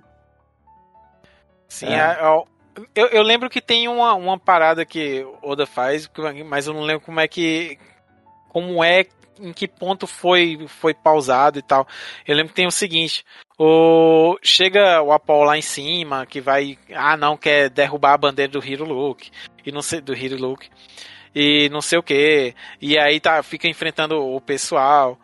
Sim, é. Eu, eu lembro que tem uma, uma parada que Oda faz, mas eu não lembro como é que. Como é, em que ponto foi, foi pausado e tal. Eu lembro que tem o seguinte: o, chega o Apollo lá em cima, que vai. Ah, não, quer derrubar a bandeira do Hiro Luke. E não sei, do Hiro Luke. E não sei o que. E aí tá, fica enfrentando o pessoal.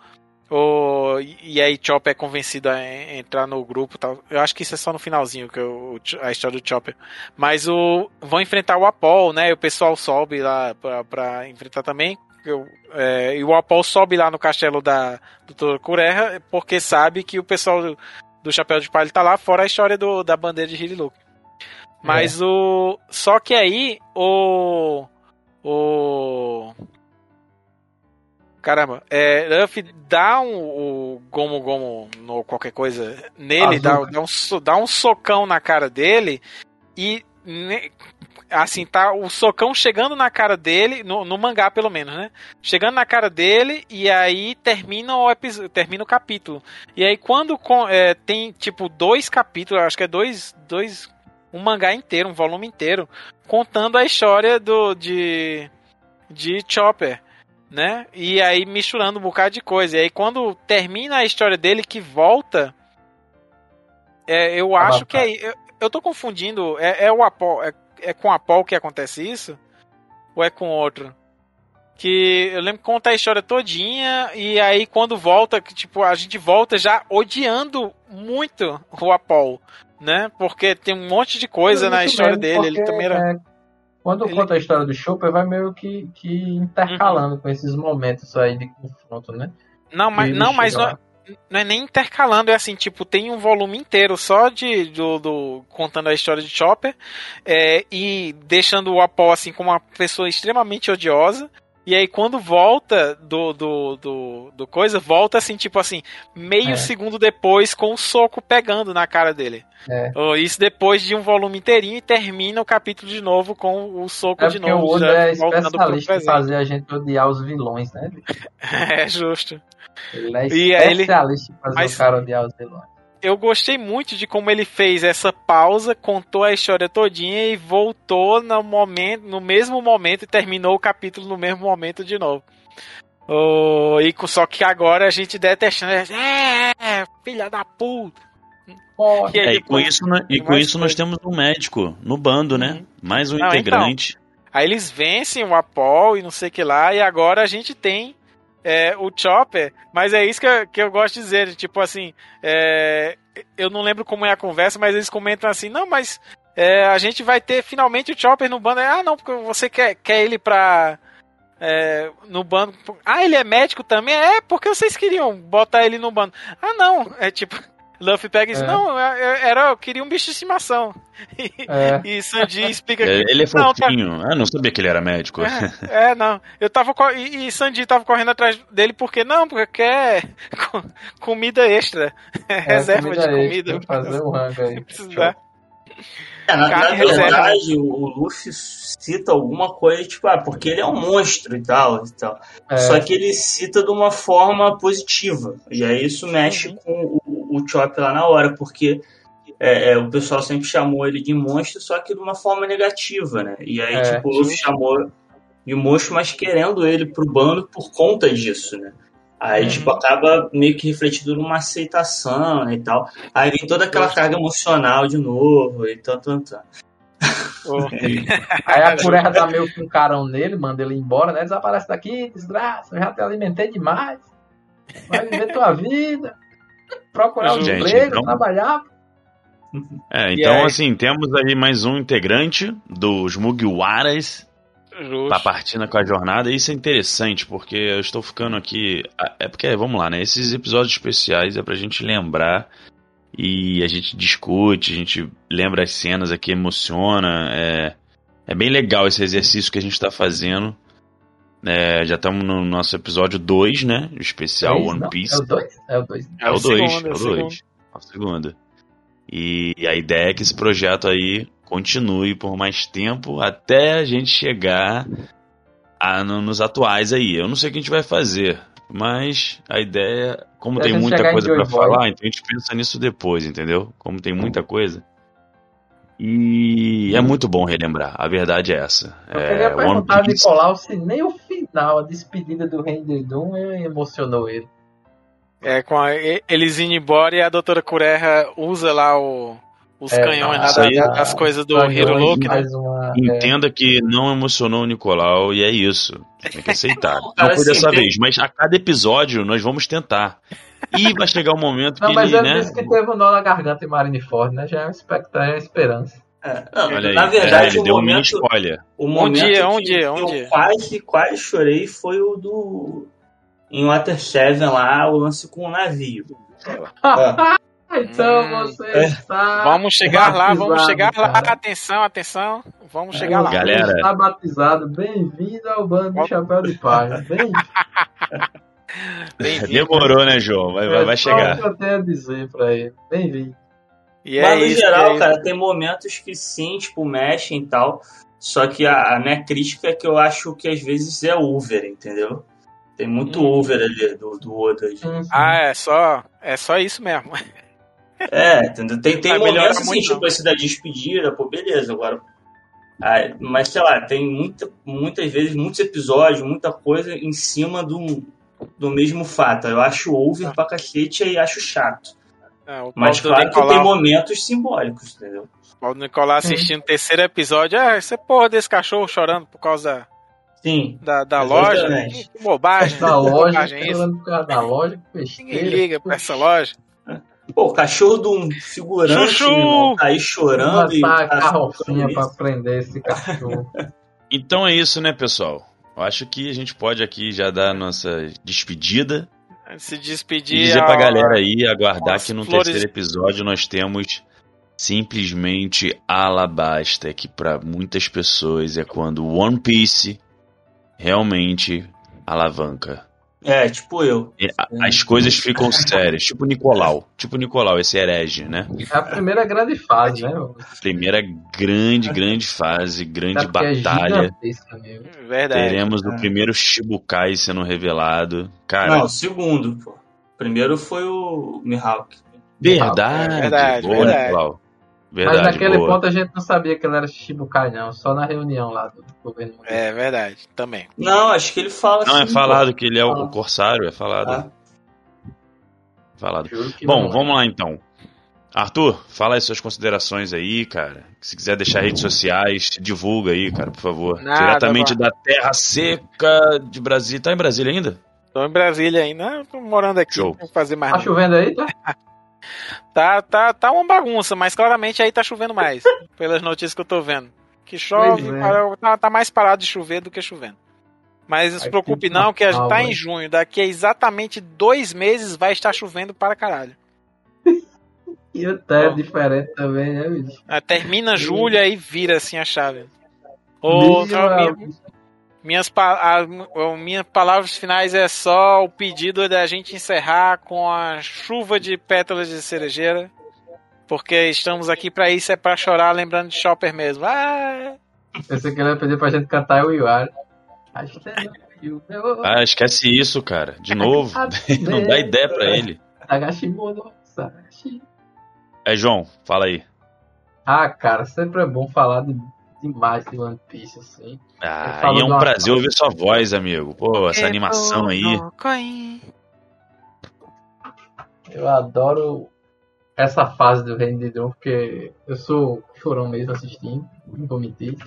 O, e aí Chopper é convencido a entrar no grupo tal. Eu acho que isso é só no finalzinho que eu, a história do Chopper. Mas o vão enfrentar o Apol, né? E o pessoal sobe lá pra, pra enfrentar também. Eu, é, e o Apol sobe lá no castelo da doutora Cureha porque sabe que o pessoal do, do Chapéu de Palha tá lá, fora a história do, da bandeira de Hiriluk. Mas é. o. Só que aí o. O. Caramba, é, Luffy dá um, o Gomu Gomu no qualquer coisa nele, dá, dá, um, dá um socão na cara dele e assim, tá o socão chegando na cara dele, no, no, mangá pelo menos, né? Chegando na cara dele e aí termina o episódio, termina o capítulo. E aí quando é, tem tipo dois capítulos, acho que é dois, dois um mangá inteiro, um volume inteiro, contando a história do de de Chopper né? E aí misturando um bocado de coisa. E aí quando termina a história dele que volta, é, eu acho ah, que é. Eu, eu tô confundindo. É, é o Apol, é, é com a Apol que acontece isso? Ou é com outro? Que eu lembro que conta a história todinha e aí quando volta, que tipo, a gente volta já odiando muito o Apol, né? Porque tem um monte de coisa na história dele. Ele também era. É quando ele... conta a história do Chopper, vai meio que, que intercalando uhum. com esses momentos aí de confronto, né? Não, mas, não, mas não, não, é nem intercalando, é assim, tipo, tem um volume inteiro só de do, do contando a história de Chopper é, e deixando o Apol assim como uma pessoa extremamente odiosa e aí quando volta do, do, do, do coisa, volta assim, tipo assim, meio é. segundo depois com o soco pegando na cara dele. É. Isso depois de um volume inteirinho e termina o capítulo de novo com o soco é de novo. O Oda é especialista em fazer a gente odiar os vilões, né? é justo. Ele é especialista em fazer Mas... o cara odiar os vilões eu gostei muito de como ele fez essa pausa, contou a história todinha e voltou no momento, no mesmo momento e terminou o capítulo no mesmo momento de novo. Oh, e só que agora a gente detestando, é, filha da puta. E, é, e com isso, e com isso nós temos um médico no bando, né? Uhum. Mais um não, integrante. Então, aí eles vencem o Apol e não sei o que lá, e agora a gente tem é, o Chopper, mas é isso que eu, que eu gosto de dizer, tipo assim, é, eu não lembro como é a conversa, mas eles comentam assim, não, mas é, a gente vai ter finalmente o Chopper no bando, ah não, porque você quer, quer ele pra... É, no bando. Ah, ele é médico também? É, porque vocês queriam botar ele no bando. Ah, não. É tipo, Luffy pega e diz, é. não, era, eu queria um bicho de estimação. E, é. e Sandy explica que... Ele é fofinho. Não, tá... Eu não sabia que ele era médico. É, é não. Eu tava... E, e Sandy tava correndo atrás dele porque, não, porque quer comida extra. É, reserva comida de comida. Extra, fazer um rango aí. Precisa dar. É, na, na verdade, o Luffy cita alguma coisa, tipo, ah, porque ele é um monstro e tal. E tal. É. Só que ele cita de uma forma positiva. E aí isso mexe uhum. com o, o Chop lá na hora, porque é, é, o pessoal sempre chamou ele de monstro, só que de uma forma negativa, né? E aí, é, tipo, o Luffy chamou de monstro, mas querendo ele pro bando por conta disso, né? Aí, uhum. tipo, acaba meio que refletido numa aceitação né, e tal. Aí vem toda aquela carga emocional de novo e tal, tal, tal. Aí a Cureja dá meio com um carão nele, manda ele embora, né? Desaparece daqui, desgraça, eu já te alimentei demais. Vai viver tua vida. Procurar um Gente, emprego, então... trabalhar. É, então assim, temos aí mais um integrante dos Mugiwaras Justo. tá partindo com a jornada. E isso é interessante, porque eu estou ficando aqui. É porque, vamos lá, né? Esses episódios especiais é pra gente lembrar e a gente discute, a gente lembra as cenas aqui, emociona. É, é bem legal esse exercício que a gente tá fazendo. É, já estamos no nosso episódio 2, né? O especial One Piece. é o 2? É o 2. É o 2. É o 2. a segunda. E a ideia é que esse projeto aí continue por mais tempo até a gente chegar a, no, nos atuais aí. Eu não sei o que a gente vai fazer, mas a ideia, como tem muita coisa Boy. falar, então a gente pensa nisso depois, entendeu? Como tem muita coisa. E é muito bom relembrar, a verdade é essa. Eu É, queria perguntar a Piece- Nicolau se nem o final, a despedida do Rei de Doom emocionou ele. É, com a, eles indo embora e a doutora Cureha usa lá o, os É, canhões lá isso da- aí da- das coisas do Canhões, Hiruluki, né? uma, é, Entenda que não emocionou o Nicolau e é isso. Tem que aceitar. Não Cara, foi assim, dessa tem- vez, mas a cada episódio nós vamos tentar. E vai chegar um momento Não, que mas ele, ele né? disse que teve um nó na garganta em Marineford, né? Já é uma expectativa, é uma esperança. É, não, Olha aí, na é, verdade, ele o deu um momento, spoiler. o momento dia, um que, dia, que um eu dia. quase, quase chorei foi o do. Em Water Seven lá, o lance com o navio. Então Hum, você é. está. Vamos chegar lá, vamos batizado, chegar lá. cara. Atenção, atenção. Vamos chegar lá. Você Galera. está batizado. Bem-vindo ao bando do Chapéu de Palha. Bem, Bem-vindo. Demorou, né, João? Vai, vai, vai é só o chegar. que eu tenho a dizer pra ele. Bem-vindo. E é Mas no isso, geral, é cara, tem momentos que sim, tipo, mexem e tal. Só que a, a minha crítica é que eu acho que às vezes é over, entendeu? Tem muito Hum. over ali do, do Oda. Sim. Ah, é só, é só isso mesmo. É, entendeu? Tem, tem melhorar momentos assim, muito, tipo esse da despedida, pô, beleza, agora. Ah, mas sei lá, tem muita, muitas vezes, muitos episódios, muita coisa em cima do, do mesmo fato. Eu acho over pra cacete e acho chato. É, o Mas Paulo claro que tem Nicolau, momentos simbólicos, entendeu? Paulo do Nicolau assistindo o terceiro episódio. Ah, você porra desse cachorro chorando por causa Sim. da, da loja. Que bobagem. Da que loja, bobagem é isso. falando por causa da loja, Ninguém liga pra essa loja. Pô, o cachorro de um figurante Chuchu! irmão, tá aí chorando e. Botar a tá carrocinha isso. pra prender esse cachorro. Então é isso, né, pessoal? Eu acho que a gente pode aqui já dar a nossa despedida Se e despedir. dizer pra ó, galera aí aguardar as que no flores- terceiro episódio nós temos simplesmente Alabasta, que pra muitas pessoas é quando One Piece realmente alavanca. É, tipo eu. A- As coisas ficam sérias, tipo Nicolau, tipo Nicolau, esse herege, né? É a primeira grande fase, né? Primeira grande, grande fase, grande é batalha. mesmo. Verdade. Teremos o É. primeiro Shibukai sendo revelado. Cara, Não, segundo, pô. Primeiro foi o Mihawk. verdade, Verdade, boa, verdade. Nicolau. Mas Verdade, naquele boa. ponto a gente não sabia que ele era Shichibukai, não. Só na reunião lá do governo. É verdade, também. Não, acho que ele fala Não, é assim, falado que ele é o. Corsário, é falado. Ah. falado. Bom, não é. vamos lá então. Arthur, fala as suas considerações aí, cara. Se quiser deixar redes sociais, divulga aí, cara, por favor. Nada, Diretamente mano. da Terra Seca de Brasília. Tá em Brasília ainda? Tô em Brasília ainda, tô morando aqui, Show. não vou fazer mais Tá nada. chovendo aí, tá? Tá, tá, tá uma bagunça, mas claramente aí tá chovendo mais, pelas notícias que eu tô vendo. Que chove, é. para- tá, tá mais parado de chover do que chovendo. Mas não se preocupe tá não, que a gente tá calma, em junho. Daqui a exatamente dois meses vai estar chovendo para caralho. E o té é diferente também, né, bicho? Ah, Termina julho aí vira assim a chave. Ô, Meu amigo. Minhas, pa- a- minhas palavras finais é só o pedido da gente encerrar com a chuva de pétalas de cerejeira. Porque estamos aqui pra isso, é pra chorar lembrando de Chopper mesmo. Ah, Pensei que ele ia pedir pra gente cantar o Iwari. Acho que o meu- Ah, esquece isso, cara. De novo. Não dá ideia pra ele. É, João, fala aí. Ah, cara, sempre é bom falar de, demais de One Piece, assim. Ah, e é um prazer ouvir sua voz, amigo. Pô, essa é animação aí. Eu adoro essa fase do Reino de Drum, porque eu sou chorão mesmo assistindo, não vou mentir.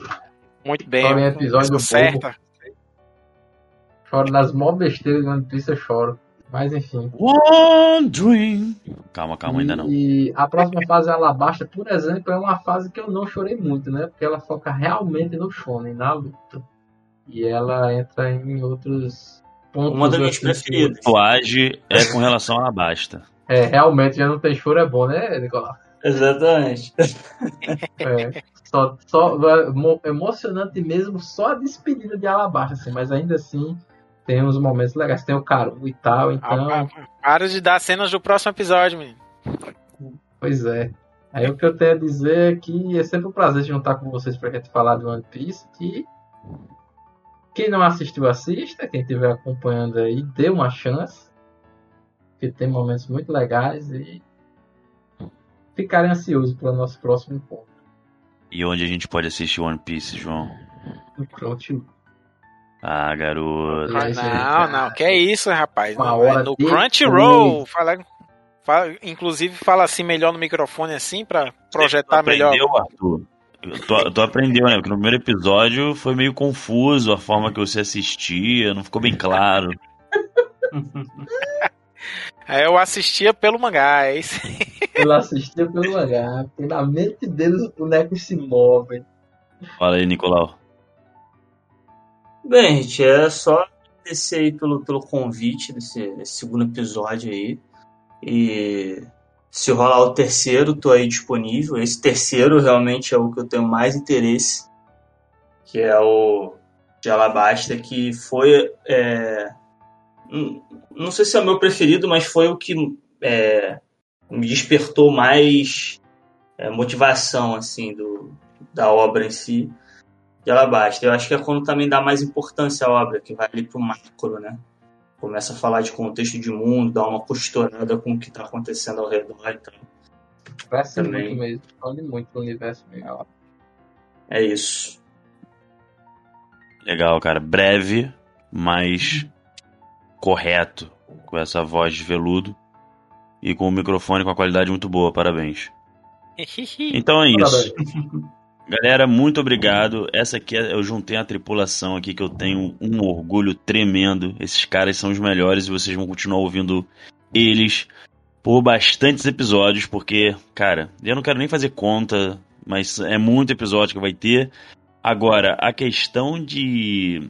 Muito bem. Em episódio do certa. Choro nas mó besteiras de One Piece, eu choro. Mas enfim. One Dream. Calma, calma, ainda não. E a próxima fase, Alabasta, por exemplo, é uma fase que eu não chorei muito, né? Porque ela foca realmente no shonen, na luta. E ela entra em outros pontos. Uma das minhas preferidas. É com relação a Basta. É, realmente já não tem choro, é bom, né, Nicolau? Exatamente. É, só, só, é emo- emocionante mesmo só a despedida de Alabasta, assim, mas ainda assim tem uns momentos legais. Tem o Caru e tal, então. Ah, Para de dar cenas do próximo episódio, menino. Pois é. Aí o que eu tenho a dizer é que é sempre um prazer juntar com vocês pra gente falar de One Piece. Que quem não assistiu, assista. Quem estiver acompanhando aí, dê uma chance. Porque tem momentos muito legais e ficarem ansiosos para o nosso próximo encontro. E onde a gente pode assistir One Piece, João? No Crunchyroll. Ah, garoto. É aí, não, não, que é isso, rapaz. Uma No, hora no Crunchyroll, fala, fala- inclusive fala assim melhor no microfone assim pra projetar Tu melhor. aprendeu, Arthur? Tu, tu aprendeu, né? Porque no primeiro episódio foi meio confuso a forma que você assistia, não ficou bem claro. Aí eu assistia pelo mangá, é isso. Eu assistia pelo mangá, porque na mente deles os bonecos se movem. Fala aí, Nicolau. Bem, gente, é só agradecer aí pelo, pelo convite desse, desse segundo episódio aí. E se rolar o terceiro, tô aí disponível. Esse terceiro realmente é o que eu tenho mais interesse, que é o de Alabasta, que foi. é, não sei se é o meu preferido, mas foi o que é, me despertou mais é, motivação assim do, da obra em si de Alabasta. Eu acho que é quando também dá mais importância à obra, que vai ali pro macro, né? Começa a falar de contexto de mundo, dá uma costurada com o que tá acontecendo ao redor. Então, Cresce Também. muito mesmo, esconde muito o universo legal. é isso. Legal, cara. Breve, mas correto. Com essa voz de veludo. E com o microfone com a qualidade muito boa. Parabéns. Então é isso. Galera, muito obrigado. Essa aqui é- eu juntei a tripulação aqui que eu tenho um orgulho tremendo. Esses caras são os melhores e vocês vão continuar ouvindo eles por bastantes episódios, porque, cara, eu não quero nem fazer conta, mas é muito episódio que vai ter. Agora, a questão de,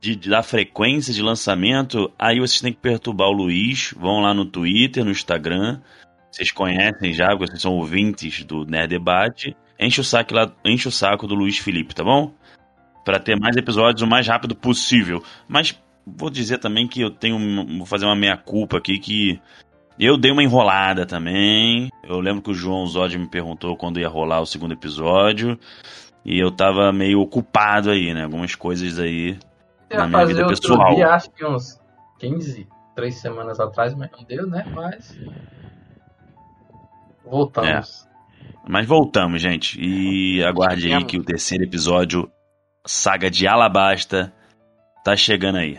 de- da frequência de lançamento, aí vocês têm que perturbar o Luiz. Vão lá no Twitter, no Instagram. Vocês conhecem já, porque vocês são ouvintes do Nerd Debate. Enche o saco lá, enche o saco do Luiz Felipe, tá bom? Pra ter mais episódios o mais rápido possível. Mas vou dizer também que eu tenho, vou fazer uma meia culpa aqui que eu dei uma enrolada também. Eu lembro que o João Zod me perguntou quando ia rolar o segundo episódio. E eu tava meio ocupado aí, né? Algumas coisas aí. Eu Na minha vida pessoal. dia, acho que uns 15, 3 semanas atrás, mas não deu, né? Mas. Voltamos. Mas voltamos, gente. E aguarde aí que o terceiro episódio, Saga de Alabasta, tá chegando aí.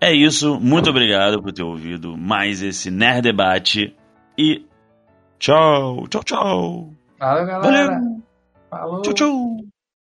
É isso. Muito obrigado por ter ouvido mais esse Nerd Debate. E tchau, tchau, tchau. Valeu, galera. Valeu. Falou. Tchau, tchau.